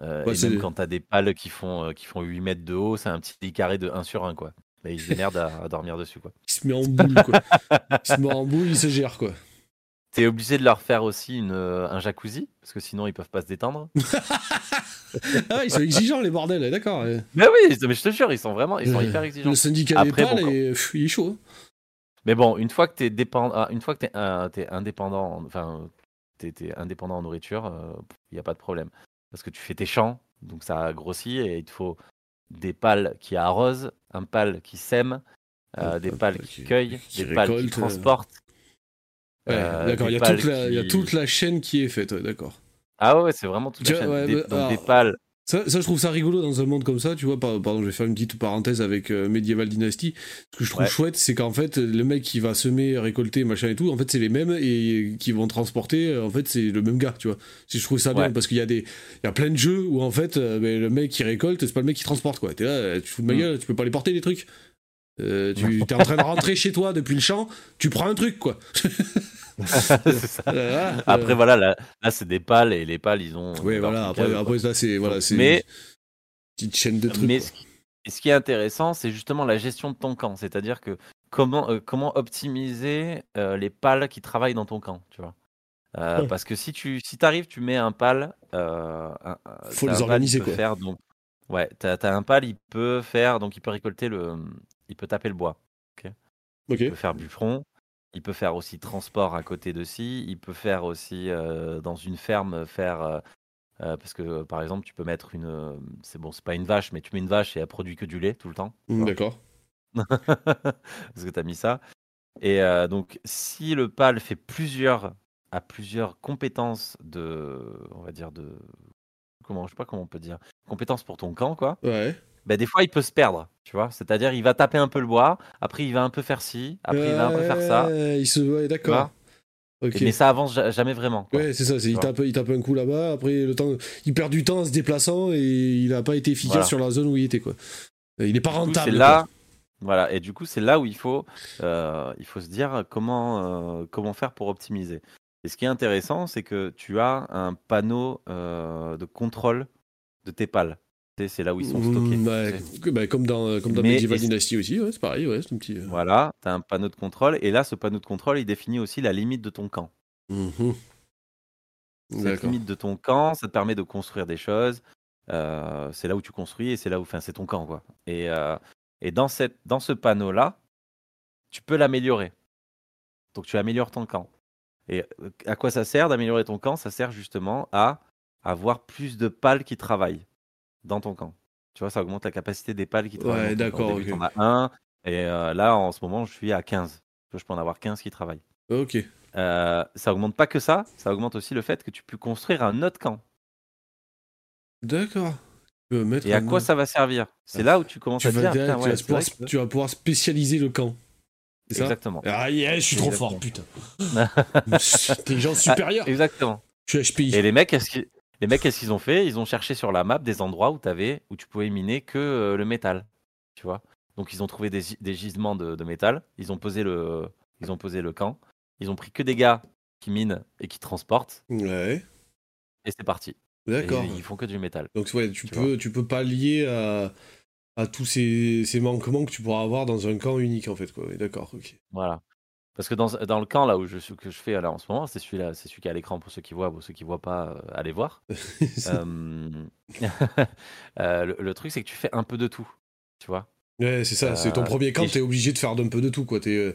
euh, et même quand t'as des pales qui font, euh, qui font 8 mètres de haut, c'est un petit lit carré de 1 sur 1, quoi. Et il se démerde à, dormir dessus, quoi. Il se met en boule, quoi. il se met en boule, il se gère, quoi. Obligé de leur faire aussi une, un jacuzzi, parce que sinon ils peuvent pas se détendre. ah, ils sont exigeants les bordels, d'accord. Mais oui, mais je te jure, ils sont vraiment, ils sont hyper exigeants. Le syndicat des pales, il est chaud. Hein. Mais bon, une fois que tu es, dépend... Ah, une fois que es, es indépendant, enfin, tu es, indépendant en nourriture, il n'y a pas de problème. Parce que tu fais tes champs, donc ça grossit et il te faut des pales qui arrosent, un pal qui sème, euh, des pales qui, cueillent, des pales qui euh. Euh, d'accord, il, y a toute la chaîne qui est faite, d'accord. Ah ouais, c'est vraiment toute la chaîne. des, donc des pales ça, ça, je trouve ça rigolo dans un monde comme ça, tu vois. Pardon, je vais faire une petite parenthèse avec euh, Medieval Dynasty. Ce que je trouve chouette, c'est qu'en fait, le mec qui va semer, récolter, machin et tout, en fait, c'est les mêmes et qui vont transporter, euh, en fait, c'est le même gars, tu vois. Si je trouve ça bien, parce qu'il y a des, il y a plein de jeux où en fait, euh, ben, le mec qui récolte, c'est pas le mec qui transporte, quoi. T'es là, tu fous de ma mm. gueule, tu peux pas les porter les trucs. Euh, tu es en train de rentrer chez toi depuis le champ, tu prends un truc, quoi. Après, voilà, là, c'est des pales et les pales, ils ont. Oui, voilà, après, après ça, c'est voilà, mais, une petite chaîne de trucs. Mais ce qui est intéressant, c'est justement la gestion de ton camp. C'est-à-dire que comment, euh, comment optimiser euh, les pales qui travaillent dans ton camp, tu vois. Euh, parce que si tu si arrives, tu mets un pal. Euh, faut les organiser quoi. Faire, donc, ouais, t'as as un pal, il peut faire, donc il peut récolter le, il peut taper le bois. Ok? Il peut faire bûcheron. Il peut faire aussi transport à côté de ci. Il peut faire aussi dans une ferme faire parce que par exemple tu peux mettre une c'est bon c'est pas une vache mais tu mets une vache et elle produit que du lait tout le temps. Mmh, d'accord. parce que tu as mis ça. Et donc si le pal fait plusieurs a plusieurs compétences de on va dire de comment je sais pas comment on peut dire compétences pour ton camp quoi. Ouais. Bah, des fois, il peut se perdre, tu vois. C'est-à-dire, il va taper un peu le bois, après, il va un peu faire ci, après, il va un peu faire ça. Il se... Ouais, d'accord. Mais ça avance jamais vraiment. Ouais, c'est ça. Il tape, il tape un coup là-bas, après, le temps... il perd du temps en se déplaçant et il n'a pas été efficace sur la zone où il était, quoi. Il n'est pas rentable. C'est là. Voilà, et du coup, c'est là où il faut, euh, il faut se dire comment, euh, comment faire pour optimiser. Et ce qui est intéressant, c'est que tu as un panneau euh, de contrôle de tes pales c'est là où ils sont stockés. Mmh, bah, comme dans, comme dans Medieval Dynasty aussi, c'est pareil, ouais, un petit. Euh. Voilà, tu as un panneau de contrôle, et là, ce panneau de contrôle, il définit aussi la limite de ton camp. Mmh la limite de ton camp, ça te permet de construire des choses. Euh, c'est là où tu construis et c'est là où, enfin, c'est ton camp, quoi. Et, euh, et dans, cette, dans ce panneau-là, tu peux l'améliorer. Donc tu améliores ton camp. Et à quoi ça sert d'améliorer ton camp? Ça sert justement à avoir plus de pales qui travaillent dans ton camp. Tu vois, ça augmente la capacité des pales qui travaillent. Ouais, d'accord. Okay. en as un, et euh, là, en ce moment, je suis à 15. Je peux en avoir 15 qui travaillent. Ok. Euh, ça augmente pas que ça, ça augmente aussi le fait que tu peux construire un autre camp. D'accord. Et à quoi ça va servir? C'est là où tu commences à dire. tu, vas pouvoir, spécialiser le camp. Ça? Exactement. Ah, yeah, je suis trop fort, putain. Intelligence supérieure. Ah, exactement. Je suis HPI. Et les mecs, est-ce qu'ils les mecs, qu'est-ce qu'ils ont fait? Ils ont cherché sur la map des endroits où, avais, où tu pouvais miner que euh, le métal. Tu vois? Donc, ils ont trouvé des, gisements de, métal. Ils ont, posé le, ils ont posé le camp. Ils ont pris que des gars qui minent et qui transportent. Ouais. Et c'est parti. D'accord. Ils font que du métal. Donc, ouais, tu, peux, tu peux pas lier à, à tous ces, ces, manquements que tu pourras avoir dans un camp unique, en fait. D'accord, ok. Voilà. Parce que dans, dans le camp là où je, que je fais là en ce moment, c'est celui-là, c'est celui qui est à l'écran pour ceux qui voient, pour ceux qui voient pas, euh, allez voir. euh, euh, le, truc, c'est que tu fais un peu de tout, tu vois. Ouais, c'est ça. c'est ton premier camp, t'es obligé de faire un peu de tout, quoi. T'es,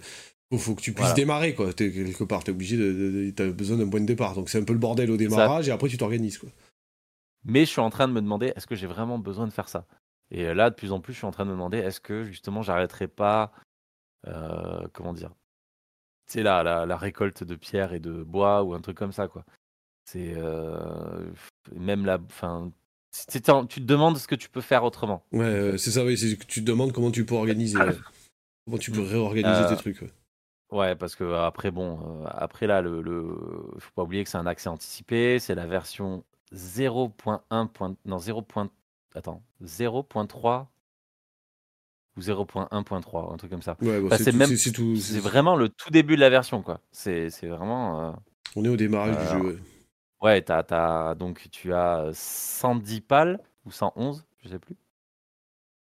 faut, faut que tu puisses démarrer, quoi. T'es quelque part, t'es obligé de, t'as besoin d'un point de départ. Donc c'est un peu le bordel au démarrage et après tu t'organises, quoi. Mais je suis en train de me demander, est-ce que j'ai vraiment besoin de faire ça? Et là, de plus en plus, je suis en train de me demander, est-ce que justement, j'arrêterai pas, comment dire, c'est la, la, récolte de pierres et de bois ou un truc comme ça, quoi. C'est euh, même la, enfin, tu te demandes ce que tu peux faire autrement. Ouais, c'est ça, oui, tu te demandes comment tu peux organiser, comment tu peux réorganiser tes euh, trucs. Ouais. parce que après, bon, euh, après là, le, le, faut pas oublier que c'est un accès anticipé, c'est la version 0.1. Non, 0. Attends, 0.3 ou 0.1.3, un truc comme ça. Ouais, c'est même, c'est vraiment le tout début de la version, quoi. C'est vraiment. Euh, On est au démarrage du jeu. Ouais, ouais as, donc tu as 110 pales ou 111, je sais plus.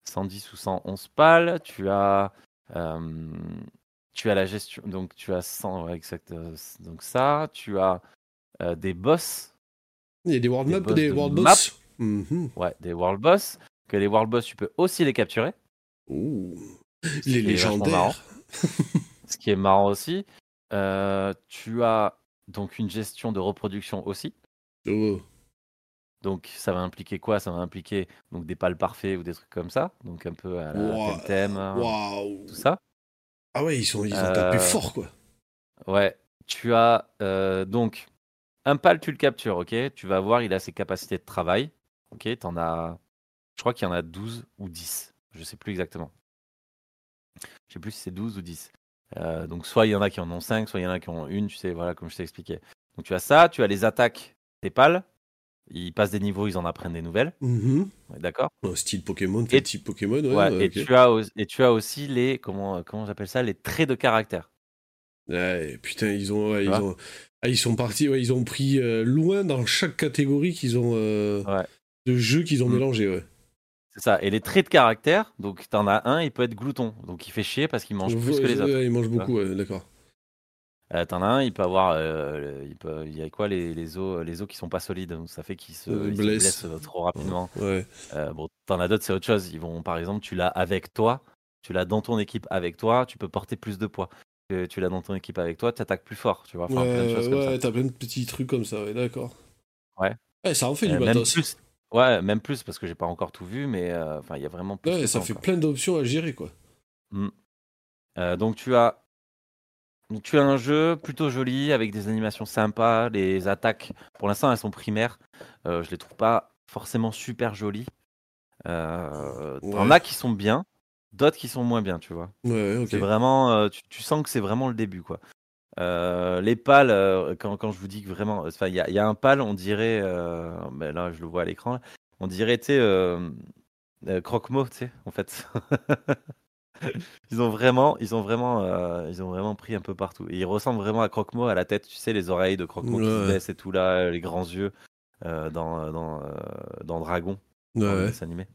110 ou 111 pales. Tu as, euh, tu as la gestion, donc tu as 100, exact, donc ça, tu as des boss. Il y a des world maps, des world boss. Mhm. Ouais, des world boss. Que les world boss, tu peux aussi les capturer. Ouh. Les légendaires. Ce qui est marrant aussi. tu as donc une gestion de reproduction aussi. Oh. Donc ça va impliquer quoi? Ça va impliquer donc des pales parfaits ou des trucs comme ça. Donc un peu à la thème, tout ça. Ah ouais, ils sont ils ont tapé euh, fort quoi. Ouais, tu as euh, donc un pal, tu le captures, ok? Tu vas voir, il a ses capacités de travail. Ok, t'en as. Je crois qu'il y en a 12 ou 10. Je sais plus exactement. Je sais plus si c'est 12 ou 10. Euh, donc soit il y en a qui en ont 5, soit il y en a qui en ont une, tu sais, voilà, comme je t'ai expliqué. Donc tu as ça, tu as les attaques des pales, ils passent des niveaux, ils en apprennent des nouvelles. Mm-hmm. D'accord? Style Pokémon, et, type Pokémon, ouais. et, tu as, et tu as aussi les, comment, comment j'appelle ça, les traits de caractère. Ouais, putain, ils ont, ils, ont ah, ils sont partis, ouais, ils ont pris euh, loin dans chaque catégorie qu'ils ont euh, de jeux qu'ils ont mm. mélangé, ouais. C'est ça. Et les traits de caractère, donc t'en as un, il peut être glouton, donc il fait chier parce qu'il mange plus que les autres. il mange beaucoup, d'accord. Euh, t'en as un, il peut avoir, euh, il, peut, il y a quoi les, les os, les os qui sont pas solides, donc ça fait qu'ils se, blessent trop rapidement. Ouais. Euh, bon, t'en as d'autres, c'est autre chose. Ils vont, par exemple, tu l'as avec toi, tu l'as dans ton équipe avec toi, tu peux porter plus de poids. Tu l'as dans ton équipe avec toi, tu attaques plus fort, tu vois. Enfin, ouais, t'as plein de petits trucs comme ça, ouais, d'accord. Ouais. Ouais, ça en fait du Même plus. Ouais, même plus parce que j'ai pas encore tout vu, mais enfin, il y a vraiment plus. Ouais, ça fait plein d'options à gérer, quoi. Mmh. donc tu as tu as un jeu plutôt joli avec des animations sympas. Les attaques, pour l'instant, elles sont primaires. Euh, je les trouve pas forcément super jolies. Euh, en a qui sont bien, d'autres qui sont moins bien, tu vois. C'est vraiment, euh, tu, sens que c'est vraiment le début, quoi. Euh, les pales, quand, quand, je vous dis que vraiment, il y, y, a un pal, on dirait, mais là, je le vois à l'écran, on dirait, tu sais, croque-mot, tu sais, en fait. ils ont vraiment, ils ont vraiment, euh, ils ont vraiment pris un peu partout. Et ils ressemblent vraiment à Croque-Mot à la tête, tu sais, les oreilles de Croque-Mot qui se baissent et tout là, les grands yeux euh, dans, dans, euh, dans Dragon, ouais, animé.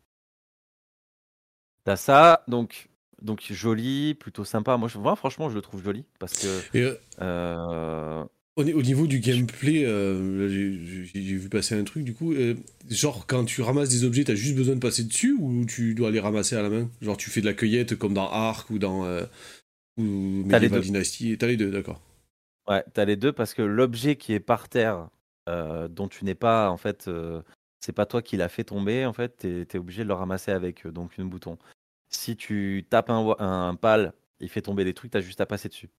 T'as ça, donc, donc joli, plutôt sympa. Moi, je, moi, franchement, je le trouve joli parce que. Au, niveau du gameplay, euh, j'ai vu passer un truc du coup. Euh, genre, quand tu ramasses des objets, t'as juste besoin de passer dessus ou tu dois les ramasser à la main? Genre, tu fais de la cueillette comme dans Ark ou dans euh, ou Medieval Dynasty? T'as les deux, d'accord. Ouais, t'as les deux parce que l'objet qui est par terre, dont tu n'es pas, en fait, c'est pas toi qui l'as fait tomber, en fait, t'es es obligé de le ramasser avec donc une bouton. Si tu tapes un, un pal, il fait tomber des trucs, t'as juste à passer dessus.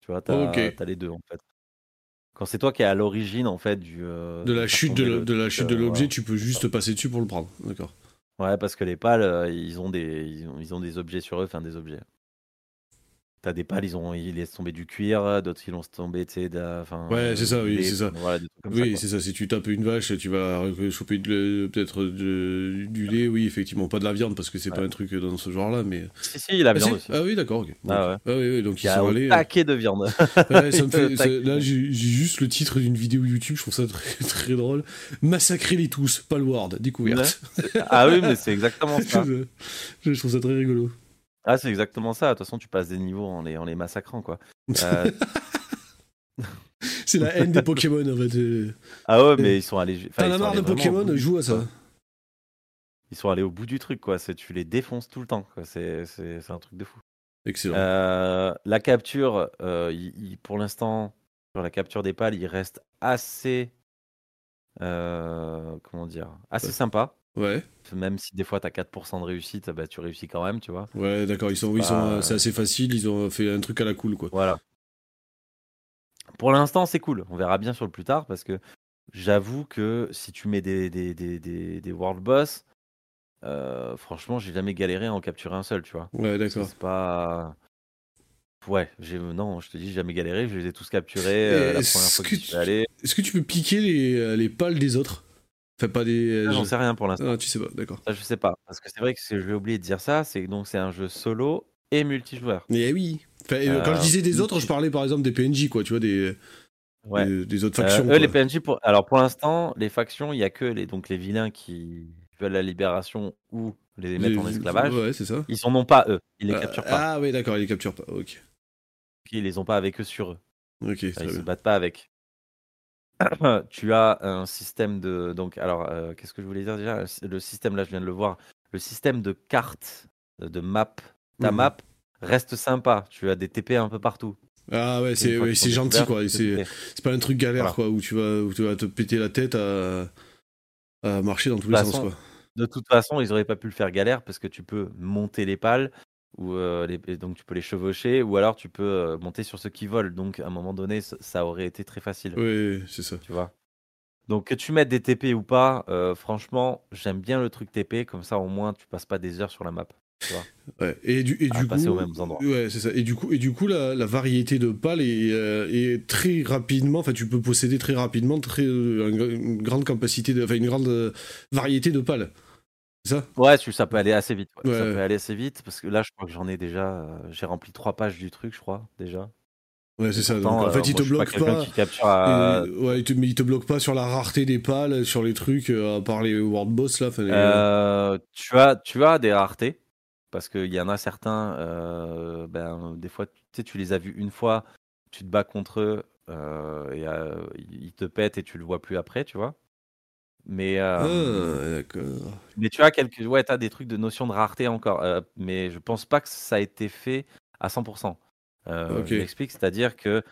Tu vois, t'as les deux en fait. Quand c'est toi qui es à l'origine en fait du. Euh, de la chute de, la chute de euh, l'objet, tu peux juste passer dessus pour le prendre. D'accord. Ouais, parce que les pales, euh, ils ont des, ils ont, ils ont des objets sur eux, enfin des objets. T'as des pales, ils, ont, ils laissent tomber du cuir, d'autres ils laissent tomber, tu sais, Ouais, c'est ça, oui, c'est ça. oui, c'est ça. Si tu tapes une vache, tu vas choper peut-être du lait, oui, effectivement, pas de la viande parce que c'est pas un truc dans ce genre-là, mais. Si, si, la ah, viande aussi. Ah oui, d'accord. Ah, ouais. ah oui, oui, donc ils sont allés. Un euh, paquet de viande. ouais, ça me fait, là, j'ai juste le titre d'une vidéo YouTube, je trouve ça très, très drôle. Massacrer les tous, Palward, découverte. ah oui, mais c'est exactement ça. je trouve ça très rigolo. Ah, c'est exactement ça. De toute façon, tu passes des niveaux en les, en les massacrant, quoi. Euh, c'est la haine des Pokémon, en fait. Euh. Ah ouais, mais ils sont allés. T'en as marre de Pokémon, joue à ça. Ils sont allés au bout du truc, quoi. Tu les défonces tout le temps, C'est un truc de fou. Excellent. Euh, la capture, pour l'instant, sur la capture des pales, il reste assez. comment dire Assez sympa. Ouais. Même si des fois tu as 4% de réussite, bah, tu réussis quand même, tu vois. Ouais, d'accord, ils sont, ils sont, c'est assez facile, ils ont fait un truc à la cool, quoi. Voilà. Pour l'instant, c'est cool. On verra bien sur le plus tard parce que j'avoue que si tu mets des, des, des, des, des world boss, euh, franchement, j'ai jamais galéré à en capturer un seul, tu vois. Ouais, d'accord. C'est pas. Ouais, j'ai non, je te dis, j'ai jamais galéré, je les ai tous capturés euh, la première fois que, allé. Est-ce que tu peux piquer les, les pales des autres? Pas des. J'en sais rien pour l'instant. Ah, tu sais pas, d'accord. Ça, je sais pas. Parce que c'est vrai que je vais oublier de dire ça, c'est donc c'est un jeu solo et multijoueur. Mais oui. quand je euh, disais des autres, je parlais par exemple des PNJ, quoi, tu vois, des. Des, autres factions. Euh, eux, les PNJ, pour... alors pour l'instant, les factions, il y a que les, donc, les vilains qui, veulent la libération ou les mettre en esclavage, ouais, c'est ça. ils sont non pas eux, ils les ah, capturent pas. Ah oui, d'accord, ils les capturent pas. Ok. Ils les ont pas avec eux sur eux. Ok, ils se battent pas avec. tu as un système de donc alors euh, qu'est-ce que je voulais dire déjà? Le système là je viens de le voir. Le système de carte de map. Ta mmh map reste sympa. Tu as des TP un peu partout. Ah ouais c'est gentil quoi. c'est pas un truc galère quoi où tu vas où tu vas te péter la tête à, à marcher dans tous les sens quoi. de toute façon ils auraient pas pu le faire galère parce que tu peux monter les pales euh, donc tu peux les chevaucher ou alors tu peux euh, monter sur ceux qui volent. Donc à un moment donné, ça, aurait été très facile. Oui, c'est ça. Tu vois? Donc que tu mettes des TP ou pas, euh, franchement, j'aime bien le truc TP. Comme ça, au moins, tu passes pas des heures sur la map. Tu vois? Ouais. Et du, et du coup, aux mêmes endroits. Ouais, c'est ça. Et du coup, et du coup, la, la variété de pales est, est, très rapidement. Enfin, tu peux posséder très rapidement très une grande capacité, de, enfin une grande variété de pales. Ouais, ça peut aller assez vite. Ça peut aller assez vite parce que là, je crois que j'en ai déjà. Euh, j'ai rempli trois pages du truc, je crois, déjà. Ouais, c'est ça. en fait, euh, il te bloque pas. Ouais, il te... mais il te bloque pas sur la rareté des pales, sur les trucs, euh, à part les World Boss là. tu, as, tu as des raretés parce qu'il y en a certains. ben, des fois, tu sais, tu les as vus une fois, tu te bats contre eux et ils te pètent et tu le vois plus après, tu vois. Mais, ah, d'accord. mais tu as quelques, ouais, as des trucs de notion de rareté encore, mais je pense pas que ça a été fait à 100%. Euh, Je m'explique, c'est-à-dire que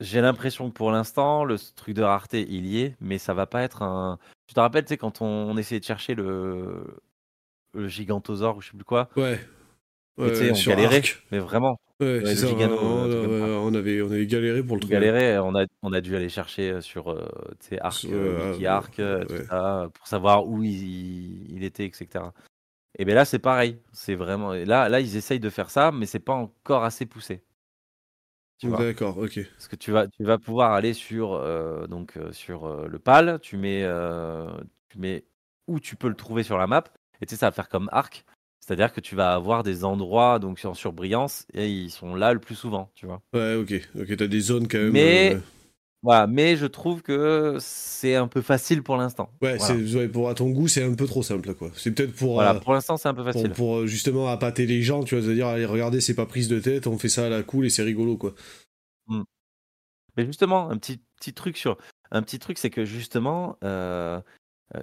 j'ai l'impression que pour l'instant, le truc de rareté, il y est, mais ça va pas être un. Tu te rappelles, tu sais, quand on, essayait de chercher le, le gigantosaure ou je sais plus quoi? Ouais. Ouais on galérait, mais vraiment. Ouais, ça, on, avait, on avait galéré pour le trouver. Galéré, on a, on a dû aller chercher euh, sur euh, Arc, euh, Arc, tout ça, pour savoir où il, il, était, etc. Et bien là, c'est pareil. C'est vraiment. Là, là, ils essayent de faire ça, mais c'est pas encore assez poussé. D'accord, ok. Parce que tu vas, tu vas pouvoir aller sur, donc, sur le PAL, tu mets, tu mets où tu peux le trouver sur la map, et tu sais, ça va faire comme Arc. C'est-à-dire que tu vas avoir des endroits donc en surbrillance et ils sont là le plus souvent, tu vois. Ouais, ok, ok, t'as des zones quand même. Mais euh, voilà, mais je trouve que c'est un peu facile pour l'instant. Ouais, c'est pour à ton goût, c'est un peu trop simple, quoi. C'est peut-être pour. Voilà, euh, pour l'instant, c'est un peu facile. Pour, euh, justement appâter les gens, tu vas te dire, allez, regardez, c'est pas prise de tête, on fait ça à la cool et c'est rigolo, quoi. Mmh. Mais justement, un petit petit truc sur un petit truc, c'est que justement.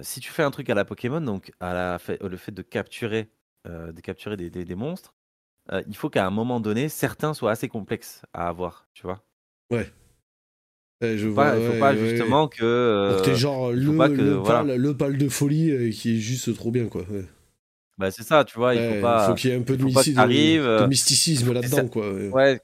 si tu fais un truc à la Pokémon, donc à la le fait de capturer de capturer des, des, monstres, euh, il faut qu'à un moment donné, certains soient assez complexes à avoir, tu vois? Ouais. je vois, il faut pas justement que. Pour que genre le, le, pal, le, pal, de folie euh, qui est juste trop bien, quoi. Bah, c'est ça, tu vois. Il faut pas. faut qu'il y ait un peu de, de, mysticisme là-dedans, quoi. Ouais,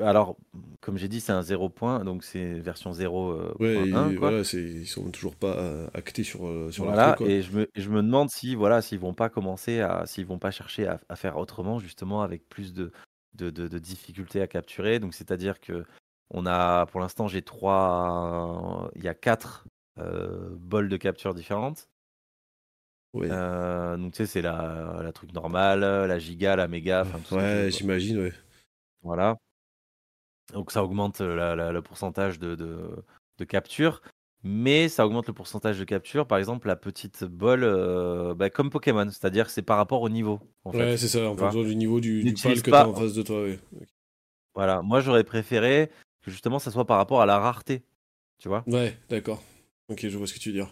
alors, comme j'ai dit, c'est un 0 point, donc c'est version 0. Euh, ouais, 1, voilà, ils sont toujours pas euh, actés sur, euh, sur voilà, Et je me, je me demande si, voilà, s'ils vont pas commencer à, s'ils vont pas chercher à, faire autrement, justement, avec plus de, de, de, difficultés à capturer. Donc, c'est-à-dire que on a, pour l'instant, j'ai trois, il y a quatre bols de capture différentes. donc, tu sais, c'est la, la truc normale, la giga, la méga. Ouais, j'imagine, ouais. Voilà. Donc ça augmente le pourcentage de, de, capture, mais ça augmente le pourcentage de capture. Par exemple, la petite bol, bah, comme Pokémon, c'est-à-dire que c'est par rapport au niveau. ouais, c'est ça, en fonction du niveau du, du pal que tu as en face de toi. Voilà, moi j'aurais préféré que justement ça soit par rapport à la rareté. Tu vois? Ouais, d'accord. Ok, je vois ce que tu veux dire.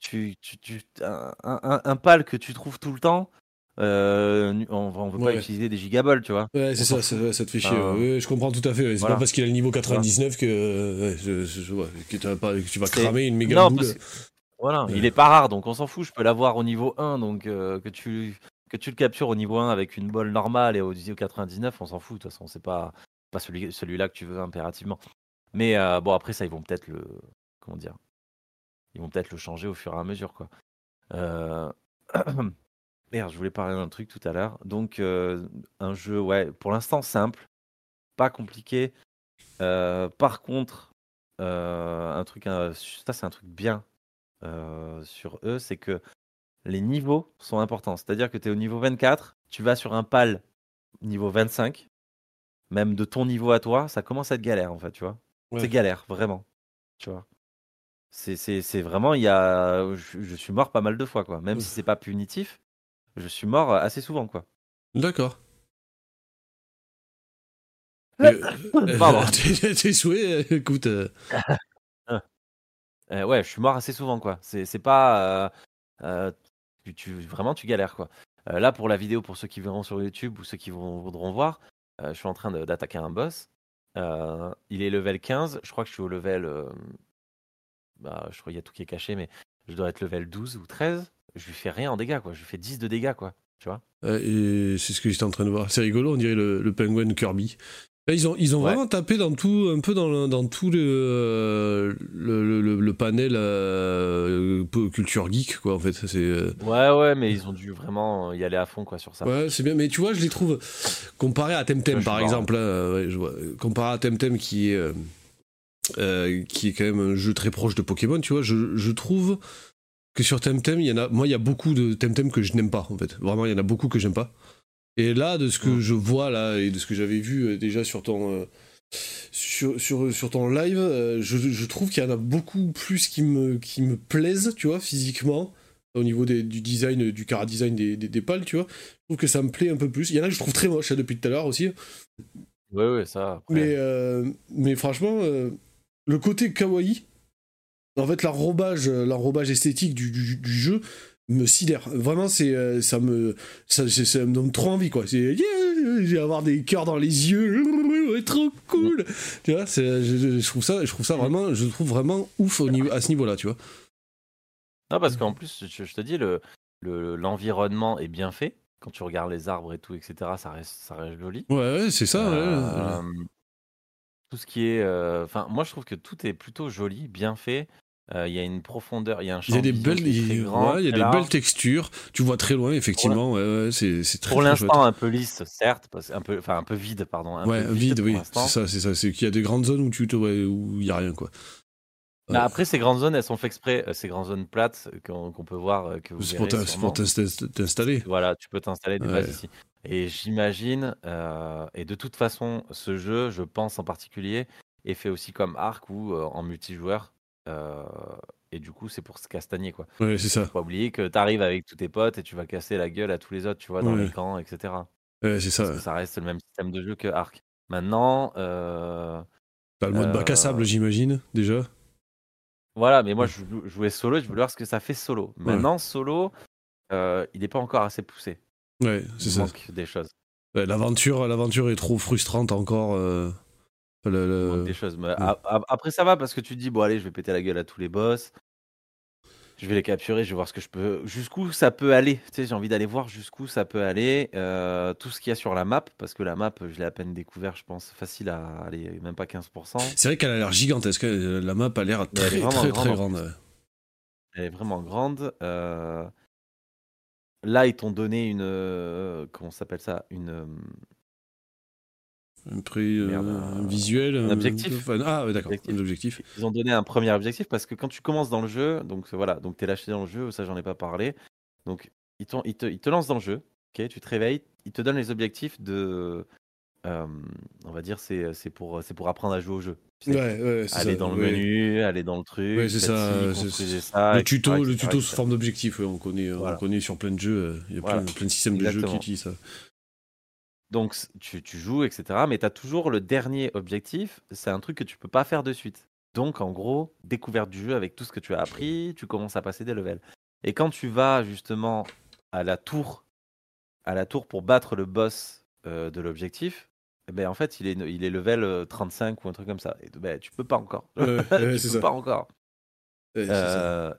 Tu, tu, tu un, un, un, pal que tu trouves tout le temps, euh, on, on veut pas utiliser des gigabols, tu vois. Ouais, c'est ça, ça, te fait chier. je comprends tout à fait. C'est pas parce qu'il a le niveau 99 que, je, je, que, que, tu vas cramer une méga boule. Voilà, il est pas rare, donc on s'en fout. Je peux l'avoir au niveau 1, donc euh, que tu que tu le captures au niveau 1 avec une bol normale et au niveau 99, on s'en fout. De toute façon, c'est pas pas celui celui-là que tu veux impérativement. Mais euh, bon, après ça, ils vont peut-être le comment dire, ils vont peut-être le changer au fur et à mesure, quoi. Euh... Merde, je voulais parler d'un truc tout à l'heure. Donc, euh, un jeu, ouais, pour l'instant simple, pas compliqué. Euh, par contre, euh, un truc, ça c'est un truc bien sur eux, c'est que les niveaux sont importants. C'est-à-dire que tu es au niveau 24, tu vas sur un pal niveau 25, même de ton niveau à toi, ça commence à être galère en fait, tu vois. C'est galère, vraiment, tu vois. C'est vraiment, il y a, je, suis mort pas mal de fois, quoi. Même si c'est pas punitif, je suis mort assez souvent, quoi. D'accord. Pardon. tes souhaits, écoute. ouais, je suis mort assez souvent, quoi. C'est pas. tu, vraiment, tu galères, quoi. là, pour la vidéo, pour ceux qui verront sur YouTube ou ceux qui voudront voir, je suis en train d'attaquer un boss. il est level 15. Je crois que je suis au level. bah, je crois qu'il y a tout qui est caché, mais je dois être level 12 ou 13. Je lui fais rien en dégâts, quoi. Je lui fais 10 de dégâts, quoi. Tu vois et c'est ce que j'étais en train de voir. C'est rigolo, on dirait le, le penguin Kirby. Ils ont, ils ont vraiment tapé dans tout, un peu dans, dans tout le, le, le, panel euh, culture geek, quoi, en fait. C'est, euh, Ouais, ouais, mais ils ont dû vraiment y aller à fond, quoi, sur ça. Ouais, c'est bien. Mais tu vois, je les trouve, comparé à Temtem, par exemple, hein, je vois, comparé à Temtem qui est, euh, qui est quand même un jeu très proche de Pokémon, tu vois, je, je trouve que sur Temtem, il y en a, moi, il y a beaucoup de Temtem que je n'aime pas, en fait. Vraiment, il y en a beaucoup que j'aime pas. Et là, de ce que je vois là et de ce que j'avais vu euh, déjà sur ton euh, sur, sur, sur, ton live, euh, je, je, trouve qu'il y en a beaucoup plus qui me qui me plaisent, tu vois, physiquement au niveau des, du design, du cara design des, des, pales, tu vois. Je trouve que ça me plaît un peu plus. Il y en a que je trouve très moche hein, depuis tout à l'heure aussi. Ouais, ouais, ça. Mais, mais franchement, le côté kawaii, en fait, l'enrobage, l'enrobage esthétique du, du, du, jeu me sidère. Vraiment, c'est euh, ça me ça, ça, me donne trop envie quoi. C'est j'ai avoir des cœurs dans les yeux, trop cool. Tu vois, je, je, trouve ça, je trouve ça vraiment, je trouve vraiment ouf au niveau, à ce niveau-là, tu vois. Non, parce qu'en plus, je, te dis le l'environnement est bien fait. Quand tu regardes les arbres et tout, etc., ça reste, ça reste joli. Ouais, c'est ça. Euh, tout ce qui est, euh, enfin, moi je trouve que tout est plutôt joli, bien fait. Euh, il y a une profondeur, il y a un champ Il y a des belles, il, ouais, y a des belles textures. Tu vois très loin, effectivement. Ouais, ouais, c'est, très Pour l'instant, un peu lisse, certes, un peu, enfin un peu vide, pardon. Un ouais, peu vide, oui. C'est ça, c'est ça. C'est qu'il y a des grandes zones où tu, où il y a rien, quoi. Bah, après, ces grandes zones, elles sont faites exprès. Euh, ces grandes zones plates qu'on, peut voir. Que vous c'est, pour t'installer. Voilà, tu peux t'installer de base ici. Et j'imagine, et de toute façon, ce jeu, je pense en particulier, est fait aussi comme Arc ou en multijoueur. Euh, et du coup, c'est pour se castagner, quoi. Ouais, c'est ça. Faut pas oublier que tu arrives avec tous tes potes et tu vas casser la gueule à tous les autres, tu vois, dans les camps, etc. Ouais, c'est ça. ça reste le même système de jeu que Arc. Maintenant. Euh, T'as le mode bac à sable, euh, j'imagine, déjà. Voilà, mais moi, je jouais solo, je voulais voir ce que ça fait solo. Maintenant, solo, il n'est pas encore assez poussé. Ouais, c'est ça. manque des choses. l'aventure, l'aventure est trop frustrante encore. Des choses. Mais après, ça va parce que tu te dis, bon, allez, je vais péter la gueule à tous les boss. Je vais les capturer, je vais voir ce que je peux. Jusqu'où ça peut aller. Tu sais, j'ai envie d'aller voir jusqu'où ça peut aller. Euh, tout ce qu'il y a sur la map, parce que la map, je l'ai à peine découvert, je pense, facile à aller, même pas 15%. C'est vrai qu'elle a l'air gigantesque. Euh, la map a l'air très, très, très, grande. Elle est vraiment grande. Euh, là, ils t'ont donné une. Comment s'appelle ça Une un prix euh, visuel Un objectif. ah, d'accord, un objectif. Ils ont donné un premier objectif parce que quand tu commences dans le jeu, donc voilà, donc tu es lâché dans le jeu, ça j'en ai pas parlé. Donc ils, ils, te, ils te lancent dans le jeu, ok, tu te réveilles, ils te donnent les objectifs de. Euh, on va dire, c'est pour, pour apprendre à jouer au jeu. Ouais, ouais, aller dans le menu, aller dans le truc. Ouais, c'est ça, ça, Le tuto, le tuto sous forme d'objectif, on, connaît, on connaît sur plein de jeux. Euh, il y a plein, plein, de systèmes de jeux qui utilisent ça. Donc tu, joues, etc. Mais tu as toujours le dernier objectif, c'est un truc que tu peux pas faire de suite. Donc en gros, découverte du jeu avec tout ce que tu as appris, tu commences à passer des levels. Et quand tu vas justement à la tour, à la tour pour battre le boss euh, de l'objectif, ben en fait il est, il est level 35 euh, ou un truc comme ça. Et ben, tu peux pas encore. tu peux pas encore. Euh,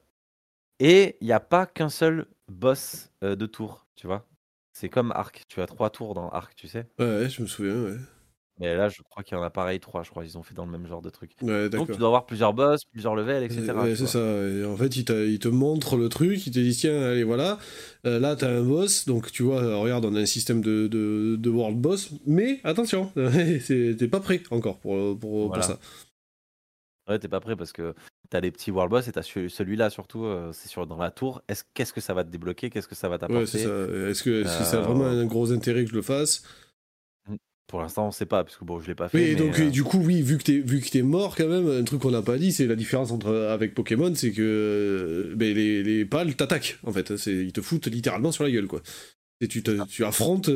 et il n'y a pas qu'un seul boss de tour, tu vois. C'est comme Arc, tu as trois tours dans Arc, tu sais. Ouais, je me souviens, ouais. Mais là, je crois qu'il y en a pareil trois, je crois. Ils ont fait dans le même genre de truc. Ouais, Donc, tu dois avoir plusieurs boss, plusieurs levels, etc. Ouais, c'est ça. Et en fait, il, il, te montre le truc, il te dit tiens, allez, voilà. Euh, là, t'as un boss. Donc, tu vois, regarde, on a un système de, de, de world boss. Mais attention, t'es pas prêt encore pour, pour, pour ça. Ouais, t'es pas prêt parce que t'as les petits world boss et t'as celui-là surtout, euh, c'est sur dans la tour. Est-ce qu'est-ce que ça va te débloquer? Qu'est-ce que ça va t'apporter? ouais. Est-ce que, ça a vraiment euh, un gros intérêt que je le fasse? Pour l'instant, on sait pas, parce que bon, je l'ai pas fait. Oui, donc du coup, oui, vu que t'es vu que t'es mort quand même, un truc qu'on n'a pas dit, c'est la différence entre avec Pokémon, c'est que ben, les, les pales t'attaquent en fait. Ils te foutent littéralement sur la gueule quoi. Et tu, tu affrontes,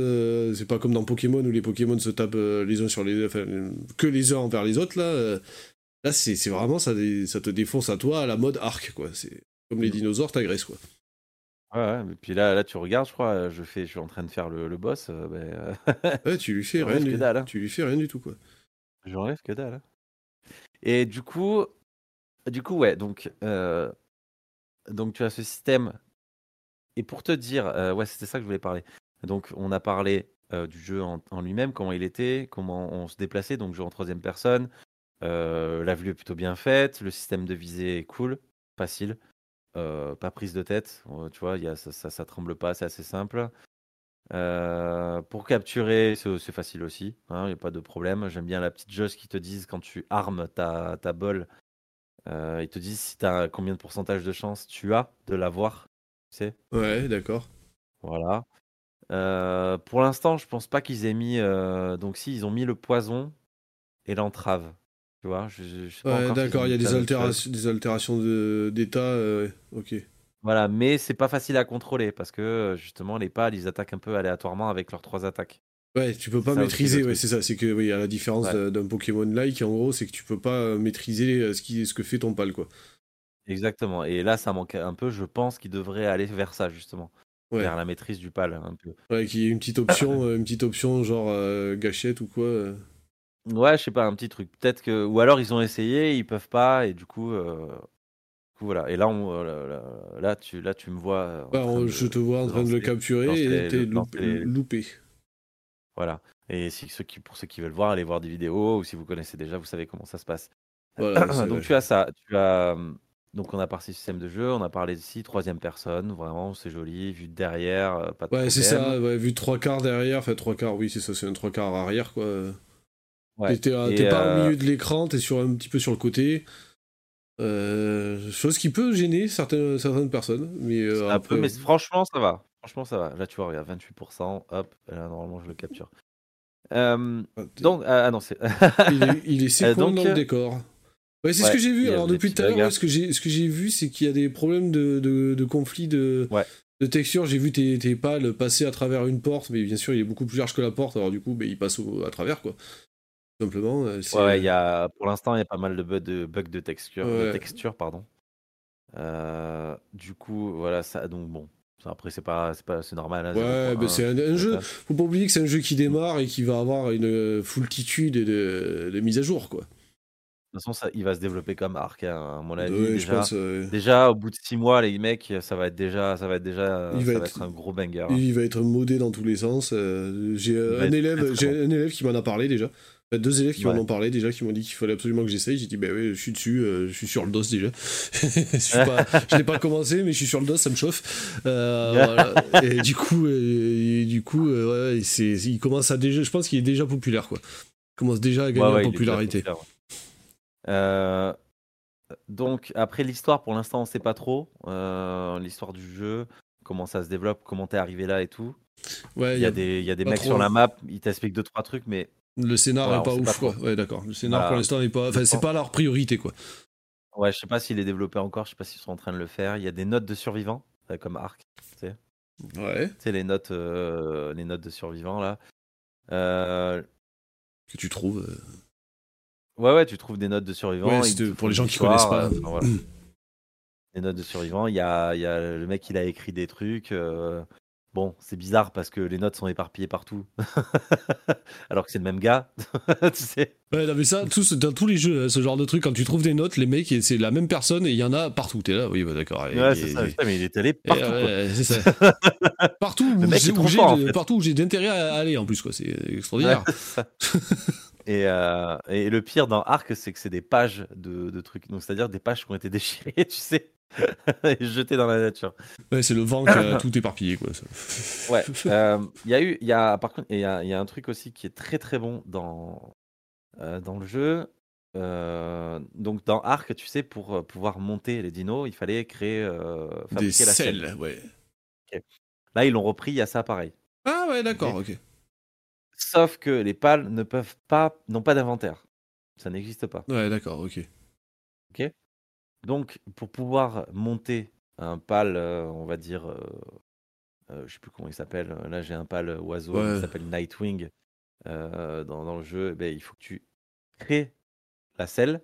c'est pas comme dans Pokémon où les Pokémon se tapent les uns sur les, enfin, que les uns envers les autres là. Là, c'est vraiment ça, ça te défonce à toi à la mode arc, quoi. C'est comme les dinosaures t'agressent, quoi. Ouais, ouais, et puis là, là, tu regardes, je crois, je, fais, je suis en train de faire le, le boss. Euh, ben, euh, ouais, tu lui fais rien du, dalle, hein. tu lui fais rien du tout, quoi. J'enlève que dalle. Hein. Et du coup, du coup, ouais, donc, euh, donc tu as ce système. Et pour te dire, ouais, c'était ça que je voulais parler. Donc, on a parlé du jeu en, en lui-même, comment il était, comment on se déplaçait, donc jeu en troisième personne, euh, la vue est plutôt bien faite, le système de visée est cool, facile, euh, pas prise de tête, euh, tu vois, y a, ça, ça, tremble pas, c'est assez simple. pour capturer, c'est facile aussi, il hein, n'y a pas de problème. J'aime bien la petite jauge qui te disent quand tu armes ta, ta bol, ils te disent si as combien de pourcentage de chance tu as de l'avoir, tu sais. Ouais, d'accord. Voilà. pour l'instant, je pense pas qu'ils aient mis. donc, si, ils ont mis le poison et l'entrave d'accord, il y a des, altérations, des altérations d'état. Euh, ok. Voilà, mais c'est pas facile à contrôler parce que euh, justement, les pales, ils attaquent un peu aléatoirement avec leurs trois attaques. Ouais, tu peux pas maîtriser, ouais, c'est ça. C'est que, oui, à la différence d'un Pokémon-like, en gros, c'est que tu peux pas euh, maîtriser ce, qui, ce que fait ton pal, quoi. Exactement. Et là, ça manque un peu. Je pense qu'il devrait aller vers ça, justement. Vers la maîtrise du pal, un peu. Ouais, qu'il y ait une petite option, une petite option genre gâchette ou quoi. Ouais, je sais pas, un petit truc. Peut-être que. Ou alors ils ont essayé, ils peuvent pas, et du coup. Euh, voilà. Et là, on, euh, là, tu, là, tu me vois. Bah, je te vois en train de le capturer et t'es loupé. Voilà. Et si, ceux qui, pour ceux qui veulent voir, allez voir des vidéos, ou si vous connaissez déjà, vous savez comment ça se passe. donc tu as ça. Tu as. Donc on a parlé système de jeu, on a parlé ici troisième personne, vraiment c'est joli, vue de derrière, euh, pas de Ouais c'est ça, ouais, vue trois quarts derrière, enfin trois quarts, oui c'est ça, c'est un trois quarts arrière quoi. T'es pas au euh, milieu de l'écran, t'es sur, un petit peu sur le côté. Euh, chose qui peut gêner certaines, certaines personnes. Mais, euh, un peu, mais franchement, ça va. Franchement, ça va. Là, tu vois, regarde, 28%, hop, là, normalement, je le capture. Ah, donc, ah, ah non, c'est. il est, il est dans le décor. Ouais, c'est ce que j'ai vu. Alors, depuis tout à l'heure, ce que j'ai vu, c'est qu'il y a des problèmes de, de, de conflit de, de texture. J'ai vu tes, tes pales passer à travers une porte, mais bien sûr, il est beaucoup plus large que la porte. Alors, du coup, ben, il passe à travers, quoi simplement. Ouais, y a, pour l'instant, il y a pas mal de bugs de, bugs de texture, de texture pardon. Euh, du coup, voilà, ça, donc bon. Après, c'est pas, c'est pas, c'est normal. Hein, ouais, mais c'est un, jeu. Faut pas oublier que c'est un jeu qui démarre et qui va avoir une foultitude de, de mises à jour, quoi. De toute façon, ça, il va se développer comme arc, hein, à mon avis. déjà, déjà, au bout de 6 mois, les mecs, ça va être déjà, ça va être déjà, ça va être, un gros banger. Il va être modé dans tous les sens. J'ai un élève, j'ai un élève qui m'en a parlé déjà deux élèves qui m'en ont parlé déjà, qui m'ont dit qu'il fallait absolument que j'essaye. J'ai dit, bah oui, je suis dessus, euh, je suis sur le dos déjà. je n'ai pas commencé, mais je suis sur le dos, ça me chauffe. Euh, et du coup, et, du coup ouais, il commence à déjà, je pense qu'il est déjà populaire, quoi. Il commence déjà à gagner en popularité. Euh, donc, après l'histoire, pour l'instant, on sait pas trop. l'histoire du jeu, comment ça se développe, comment t'es arrivé là et tout. Ouais, il y, a des, y a des mecs sur la map, ils t'expliquent deux trois trucs, mais le scénar est pas ouf, quoi. Ouais, d'accord. Le scénar pour l'instant n'est pas. Enfin, c'est pas leur priorité, quoi. Ouais, je sais pas s'il est développé encore, je sais pas s'ils sont en train de le faire. Il y a des notes de survivants, comme arc, tu sais. Ouais. Tu sais, les notes, euh, les notes de survivants, là. Euh... Que tu trouves. Euh. Ouais, ouais, tu trouves des notes de survivants. Ouais, pour les gens qui connaissent pas. voilà. les notes de survivants, il y a, y a, le mec, il a écrit des trucs. Bon, c'est bizarre parce que les notes sont éparpillées partout. Alors que c'est le même gars, tu sais. Ouais, mais ça, dans tous les jeux, hein, ce genre de truc, quand tu trouves des notes, les mecs, c'est la même personne et il y en a partout. T'es là, oui, bah, d'accord. Ouais, c'est ça, mais il est allé partout. c'est ça. partout où, partout où j'ai d'intérêt à aller en plus, quoi. C'est extraordinaire. Et, euh, et, le pire dans Arc, c'est que c'est des pages de, de trucs. Donc, c'est-à-dire des pages qui ont été déchirées, tu sais. et jeté dans la nature. Ouais, c'est le vent qui a tout éparpillé, quoi. ouais. Euh, il y a eu, y a, par contre, il y a, y a, un truc aussi qui est très très bon dans, euh, dans le jeu. Euh, donc dans Arc, tu sais, pour pouvoir monter les dinos, il fallait créer, des selles, ouais. Là, ils l'ont repris, il y a ça pareil. Ah ouais, d'accord, ok. Sauf que les pales ne peuvent pas, n'ont pas d'inventaire. Ça n'existe pas. Ouais, d'accord, ok. Ok. Donc, pour pouvoir monter un pal, euh, on va dire, euh, euh, je sais plus comment il s'appelle. Là, j'ai un pal oiseau qui s'appelle Nightwing dans, dans, le jeu. Eh ben, il faut que tu crées la selle.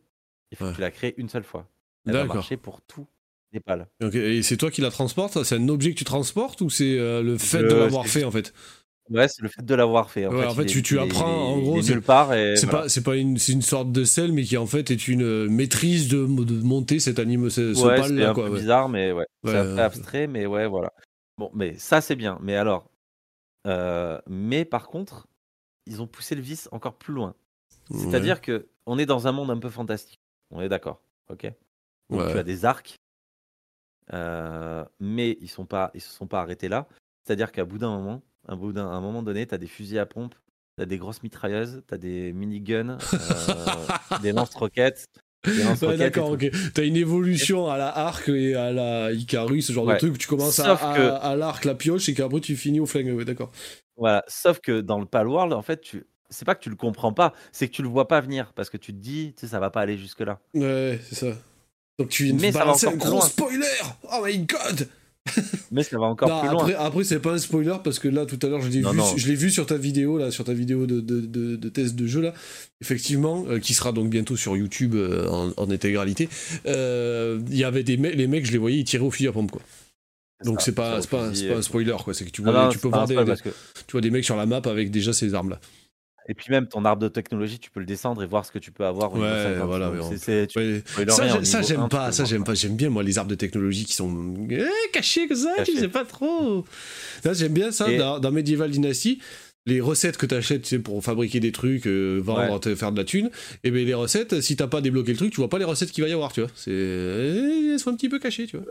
Il faut que tu la crées une seule fois. Elle va marcher pour tous les pales. Et c'est toi qui la transportes? C'est un objet que tu transportes ou c'est le fait de l'avoir fait en fait? Ouais, c'est le fait de l'avoir fait. En fait, tu, apprends, en gros, c'est part c'est pas, c'est pas une, c'est une sorte de sel, mais qui en fait est une euh, maîtrise de, de monter cet anime, ce, ouais, pal là, un Peu bizarre, mais ouais, c'est un peu abstrait, mais ouais, voilà. Bon, mais ça c'est bien. Mais alors, euh, mais par contre, ils ont poussé le vice encore plus loin. C'est-à-dire que on est dans un monde un peu fantastique. On est d'accord, ok? Donc tu as des arcs, euh, mais ils sont pas, ils se sont pas arrêtés là. C'est-à-dire qu'à bout d'un moment, un, bout d'un, un moment donné, tu as des fusils à pompe, tu as des grosses mitrailleuses, tu as des miniguns, euh, des lance-roquettes. Ouais, d'accord, ok. T'as une évolution à la arc et à la Icarus, ce genre de truc. Tu commences à, à, l'arc, la pioche, et qu'après tu finis au flingue. Ouais, d'accord. Voilà. Sauf que dans le Palworld, en fait, tu... c'est pas que tu le comprends pas, c'est que tu le vois pas venir parce que tu te dis, tu sais, ça va pas aller jusque-là. Ouais, c'est ça. Donc tu viens de balancer un gros spoiler Oh my god mais ça va encore plus loin. Après, c'est pas un spoiler parce que là, tout à l'heure, je l'ai vu, je l'ai vu sur ta vidéo là, sur ta vidéo de, de, de, test de jeu là, effectivement, euh, qui sera donc bientôt sur YouTube euh, en, intégralité. Euh, il y avait des les mecs, je les voyais, ils tiraient au fusil à pompe quoi. Donc c'est pas, pas, pas, un spoiler quoi, c'est que tu vois, tu peux voir des, tu vois des mecs sur la map avec déjà ces armes là. Et puis même ton arbre de technologie, tu peux le descendre et voir ce que tu peux avoir. Ouais, voilà. ça, j'aime pas. Ça, j'aime pas. J'aime bien moi les arbres de technologie qui sont eh, cachés comme ça. Je sais pas trop. J'aime bien ça dans, Medieval Dynasty. Les recettes que tu achètes tu pour fabriquer des trucs, euh, vendre, faire de la thune, et bien les recettes, si t'as pas débloqué le truc, tu vois pas les recettes qu'il va y avoir, tu vois. C'est... Elles sont un petit peu cachées, tu vois.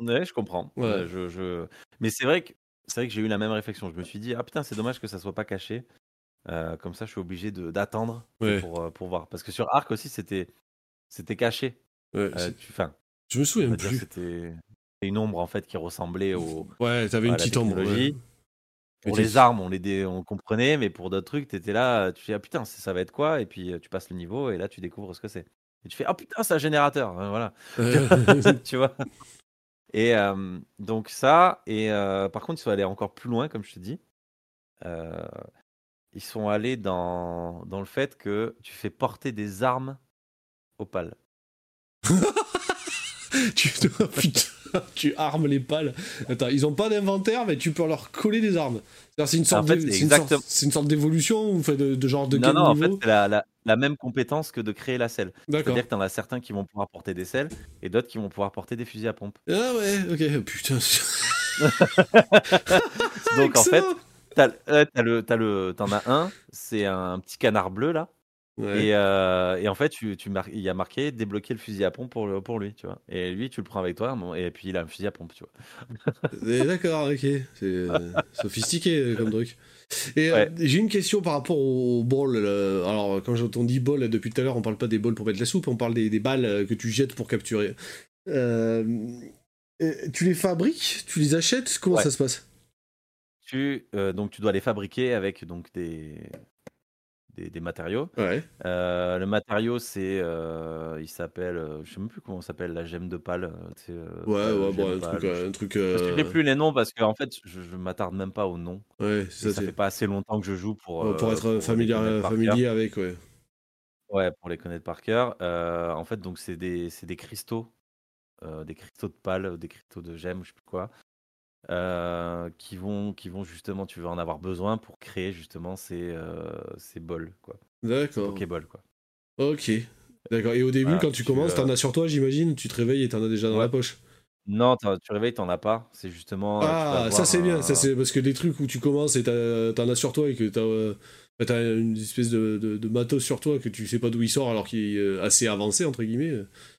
Ouais, je comprends. Ouais. Je, je... Mais c'est vrai que c'est vrai que j'ai eu la même réflexion. Je me suis dit, ah putain, c'est dommage que ça soit pas caché. Euh, comme ça, je suis obligé d'attendre pour, euh, pour voir. Parce que sur Arc aussi, c'était c'était caché. Ouais, euh, je me souviens plus. C'était une ombre en fait qui ressemblait au. Ouais, t'avais une petite ombre. Pour les armes, on, les on comprenait, mais pour d'autres trucs, t'étais là, tu fais ah putain, ça va être quoi? Et puis tu passes le niveau et là tu découvres ce que c'est. Et tu fais ah putain, c'est un générateur, hein, voilà. tu vois? Et donc ça, et par contre, ils sont allés encore plus loin, comme je te dis. Euh, ils sont allés dans, dans le fait que tu fais porter des armes aux pales. tu, tu armes les pales. Attends, ils ont pas d'inventaire, mais tu peux leur coller des armes. C'est une sorte, une sorte, d'évolution de, de, genre de Non, non, en fait, c'est la, la, même compétence que de créer la selle. C'est-à-dire que t'en as certains qui vont pouvoir porter des selles et d'autres qui vont pouvoir porter des fusils à pompe. Ah ouais, ok, putain. Donc en fait, T'as, le, t'as le, t'en as un, c'est un petit canard bleu là. Et, euh, et, en fait, tu, tu il y a marqué débloquer le fusil à pompe pour, le, pour lui, tu vois. Et lui, tu le prends avec toi, et puis il a un fusil à pompe, tu vois. D'accord, ok. C'est euh, sophistiqué euh, comme truc. Et j'ai une question par rapport au bol. alors, quand on dit bol, depuis tout à l'heure, on parle pas des bols pour mettre la soupe, on parle des, des balles que tu jettes pour capturer. tu les fabriques? Tu les achètes? Comment ça se passe? Tu, euh, donc tu dois les fabriquer avec donc des, des, matériaux. Ouais. Euh, le matériau, c'est, euh, il s'appelle, je sais même plus comment s'appelle, la gemme de pâle. ouais, ouais, bon, un truc, Je ne sais plus les noms parce qu'en fait, je, je m'attarde même pas aux noms. Ouais, ça, ça fait pas assez longtemps que je joue pour. pour être familier, familier avec, ouais. Ouais, pour les connaître par cœur. en fait, donc c'est des, des cristaux, des cristaux de pâle, des cristaux de gemme, je sais plus quoi. Euh, qui, vont, qui vont justement, tu vas en avoir besoin pour créer justement ces, euh, ces bols. Quoi. D'accord. Pokéballs, quoi. Ok. D'accord. Et au début, quand tu, commences, t'en as sur toi, j'imagine Tu te réveilles et t'en as déjà dans la poche Non, tu réveilles, t'en as pas. C'est justement. Euh, ah, ça c'est bien. Ça, c'est parce que les trucs où tu commences et t'en as sur toi et que t'as. T'as une espèce de, de, matos sur toi que tu sais pas d'où il sort alors qu'il est assez avancé, entre guillemets.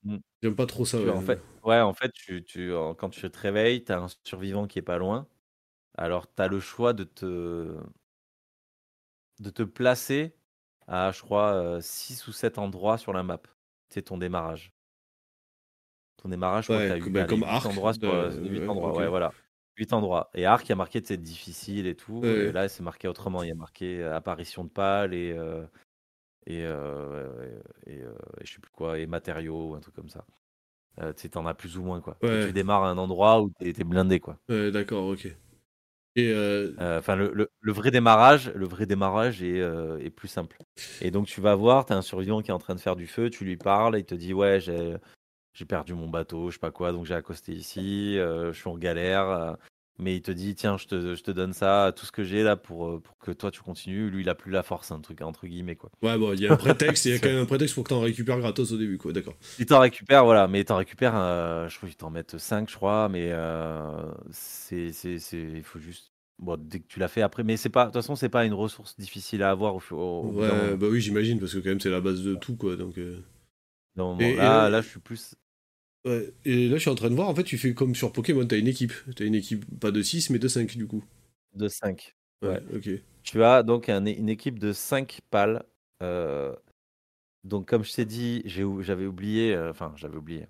Mmh. J'aime pas trop ça. En fait, ouais, en fait, tu, tu, quand tu te réveilles, tu as un survivant qui est pas loin. Alors, tu as le choix de te, de te placer à, je crois, 6 ou 7 endroits sur la map. C'est ton démarrage. Ton démarrage, je crois que tu as eu bah, comme 8 endroits sur, 8 endroits. Ouais, voilà. 8 endroits. Et Arc, il y a marqué c'est difficile et tout. Et là, c'est marqué autrement. Il y a marqué apparition de pâle et, et, et, je sais plus quoi, et matériaux, un truc comme ça. tu en as plus ou moins, quoi. Tu démarres à un endroit où tu es, blindé, quoi. Ouais, d'accord, ok. Et enfin, le, le, vrai démarrage, le vrai démarrage est, est, plus simple. Et donc, tu vas voir, tu as un survivant qui est en train de faire du feu, tu lui parles, il te dit Ouais, j'ai j'ai perdu mon bateau, je sais pas quoi, donc j'ai accosté ici, je suis en galère. mais il te dit, tiens, je te, je te donne ça, tout ce que j'ai là pour, pour que toi tu continues. Lui, il a plus la force, un truc entre guillemets quoi. Ouais, bon, il y a un prétexte, il y a quand même un prétexte pour que t'en récupères gratos au début, quoi, d'accord. Il t'en récupère, voilà, mais il t'en récupère, je crois qu'il t'en met 5, je crois, mais c'est, c'est, il faut juste Bon, dès que tu l'as fait après, mais c'est pas, de toute façon, c'est pas une ressource difficile à avoir au, Ouais, bah oui, j'imagine, parce que quand même, c'est la base de tout, quoi. Donc, Non, là, là, je suis plus. Ouais, et là, je suis en train de voir, en fait, tu fais comme sur Pokémon, t'as une équipe. T'as une équipe, pas de 6, mais de 5, du coup. De 5. Ouais, ok. Tu as donc une équipe de 5 pales. Euh, donc, comme je t'ai dit, j'avais oublié, euh, enfin, j'avais oublié.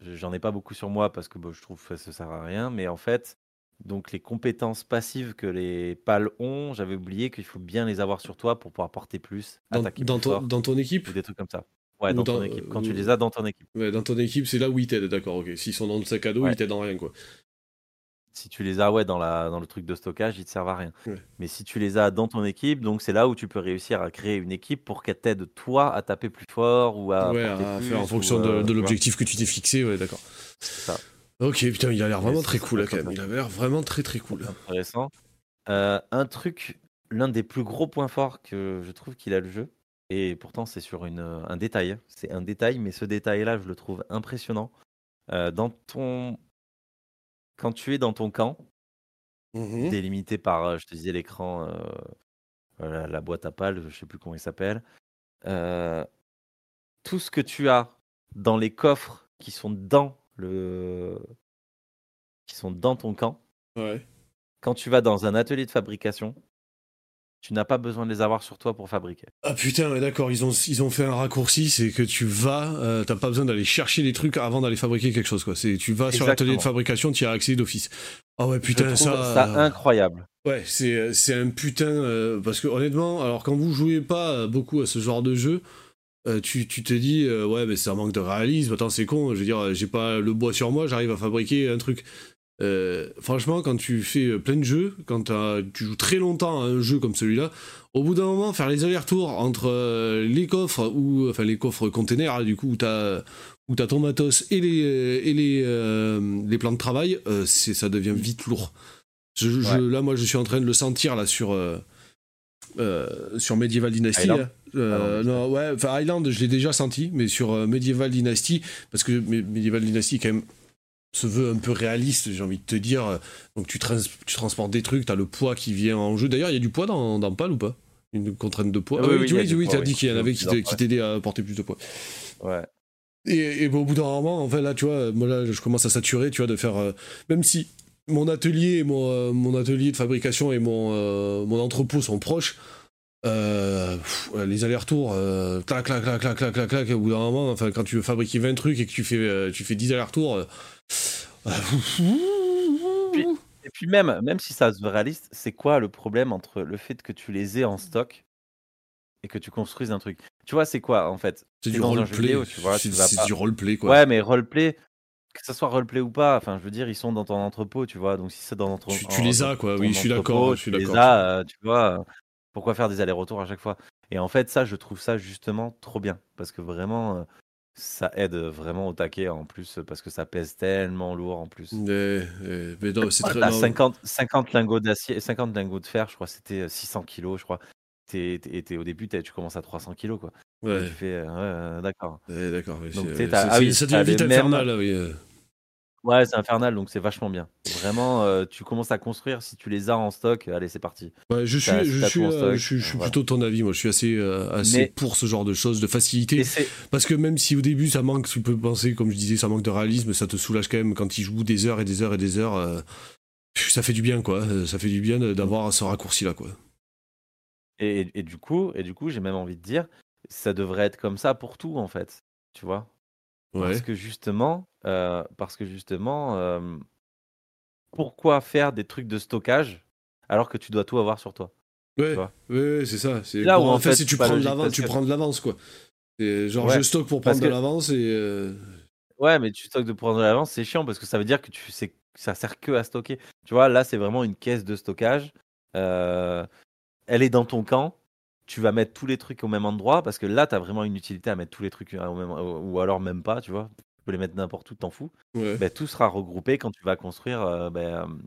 J'en ai pas beaucoup sur moi parce que je trouve que ça sert à rien, mais en fait, donc les compétences passives que les pales ont, j'avais oublié qu'il faut bien les avoir sur toi pour pouvoir porter plus, dans, attaquer dans, ton, dans ton équipe Ou des trucs comme ça. Ouais, dans, ton équipe. Quand tu les as dans ton équipe. Ouais, dans ton équipe, c'est là où ils t'aident, d'accord, ok. S'ils sont dans le sac à dos, ils t'aident en rien, quoi. Si tu les as ouais, dans, la, dans le truc de stockage, ils te servent à rien. Mais si tu les as dans ton équipe, donc c'est là où tu peux réussir à créer une équipe pour qu'elle t'aide toi à taper plus fort ou à. Ouais, à faire en fonction de, euh, l'objectif que tu t'es fixé, ouais, d'accord. Ok, putain, il a l'air vraiment très cool là quand même. Il a l'air vraiment très très cool. Intéressant. Euh, un truc, l'un des plus gros points forts que je trouve qu'il a le jeu, et pourtant, c'est sur une, un détail. C'est un détail, mais ce détail-là, je le trouve impressionnant. Euh, dans ton... Quand tu es dans ton camp, mmh délimité par, euh, je te disais, l'écran, euh, la, boîte à pales, je sais plus comment il s'appelle. tout ce que tu as dans les coffres qui sont dans le, qui sont dans ton camp. Quand tu vas dans un atelier de fabrication, tu n'as pas besoin de les avoir sur toi pour fabriquer. Ah putain, d'accord, ils ont, ils ont fait un raccourci, c'est que tu vas, euh, t'as pas besoin d'aller chercher les trucs avant d'aller fabriquer quelque chose, quoi. C'est, tu vas sur l'atelier de fabrication, tu y as accès d'office. Ah ouais, putain, ça. ça incroyable. Ouais, c'est, c'est un putain, euh, parce que honnêtement, alors quand vous jouez pas beaucoup à ce genre de jeu, euh, tu, tu, te dis, ouais, mais c'est un manque de réalisme, attends, c'est con, je veux dire, j'ai pas le bois sur moi, j'arrive à fabriquer un truc. Euh, franchement, quand tu fais euh, plein de jeux, quand tu joues très longtemps à un jeu comme celui-là, au bout d'un moment, faire les allers-retours entre euh, les coffres ou enfin les coffres containers, hein, du coup où t'as où as ton matos et les et les les plans de travail, c'est ça devient vite lourd. là, moi, je suis en train de le sentir là sur sur Medieval Dynasty. Island? non, ouais, enfin Island, je l'ai déjà senti, mais sur Medieval Dynasty, parce que Medieval Dynasty quand même se veut un peu réaliste, j'ai envie de te dire. Donc tu, tu transportes des trucs, tu as le poids qui vient en jeu. D'ailleurs, il y a du poids dans, dans PAL ou pas? Une contrainte de poids? Ah Oui, oui, oui, tu as dit qu'il y en avait qui t'aidaient à porter plus de poids. Ouais. Et, au bout d'un moment, en fait, là, tu vois, moi, là, je commence à saturer, tu vois, de faire. Euh, même si mon atelier, mon, euh, mon atelier de fabrication et mon, euh, mon entrepôt sont proches, les allers-retours, clac, clac, clac, clac, clac, clac, clac, au bout d'un moment, enfin, quand tu veux fabriquer 20 trucs et que tu fais, tu fais 10 allers-retours, et puis même, même si ça se réaliste, c'est quoi le problème entre le fait que tu les aies en stock et que tu construises un truc? Tu vois, c'est quoi en fait? C'est du roleplay. C'est du roleplay quoi. Ouais, mais roleplay, que ça soit roleplay ou pas, enfin, je veux dire, ils sont dans ton entrepôt, tu vois. Donc si c'est dans ton tu, tu les as quoi. Oui, je suis d'accord. Tu les as, euh, tu vois. Pourquoi faire des allers-retours à chaque fois? Et en fait, ça, je trouve ça justement trop bien parce que vraiment, euh, ça aide vraiment au taquet en plus parce que ça pèse tellement lourd en plus. Mais, mais non, c'est très 50, 50 lingots d'acier, 50 lingots de fer, je crois c'était 600 kilos, je crois. Et au début, tu commences à 300 kilos quoi. Ouais. tu fais, ouais, d'accord. d'accord. Donc, ah, oui, ça devient vite infernal, là, oui. Ouais, c'est infernal, donc c'est vachement bien. Vraiment, euh, tu commences à construire, si tu les as en stock, allez, c'est parti. Ouais, je suis, je suis, euh, je, suis plutôt de ton avis, moi je suis assez, euh, assez pour ce genre de choses, de facilité. Parce que même si au début ça manque, tu peux penser, comme je disais, ça manque de réalisme, ça te soulage quand même quand ils jouent des heures et des heures et des heures. ça fait du bien, quoi. Ça fait du bien d'avoir ce raccourci-là, quoi. Et, et, du coup, et du coup j'ai même envie de dire, ça devrait être comme ça pour tout, en fait. Tu vois parce que justement, parce que justement, pourquoi faire des trucs de stockage alors que tu dois tout avoir sur toi Ouais, ouais, c'est ça. C'est là où en fait, si tu prends, de l'avance, tu prends de l'avance, quoi. genre, je stocke pour prendre de l'avance et. Euh, ouais, mais tu stockes de prendre de l'avance, c'est chiant parce que ça veut dire que tu sais ça sert que à stocker. Tu vois, là, c'est vraiment une caisse de stockage. Euh, elle est dans ton camp. Tu vas mettre tous les trucs au même endroit parce que là, tu as vraiment une utilité à mettre tous les trucs au même ou alors même pas, tu vois. Tu peux les mettre n'importe où, t'en fous. Ben, tout sera regroupé quand tu vas construire. Euh, ben,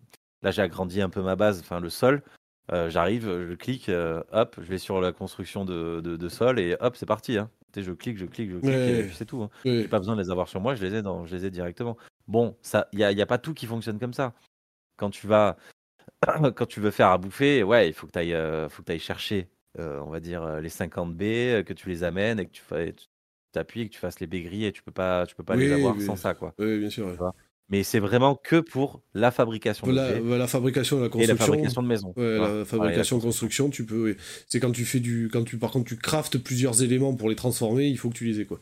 là, j'ai agrandi un peu ma base, enfin le sol. Euh, j'arrive, je clique, hop, je vais sur la construction de, de, sol et hop, c'est parti. Hein. Je clique, je clique, je clique, et c'est tout. Hein. J'ai pas besoin de les avoir sur moi, je les ai, dans, je les ai directement. Bon, ça, il n'y a, y a, pas tout qui fonctionne comme ça. Quand tu vas, quand tu veux faire à bouffer, ouais, il faut que tu ailles, euh, faut que ailles chercher, euh, on va dire, euh, les 50 B, que tu les amènes et que tu t'appuies et que tu fasses les baies et tu peux pas, tu peux pas les avoir sans ça, quoi. Oui, bien sûr. Mais c'est vraiment que pour la fabrication. La, la fabrication, la construction. Et la fabrication de maison. Ouais, la fabrication, construction, tu peux. C'est quand tu fais du, quand tu, par contre, tu craftes plusieurs éléments pour les transformer, il faut que tu les aies quoi.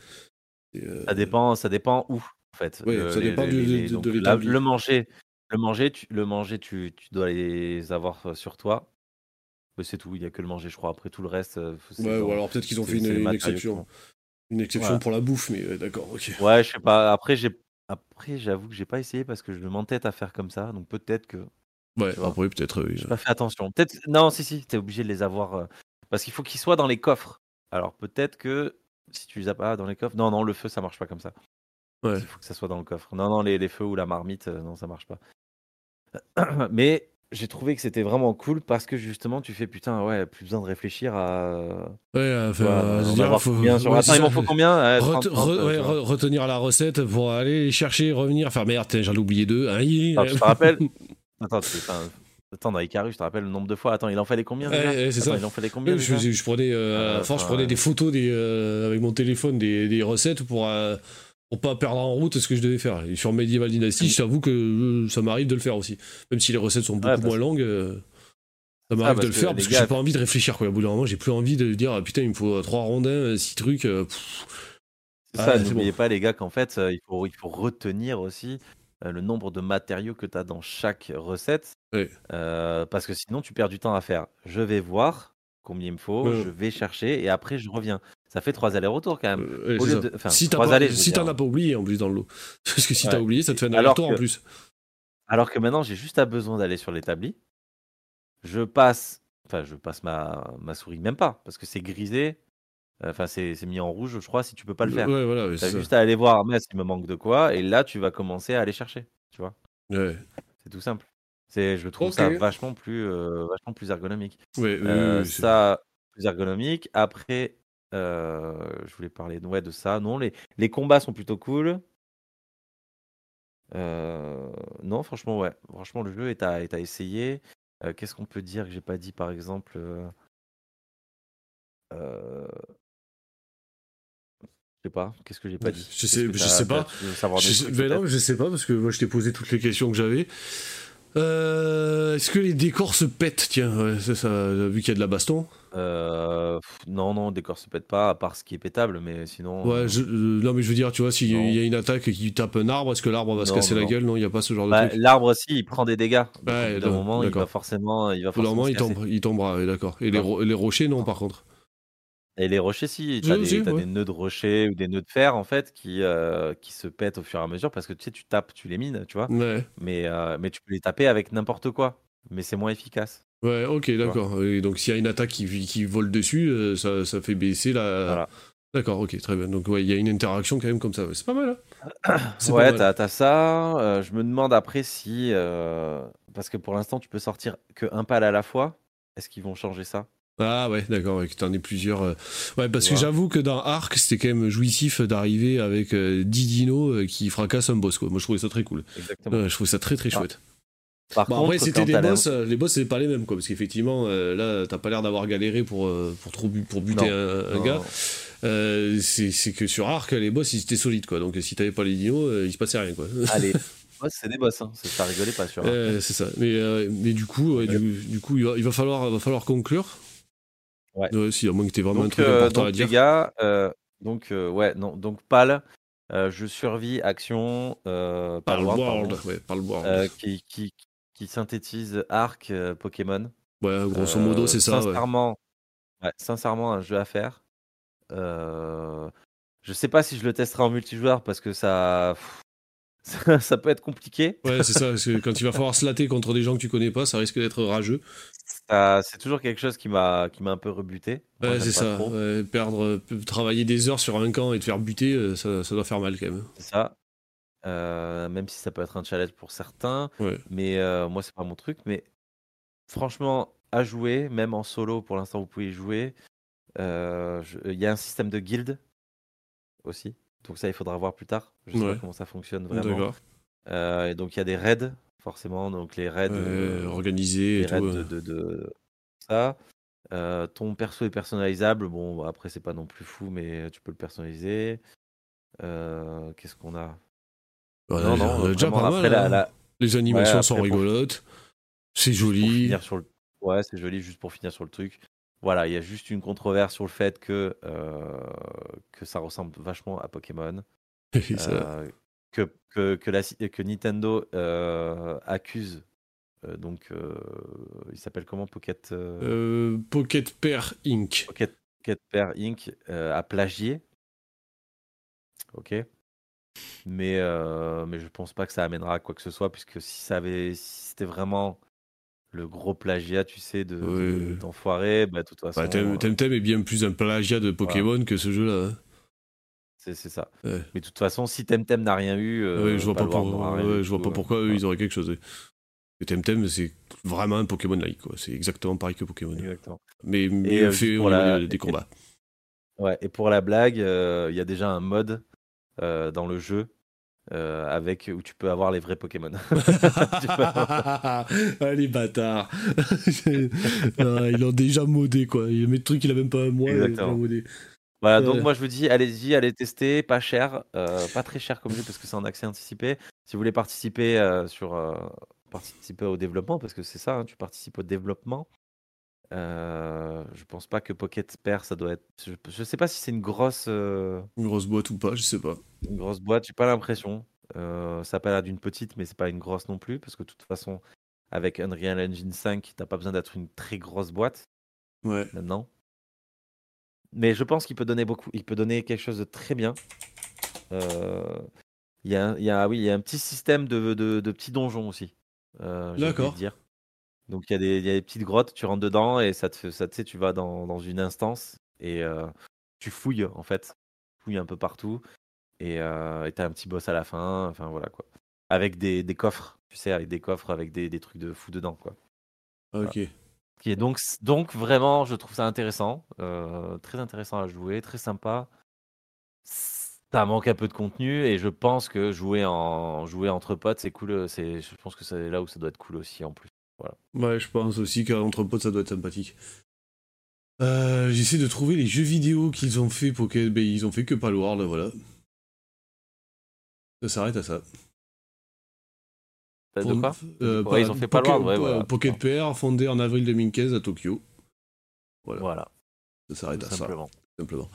Ça dépend, ça dépend où en fait. ça dépend de, l'état. Le manger, le manger, tu, le manger, tu, tu dois les avoir sur toi. C'est tout, il n'y a que le manger, je crois. Après tout le reste. Ouais, ou alors peut-être qu'ils ont fait une, exception. Une exception pour la bouffe, mais d'accord, ok. Ouais, je sais pas. Après, j'ai après, j'avoue que j'ai pas essayé parce que je m'entête à faire comme ça, donc peut-être que. Ouais, après peut-être. J'ai pas fait attention. Peut-être. Non, si, si, t'es obligé de les avoir parce qu'il faut qu'ils soient dans les coffres. Alors peut-être que si tu les as pas dans les coffres, non, non, le feu ça marche pas comme ça. Il faut que ça soit dans le coffre. Non, non, les, les feux ou la marmite, non, ça marche pas. Mais j'ai trouvé que c'était vraiment cool parce que justement, tu fais putain, ouais, plus besoin de réfléchir à. Ouais, enfin, faut... combien sur... Attends, il m'en faut combien? Retenir la recette pour aller chercher, revenir. Enfin, merde, j'en ai oublié deux. Ah, je te rappelle. Attends, Attends, dans Icarus, je te rappelle le nombre de fois. Attends, il en fallait combien C'est ça. Il en fallait combien je, je, prenais, euh, à force, je prenais des photos des, euh, avec mon téléphone des, des recettes pour, euh, pour pas perdre en route ce que je devais faire. Et sur Medieval Dynasty, je t'avoue que euh, ça m'arrive de le faire aussi. Même si les recettes sont beaucoup moins longues, euh, ça m'arrive de le faire parce que j'ai pas envie de réfléchir. Quoi. Au bout d'un moment, j'ai plus envie de dire ah, putain, il me faut trois rondins, six trucs. Euh, c'est ça, n'oubliez pas les gars qu'en fait, il, faut, il faut retenir aussi le nombre de matériaux que tu as dans chaque recette. parce que sinon, tu perds du temps à faire. Je vais voir combien il me faut, je vais chercher et après je reviens. Ça fait trois allers-retours quand même. Euh, si t'en as pas oublié en plus dans le lot. Parce que si t'as oublié, ça te fait un aller-retour en plus. Alors que maintenant, j'ai juste besoin d'aller sur l'établi. Je passe, enfin, je passe ma, ma souris, même pas, parce que c'est grisé. Enfin, c'est mis en rouge, je crois, si tu peux pas le faire. Ouais, voilà, T'as juste à aller voir, mais s'il me manque de quoi, et là, tu vas commencer à aller chercher, tu vois. Ouais. C'est tout simple. C'est, je trouve ça vachement plus, euh, vachement plus ergonomique. Ouais, euh, ça, plus ergonomique. Après, euh, je voulais parler ouais, de ça. Non, les, les combats sont plutôt cool. Euh, non, franchement, ouais. Franchement, le jeu est à, est à essayer. Euh, qu'est-ce qu'on peut dire que j'ai pas dit, par exemple Je sais pas. Qu'est-ce que j'ai pas dit? Je sais, je sais pas. Je non, je sais pas parce que moi je t'ai posé toutes les questions que j'avais. Euh, est-ce que les décors se pètent Tiens, c'est ça, vu qu'il y a de la baston. Euh, non, non, le décor se pète pas, à part ce qui est pétable, mais sinon. Ouais, je, euh, non, mais je veux dire, tu vois, s'il y a une attaque qui tape un arbre, est-ce que l'arbre va se casser la gueule? Non, il n'y a pas ce genre de bah, truc. L'arbre aussi, il prend des dégâts. Ouais, d'un moment, il va forcément. Il va forcément il, tombe, il tombera, d'accord. Et les, les, rochers, non, par contre? Et les rochers, si. T'as des, des nœuds de rochers ou des nœuds de fer, en fait, qui, euh, qui se pètent au fur et à mesure, parce que tu sais, tu tapes, tu les mines, tu vois? Ouais. Mais, mais tu peux les taper avec n'importe quoi. Mais c'est moins efficace. Ouais, ok, d'accord. Et donc s'il y a une attaque qui, qui vole dessus, euh, ça, ça, fait baisser la. Voilà. D'accord, ok, très bien. Donc ouais, il y a une interaction quand même comme ça. C'est pas mal. Hein ouais, t'as as ça. Euh, je me demande après si, euh, parce que pour l'instant tu peux sortir que un pal à la fois. Est-ce qu'ils vont changer ça? Ah ouais, d'accord, ouais, que t'en aies plusieurs. Ouais, parce que j'avoue que dans Arc, c'était quand même jouissif d'arriver avec 10 dinos qui fracassent un boss. Quoi. Moi, je trouvais ça très cool. Exactement. je trouvais ça très très ah. chouette. Par contre, après, c'était des boss, euh, les boss, c'est pas les mêmes, quoi, parce qu'effectivement, euh, là, t'as pas l'air d'avoir galéré pour, euh, pour, trop pour buter un, gars. c'est que sur Arc, les boss, ils étaient solides, quoi. Donc, si t'avais pas les dinos, il se passait rien, quoi. Allez. c'est des boss, hein. ça rigolait pas sur. c'est ça. Mais, mais du coup, du, coup, il va, il va, falloir, va falloir conclure. Ouais. si, à moins que t'aies vraiment un truc important à dire. Les gars, donc, ouais, non, donc PAL, je survis, action, euh, par, le world, ouais, world. qui, qui, qui synthétise Arc Pokémon. Ouais, grosso modo, c'est ça. Sincèrement, sincèrement, un jeu à faire. Euh, je sais pas si je le testerai en multijoueur parce que ça, ça, peut être compliqué. Ouais, c'est ça. Parce que quand il va falloir se latter contre des gens que tu connais pas, ça risque d'être rageux. C'est toujours quelque chose qui m'a qui m'a un peu rebuté. Ouais, c'est ça. perdre, euh, travailler des heures sur un camp et te faire buter, euh, ça, ça doit faire mal quand même. C'est ça. Euh, même si ça peut être un challenge pour certains. Mais moi, c'est pas mon truc. Mais franchement, à jouer, même en solo, pour l'instant, vous pouvez jouer. Il y a un système de guild aussi. Donc ça, il faudra voir plus tard. Je sais pas comment ça fonctionne vraiment. Euh, et donc il y a des raids, forcément. Donc les raids euh, organisés et tout, de, de, ça. Euh, ton perso est personnalisable. Bon, après c'est pas non plus fou, mais tu peux le personnaliser. Qu'est-ce qu'on a? Non, non, déjà pas mal. Hein. Les animations sont rigolotes. C'est joli. Sur le... Ouais, c'est joli juste pour finir sur le truc. Voilà, il y a juste une controverse sur le fait que, euh, que ça ressemble vachement à Pokémon. Euh, que, que, que, la, que Nintendo euh, accuse. donc, il s'appelle comment Pocket Pocket Pair Inc. Pocket, Pocket Pair Inc. a plagié. Ok. Mais, mais je pense pas que ça amènera à quoi que ce soit, puisque si ça avait, si c'était vraiment le gros plagiat, tu sais, de d'enfoiré, bah de toute façon. Bah, Temtem euh, est bien plus un plagiat de Pokémon que ce jeu-là. Hein. C'est ça. Mais de toute façon, si Temtem n'a rien eu, euh, je vois pas, je vois pas pourquoi eux, ils auraient quelque chose. Temtem, c'est vraiment un Pokémon like, quoi. C'est exactement pareil que Pokémon. Exactement. Mais mieux euh, fait la... des combats. Ouais, et pour la blague, il y a déjà un mode dans le jeu euh, avec où tu peux avoir les vrais Pokémon. ah, les bâtards Ils l'ont déjà modé quoi. Il y a des trucs qu'il a même pas moi. Exactement. Modé. Voilà, donc moi je vous dis, allez-y, allez tester, pas cher, euh, pas très cher comme jeu parce que c'est en accès anticipé. Si vous voulez participer euh, sur participer au développement, parce que c'est ça, hein, tu participes au développement. je pense pas que Pocket Pair, ça doit être. Je, sais pas si c'est une grosse. Une grosse boîte ou pas, je sais pas. Une grosse boîte, j'ai pas l'impression. Euh, ça a d'une petite, mais c'est pas une grosse non plus, parce que de toute façon, avec Unreal Engine 5, t'as pas besoin d'être une très grosse boîte. Ouais. Maintenant. Mais je pense qu'il peut donner beaucoup. Il peut donner quelque chose de très bien. Euh, il y, a, y a, oui, il y a un petit système de, de, petits donjons aussi. Euh, D'accord. dire. Donc il y, a des, il y, a des petites grottes, tu rentres dedans et ça te, ça, tu vas dans, dans une instance et tu fouilles en fait. Tu fouilles un peu partout et euh, t'as un petit boss à la fin, enfin voilà quoi. Avec des, des, coffres, tu sais, avec des coffres avec des, des trucs de fou dedans quoi. Ok. Donc, vraiment, je trouve ça intéressant, euh, très intéressant à jouer, très sympa. Ça manque un peu de contenu et je pense que jouer en jouer entre potes c'est cool. C'est, je pense que c'est là où ça doit être cool aussi en plus. Ouais, je pense aussi qu'entre potes ça doit être sympathique. Euh, j'essaie de trouver les jeux vidéo qu'ils ont fait pour que ben, ils ont fait que Palworld, voilà. Ça s'arrête à ça. De quoi euh, Ils ont fait pas loin. Pocket PR, fondé en avril 2015 à Tokyo. Voilà. voilà. Ça s'arrête à simplement. ça. Simplement.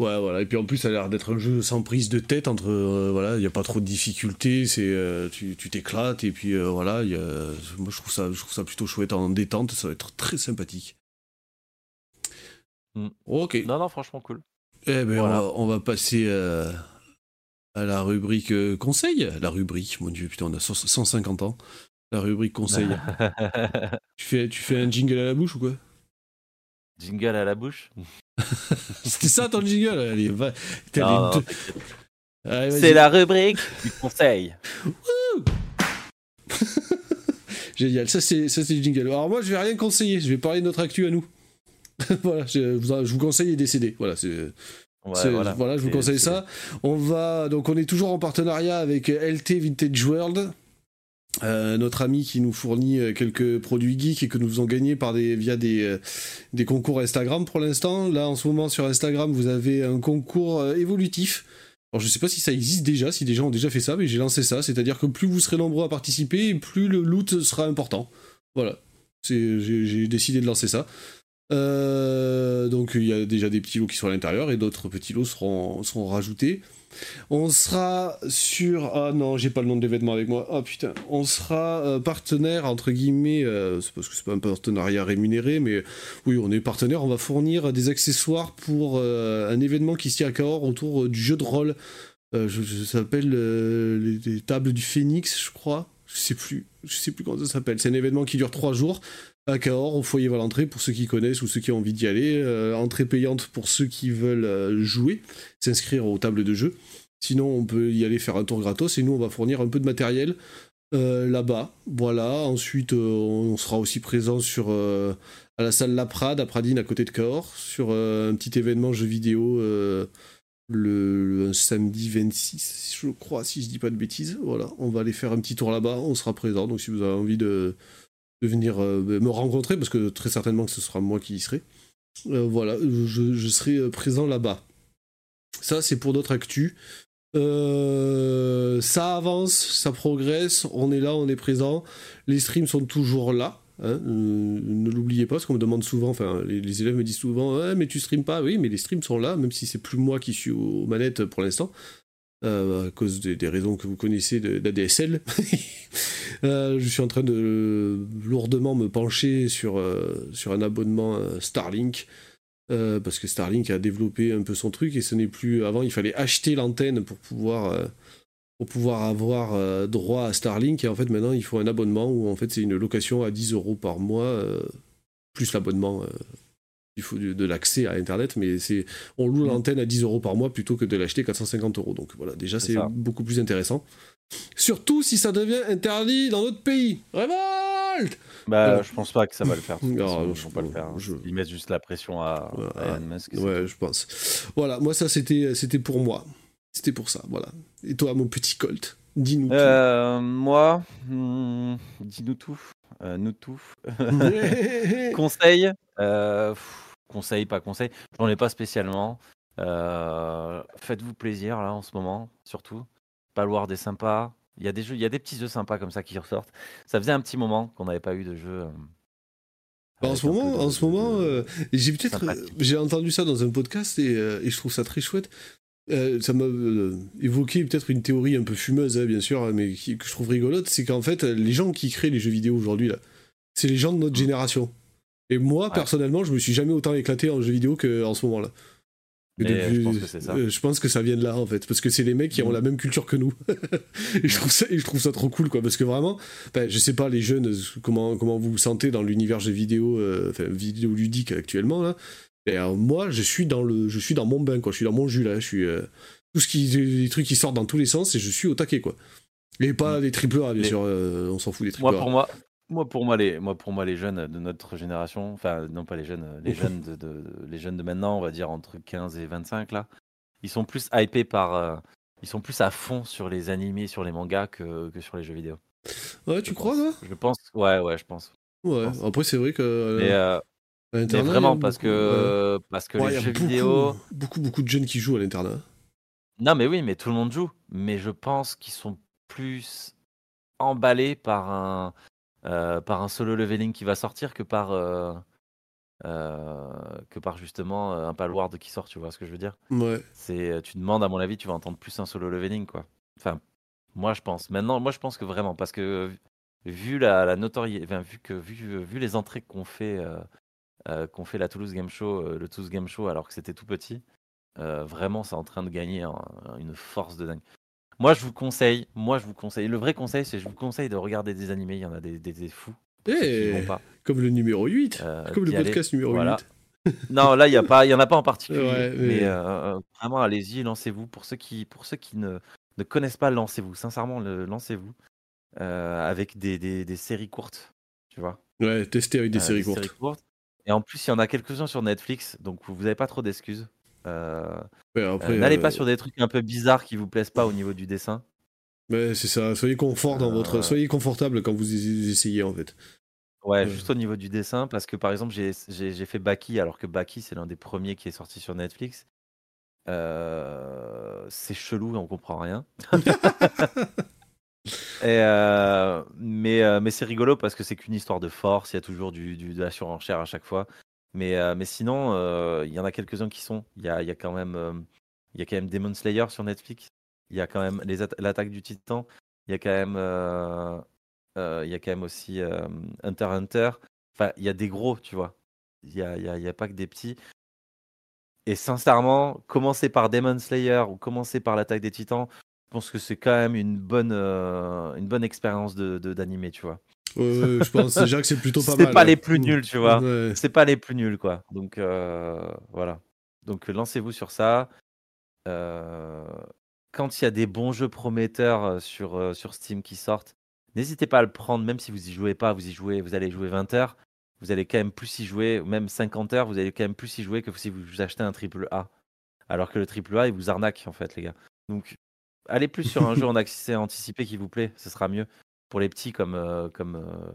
Ouais, voilà. Et puis en plus, ça a l'air d'être un jeu sans prise de tête. Entre euh, voilà, il n'y a pas trop de difficultés. C'est euh, tu t'éclates et puis voilà. Y a, moi, je trouve ça, je trouve ça plutôt chouette en détente. Ça va être très sympathique. Mm. Ok. Non, non, franchement cool. Eh ben, on, va, on, va, passer à la rubrique euh, conseil. La rubrique, mon dieu, putain, on a 150 ans. La rubrique conseil. tu, fais, tu fais un jingle à la bouche ou quoi? Jingle à la bouche? C'était ça ton jingle? Allez, va. C'est la rubrique du conseil. Génial, ça c'est le jingle. Alors moi je vais rien conseiller, je vais parler de notre actu à nous. voilà, je, vous, je vous conseille les décédés. Voilà, c'est voilà. je vous conseille ça. On va donc on est toujours en partenariat avec LT Vintage World. Euh, notre ami qui nous fournit euh, quelques produits geeks et que nous faisons gagner par des, via des, euh, des concours Instagram pour l'instant. Là, en ce moment, sur Instagram, vous avez un concours évolutif. Alors, je sais pas si ça existe déjà, si des gens ont déjà fait ça, mais j'ai lancé ça. C'est-à-dire que plus vous serez nombreux à participer, plus le loot sera important. Voilà. J'ai décidé de lancer ça. Euh, donc il y a déjà des petits lots qui sont à l'intérieur et d'autres petits lots seront, rajoutés. On sera sur. Ah non, j'ai pas le nom de l'événement avec moi. Oh putain. On sera euh, partenaire, entre guillemets. Euh, c'est parce que c'est pas un partenariat rémunéré, mais oui, on est partenaire. On va fournir des accessoires pour un événement qui se tient à Cahors autour du jeu de rôle. je, je, ça s'appelle les, tables du Phénix, je crois. Je sais plus. Je sais plus comment ça s'appelle. C'est un événement qui dure trois jours à Cahors, au foyer Valentré, pour ceux qui connaissent ou ceux qui ont envie d'y aller. entrée payante pour ceux qui veulent jouer, s'inscrire aux tables de jeu. Sinon, on peut y aller faire un tour gratos et nous, on va fournir un peu de matériel euh, là-bas. Voilà. Ensuite, euh, on sera aussi présent sur euh, à la salle La Prade à Pradine à côté de Cahors sur un petit événement jeu vidéo le, samedi 26, je crois, si je dis pas de bêtises. Voilà, on va aller faire un petit tour là-bas. On sera présent. Donc, si vous avez envie de, venir me rencontrer, parce que très certainement que ce sera moi qui y serai. voilà, je, serai présent là-bas. Ça, c'est pour d'autres actus. Euh, ça avance, ça progresse, on est là, on est présent. Les streams sont toujours là. Hein, euh, ne l'oubliez pas, parce qu'on me demande souvent, enfin les, élèves me disent souvent, mais tu streams pas, oui, mais les streams sont là, même si c'est plus moi qui suis aux manettes pour l'instant, euh, à cause des, raisons que vous connaissez d'ADSL. je suis en train de lourdement me pencher sur, sur un abonnement Starlink euh, parce que Starlink a développé un peu son truc et ce n'est plus avant il fallait acheter l'antenne pour pouvoir euh, pour pouvoir avoir euh, droit à Starlink et en fait maintenant il faut un abonnement où en fait c'est une location à 10 euros par mois plus l'abonnement il faut de, l'accès à internet mais c'est on loue l'antenne à 10 euros par mois plutôt que de l'acheter 450 euros donc voilà déjà c'est beaucoup plus intéressant surtout si ça devient interdit dans notre pays révolte bah, je pense pas que ça va le faire. Non, je, pas le faire. Hein. Ils mettent juste la pression à, Elon Musk. Ouais, je pense. Voilà, moi ça c'était c'était pour moi. C'était pour ça, voilà. Et toi, mon petit Colt, dis-nous euh, Moi, hmm, dis-nous tout. Euh, nous tout. conseil. Euh, conseil, pas conseil. J'en ai pas spécialement. Faites-vous plaisir là en ce moment, surtout. Pas loin des sympas. Il y a des jeux, il y a des petits jeux sympas comme ça qui ressortent. Ça faisait un petit moment qu'on n'avait pas eu de jeu. Euh, bah, en ce moment, en ce moment, euh, j'ai peut-être, j'ai entendu ça dans un podcast et, euh, et, je trouve ça très chouette. Ça m'a évoqué peut-être une théorie un peu fumeuse, hein, bien sûr, mais que je trouve rigolote, c'est qu'en fait, les gens qui créent les jeux vidéo aujourd'hui là, c'est les gens de notre mmh. génération. Et moi, personnellement, je me suis jamais autant éclaté en jeux vidéo qu'en ce moment-là je, pense que ça. Euh, je pense que ça vient de là en fait, parce que c'est les mecs qui ont mm. la même culture que nous. et, je trouve ça, et je trouve ça trop cool quoi, parce que vraiment, ben, je sais pas les jeunes comment comment vous vous sentez dans l'univers vidéos, euh, enfin vidéo ludique actuellement là. Et moi, je suis dans le, je suis dans mon bain quoi, je suis dans mon jus là, je suis euh, tout ce qui, les trucs qui sortent dans tous les sens et je suis au taquet quoi. Et pas les triple A bien sûr, on s'en fout des triple A. Moi pour moi, moi pour moi les moi pour moi les jeunes de notre génération, enfin non pas les jeunes, les jeunes de, les jeunes de maintenant, on va dire entre 15 et 25 là, ils sont plus hypés par euh, ils sont plus à fond sur les animés, sur les mangas que, que sur les jeux vidéo. Ouais, tu crois là Je pense ouais ouais, je pense. Ouais, après c'est vrai que euh, mais, vraiment parce que parce que les jeux vidéo beaucoup beaucoup de jeunes qui jouent à l'internat. Non mais oui, mais tout le monde joue, mais je pense qu'ils sont plus emballés par un euh, par un solo leveling qui va sortir que par, euh, euh, que par justement un Palward qui sort, tu vois ce que je veux dire? Ouais. C'est, tu demandes, à mon avis, tu vas entendre plus un solo leveling, quoi. Enfin, moi je pense. Maintenant, moi je pense que vraiment, parce que vu la, la notoriété, vu, que, vu, vu les entrées qu'on fait, qu'on fait la Toulouse Game Show, le Toulouse Game Show, alors que c'était tout petit, vraiment c'est en train de gagner une force de dingue. Moi, je vous conseille, moi, je vous conseille. Le vrai conseil, c'est je vous conseille de regarder des animés. Il y en a des, des, fous. Eh, comme le numéro 8, euh, comme le podcast numéro 8. non, là, il n'y en a pas en particulier. mais, euh, vraiment, allez-y, lancez-vous. Pour ceux qui, pour ceux qui ne, ne connaissent pas, lancez-vous. Sincèrement, lancez-vous. Euh, avec des, des, des, séries courtes. Tu vois Ouais, testez avec des, séries, courtes. séries, courtes. Et en plus, il y en a quelques-uns sur Netflix. Donc, vous n'avez pas trop d'excuses. Euh, euh, n'allez pas euh, sur des trucs un peu bizarres qui vous plaisent pas au niveau du dessin. Mais c'est ça, soyez confort dans votre, soyez confortable quand vous essayez en fait. Ouais, juste au niveau du dessin, parce que par exemple, j'ai fait Baki, alors que Baki, c'est l'un des premiers qui est sorti sur Netflix. c'est chelou, on comprend rien. Et mais mais c'est rigolo parce que c'est qu'une histoire de force, il y a toujours du, du, de la surenchère à chaque fois. Mais, euh, sinon, euh, il y en a quelques-uns qui sont. Il y a, quand même y a quand même Demon Slayer sur Netflix. Il y a quand même l'attaque du Titan. Il y a quand même, y a quand même aussi Hunter Hunter. Enfin, il y a des gros, tu vois. Il y y a pas que des petits. Et sincèrement, commencer par Demon Slayer ou commencer par l'attaque des Titans, pense que c'est quand même une bonne, une bonne expérience de d'animé, tu vois. je pense déjà que c'est plutôt pas mal. C'est pas les plus nuls, tu vois. C'est pas les plus nuls, quoi. Donc voilà. Donc lancez-vous sur ça. quand il y a des bons jeux prometteurs sur, sur Steam qui sortent, n'hésitez pas à le prendre, même si vous y jouez pas, vous y jouez, vous allez jouer 20 heures vous allez quand même plus y jouer, même 50 heures, vous allez quand même plus y jouer que si vous achetez un triple A. Alors que le triple A, il vous arnaque en fait, les gars. Donc, allez plus sur un jeu en accès anticipé qui vous plaît, ce sera mieux. Pour les petits comme, euh, comme, euh,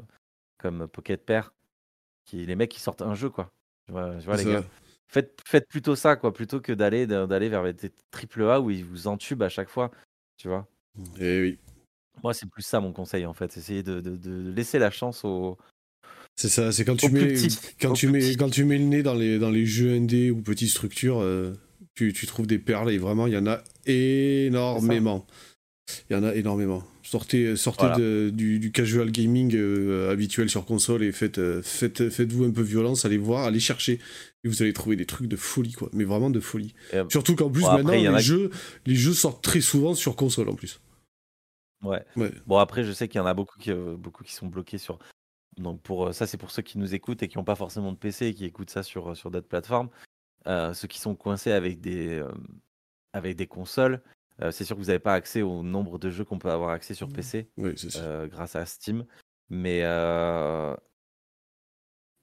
comme Pocket Pair, qui, les mecs qui sortent un jeu, quoi. Je vois, les gars. Faites, faites plutôt ça, quoi, plutôt que d'aller d'aller vers des triple A où ils vous entubent à chaque fois, tu vois. Eh oui. Moi, c'est plus ça mon conseil, en fait. Essayez de, de laisser la chance aux, c'est ça, c'est quand tu mets quand tu mets quand tu mets le nez dans les dans les jeux indés ou petites structures, euh, tu, tu, trouves des perles et vraiment il y en a énormément. Il y en a énormément. Sortez sortez du, du, casual gaming euh, habituel sur console et faites euh, faites faites-vous un peu violence, allez voir, allez chercher et vous allez trouver des trucs de folie quoi, mais vraiment de folie. Surtout qu'en plus maintenant les jeux les jeux sortent très souvent sur console en plus. Ouais. ouais. Bon après je sais qu'il y en a beaucoup qui beaucoup qui sont bloqués sur donc pour euh, ça, c'est pour ceux qui nous écoutent et qui n'ont pas forcément de PC et qui écoutent ça sur, euh, sur d'autres plateformes. Euh, ceux qui sont coincés avec des, avec des consoles, c'est sûr que vous n'avez pas accès au nombre de jeux qu'on peut avoir accès sur. PC grâce à Steam. Mais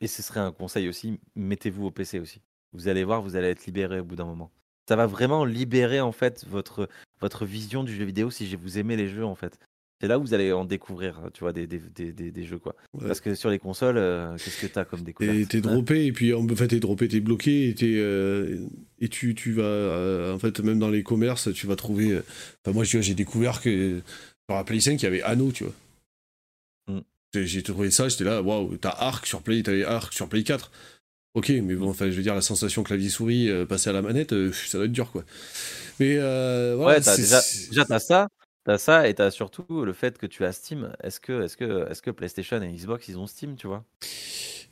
et ce serait un conseil aussi, mettez-vous au PC aussi. Vous allez voir, vous allez être libéré au bout d'un moment. Ça va vraiment libérer en fait votre, votre vision du jeu vidéo si vous aimez les jeux en fait. C'est là où vous allez en découvrir, tu vois, des, des, des, des jeux, quoi. Parce que sur les consoles, euh, qu'est-ce que t'as comme découverte t'es droppé, et puis en fait, t'es droppé, t'es bloqué, et, euh, et tu, tu vas, euh, en fait, même dans les commerces, tu vas trouver. Enfin, moi, j'ai découvert que sur la Play 5, il y avait Anno, tu vois. Mm. J'ai trouvé ça, j'étais là, waouh, t'as Arc sur Play, t'avais Arc sur Play 4. Ok, mais bon, enfin, je veux dire, la sensation clavier-souris, passer à la manette, ça doit être dur, quoi. Mais voilà. Ouais, déjà, déjà t'as ça. T'as ça et t'as surtout le fait que tu as Steam. Est-ce que, est que, est que PlayStation et Xbox ils ont Steam, tu vois?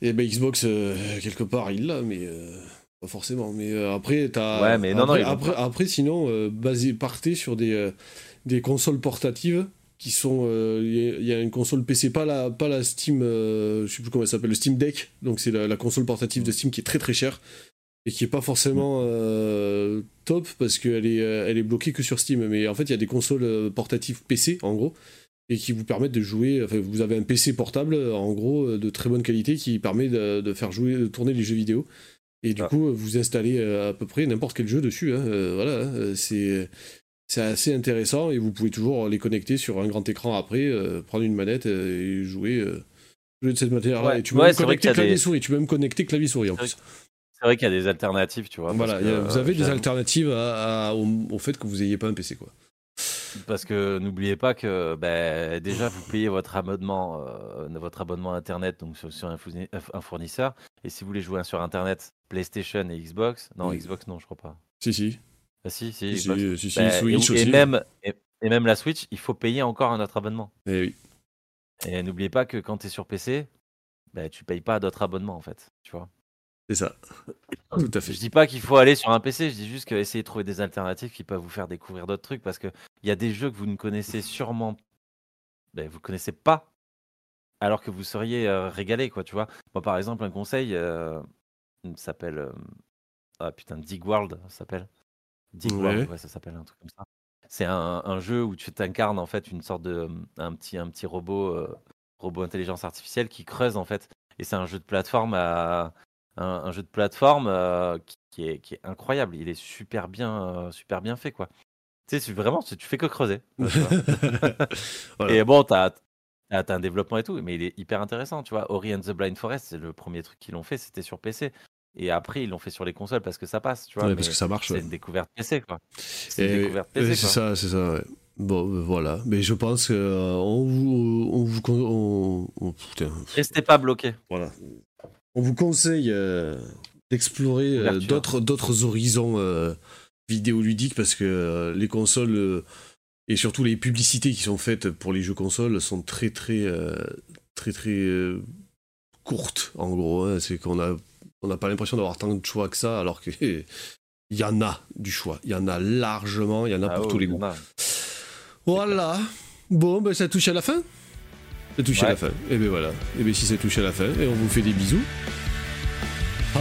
Eh ben Xbox euh, quelque part il l'a, mais euh, pas forcément. Mais euh, après t'as. Ouais, mais non, après, non. Après, après, sinon, basé partez sur des des consoles portatives qui sont. Il y, a une console PC, pas la pas la Steam, je sais plus comment elle s'appelle, le Steam Deck. Donc c'est la, la, console portative de Steam qui est très très chère et qui est pas forcément euh, top parce qu'elle est, euh, elle est bloquée que sur Steam. Mais en fait, il y a des consoles euh, portatives PC en gros et qui vous permettent de jouer. Enfin, vous avez un PC portable en gros de très bonne qualité qui permet de, faire jouer, de tourner les jeux vidéo. Et du ah. coup, vous installez à peu près n'importe quel jeu dessus. Hein. voilà, hein. c'est c'est assez intéressant et vous pouvez toujours les connecter sur un grand écran après, prendre une manette et jouer, jouer de cette manière-là. et tu peux même connecter clavier souris. Tu peux même connecter clavier souris en plus. C'est vrai qu'il y a des alternatives, tu vois. Voilà, vous avez des alternatives au, fait que vous n'ayez pas un PC, quoi. Parce que n'oubliez pas que ben, déjà vous payez votre abonnement, euh, votre abonnement internet donc sur, un, fournisseur. Et si vous voulez jouer sur internet, PlayStation et Xbox, non Xbox non je crois pas. Si si. Ah, si si. si, ben, Switch et, aussi. même et, même la Switch, il faut payer encore un autre abonnement. Et eh oui. Et n'oubliez pas que quand tu es sur PC, ben, tu payes pas d'autres abonnements en fait, tu vois. C'est ça. Tout à fait. Je dis pas qu'il faut aller sur un PC, je dis juste qu'essayer de trouver des alternatives qui peuvent vous faire découvrir d'autres trucs parce qu'il y a des jeux que vous ne connaissez sûrement ben, vous connaissez pas alors que vous seriez euh, régalé quoi, tu vois. Moi par exemple, un conseil euh, s'appelle euh, ah putain Dig World, ça s'appelle. Dig World, ouais, ça s'appelle un truc comme ça. C'est un, jeu où tu t'incarnes en fait une sorte de un petit un petit robot robot intelligence artificielle qui creuse en fait et c'est un jeu de plateforme à un, jeu de plateforme euh, qui, est, qui, est, incroyable. Il est super bien, euh, super bien fait, quoi. Tu sais, vraiment, tu fais que creuser. Et bon, tu as, un développement et tout, mais il est hyper intéressant, tu vois. Ori and the Blind Forest, c'est le premier truc qu'ils l'ont fait, c'était sur PC. Et après, ils l'ont fait sur les consoles parce que ça passe, tu vois. parce que ça marche. C'est une découverte PC, quoi. C'est une découverte PC. C'est ça, c'est ça, Bon, ben voilà. Mais je pense qu'on euh, vous. On vous on, putain. Restez pas bloqué. Voilà on vous conseille euh, d'explorer euh, d'autres, d'autres horizons euh, vidéoludique parce que les consoles et surtout les publicités qui sont faites pour les jeux consoles sont très très très très courtes en gros. Hein. C'est qu'on a on n'a pas l'impression d'avoir tant de choix que ça alors que il y en a du choix. Il y en a largement, il y en a ah pour tous les goûts. Voilà. Bon, ben ça touche à la fin. Ça touche à la fin. Et ben voilà. Et ben si ça touche à la fin, et on vous fait des bisous. Ah.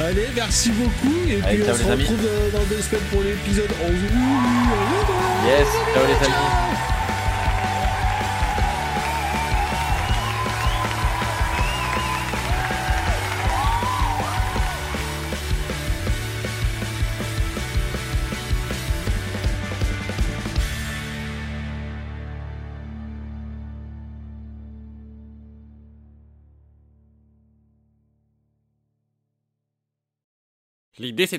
Allez, merci beaucoup. Et puis on se retrouve euh, dans deux semaines pour l'épisode 11. Yes, ciao les amis. L'idée, c'est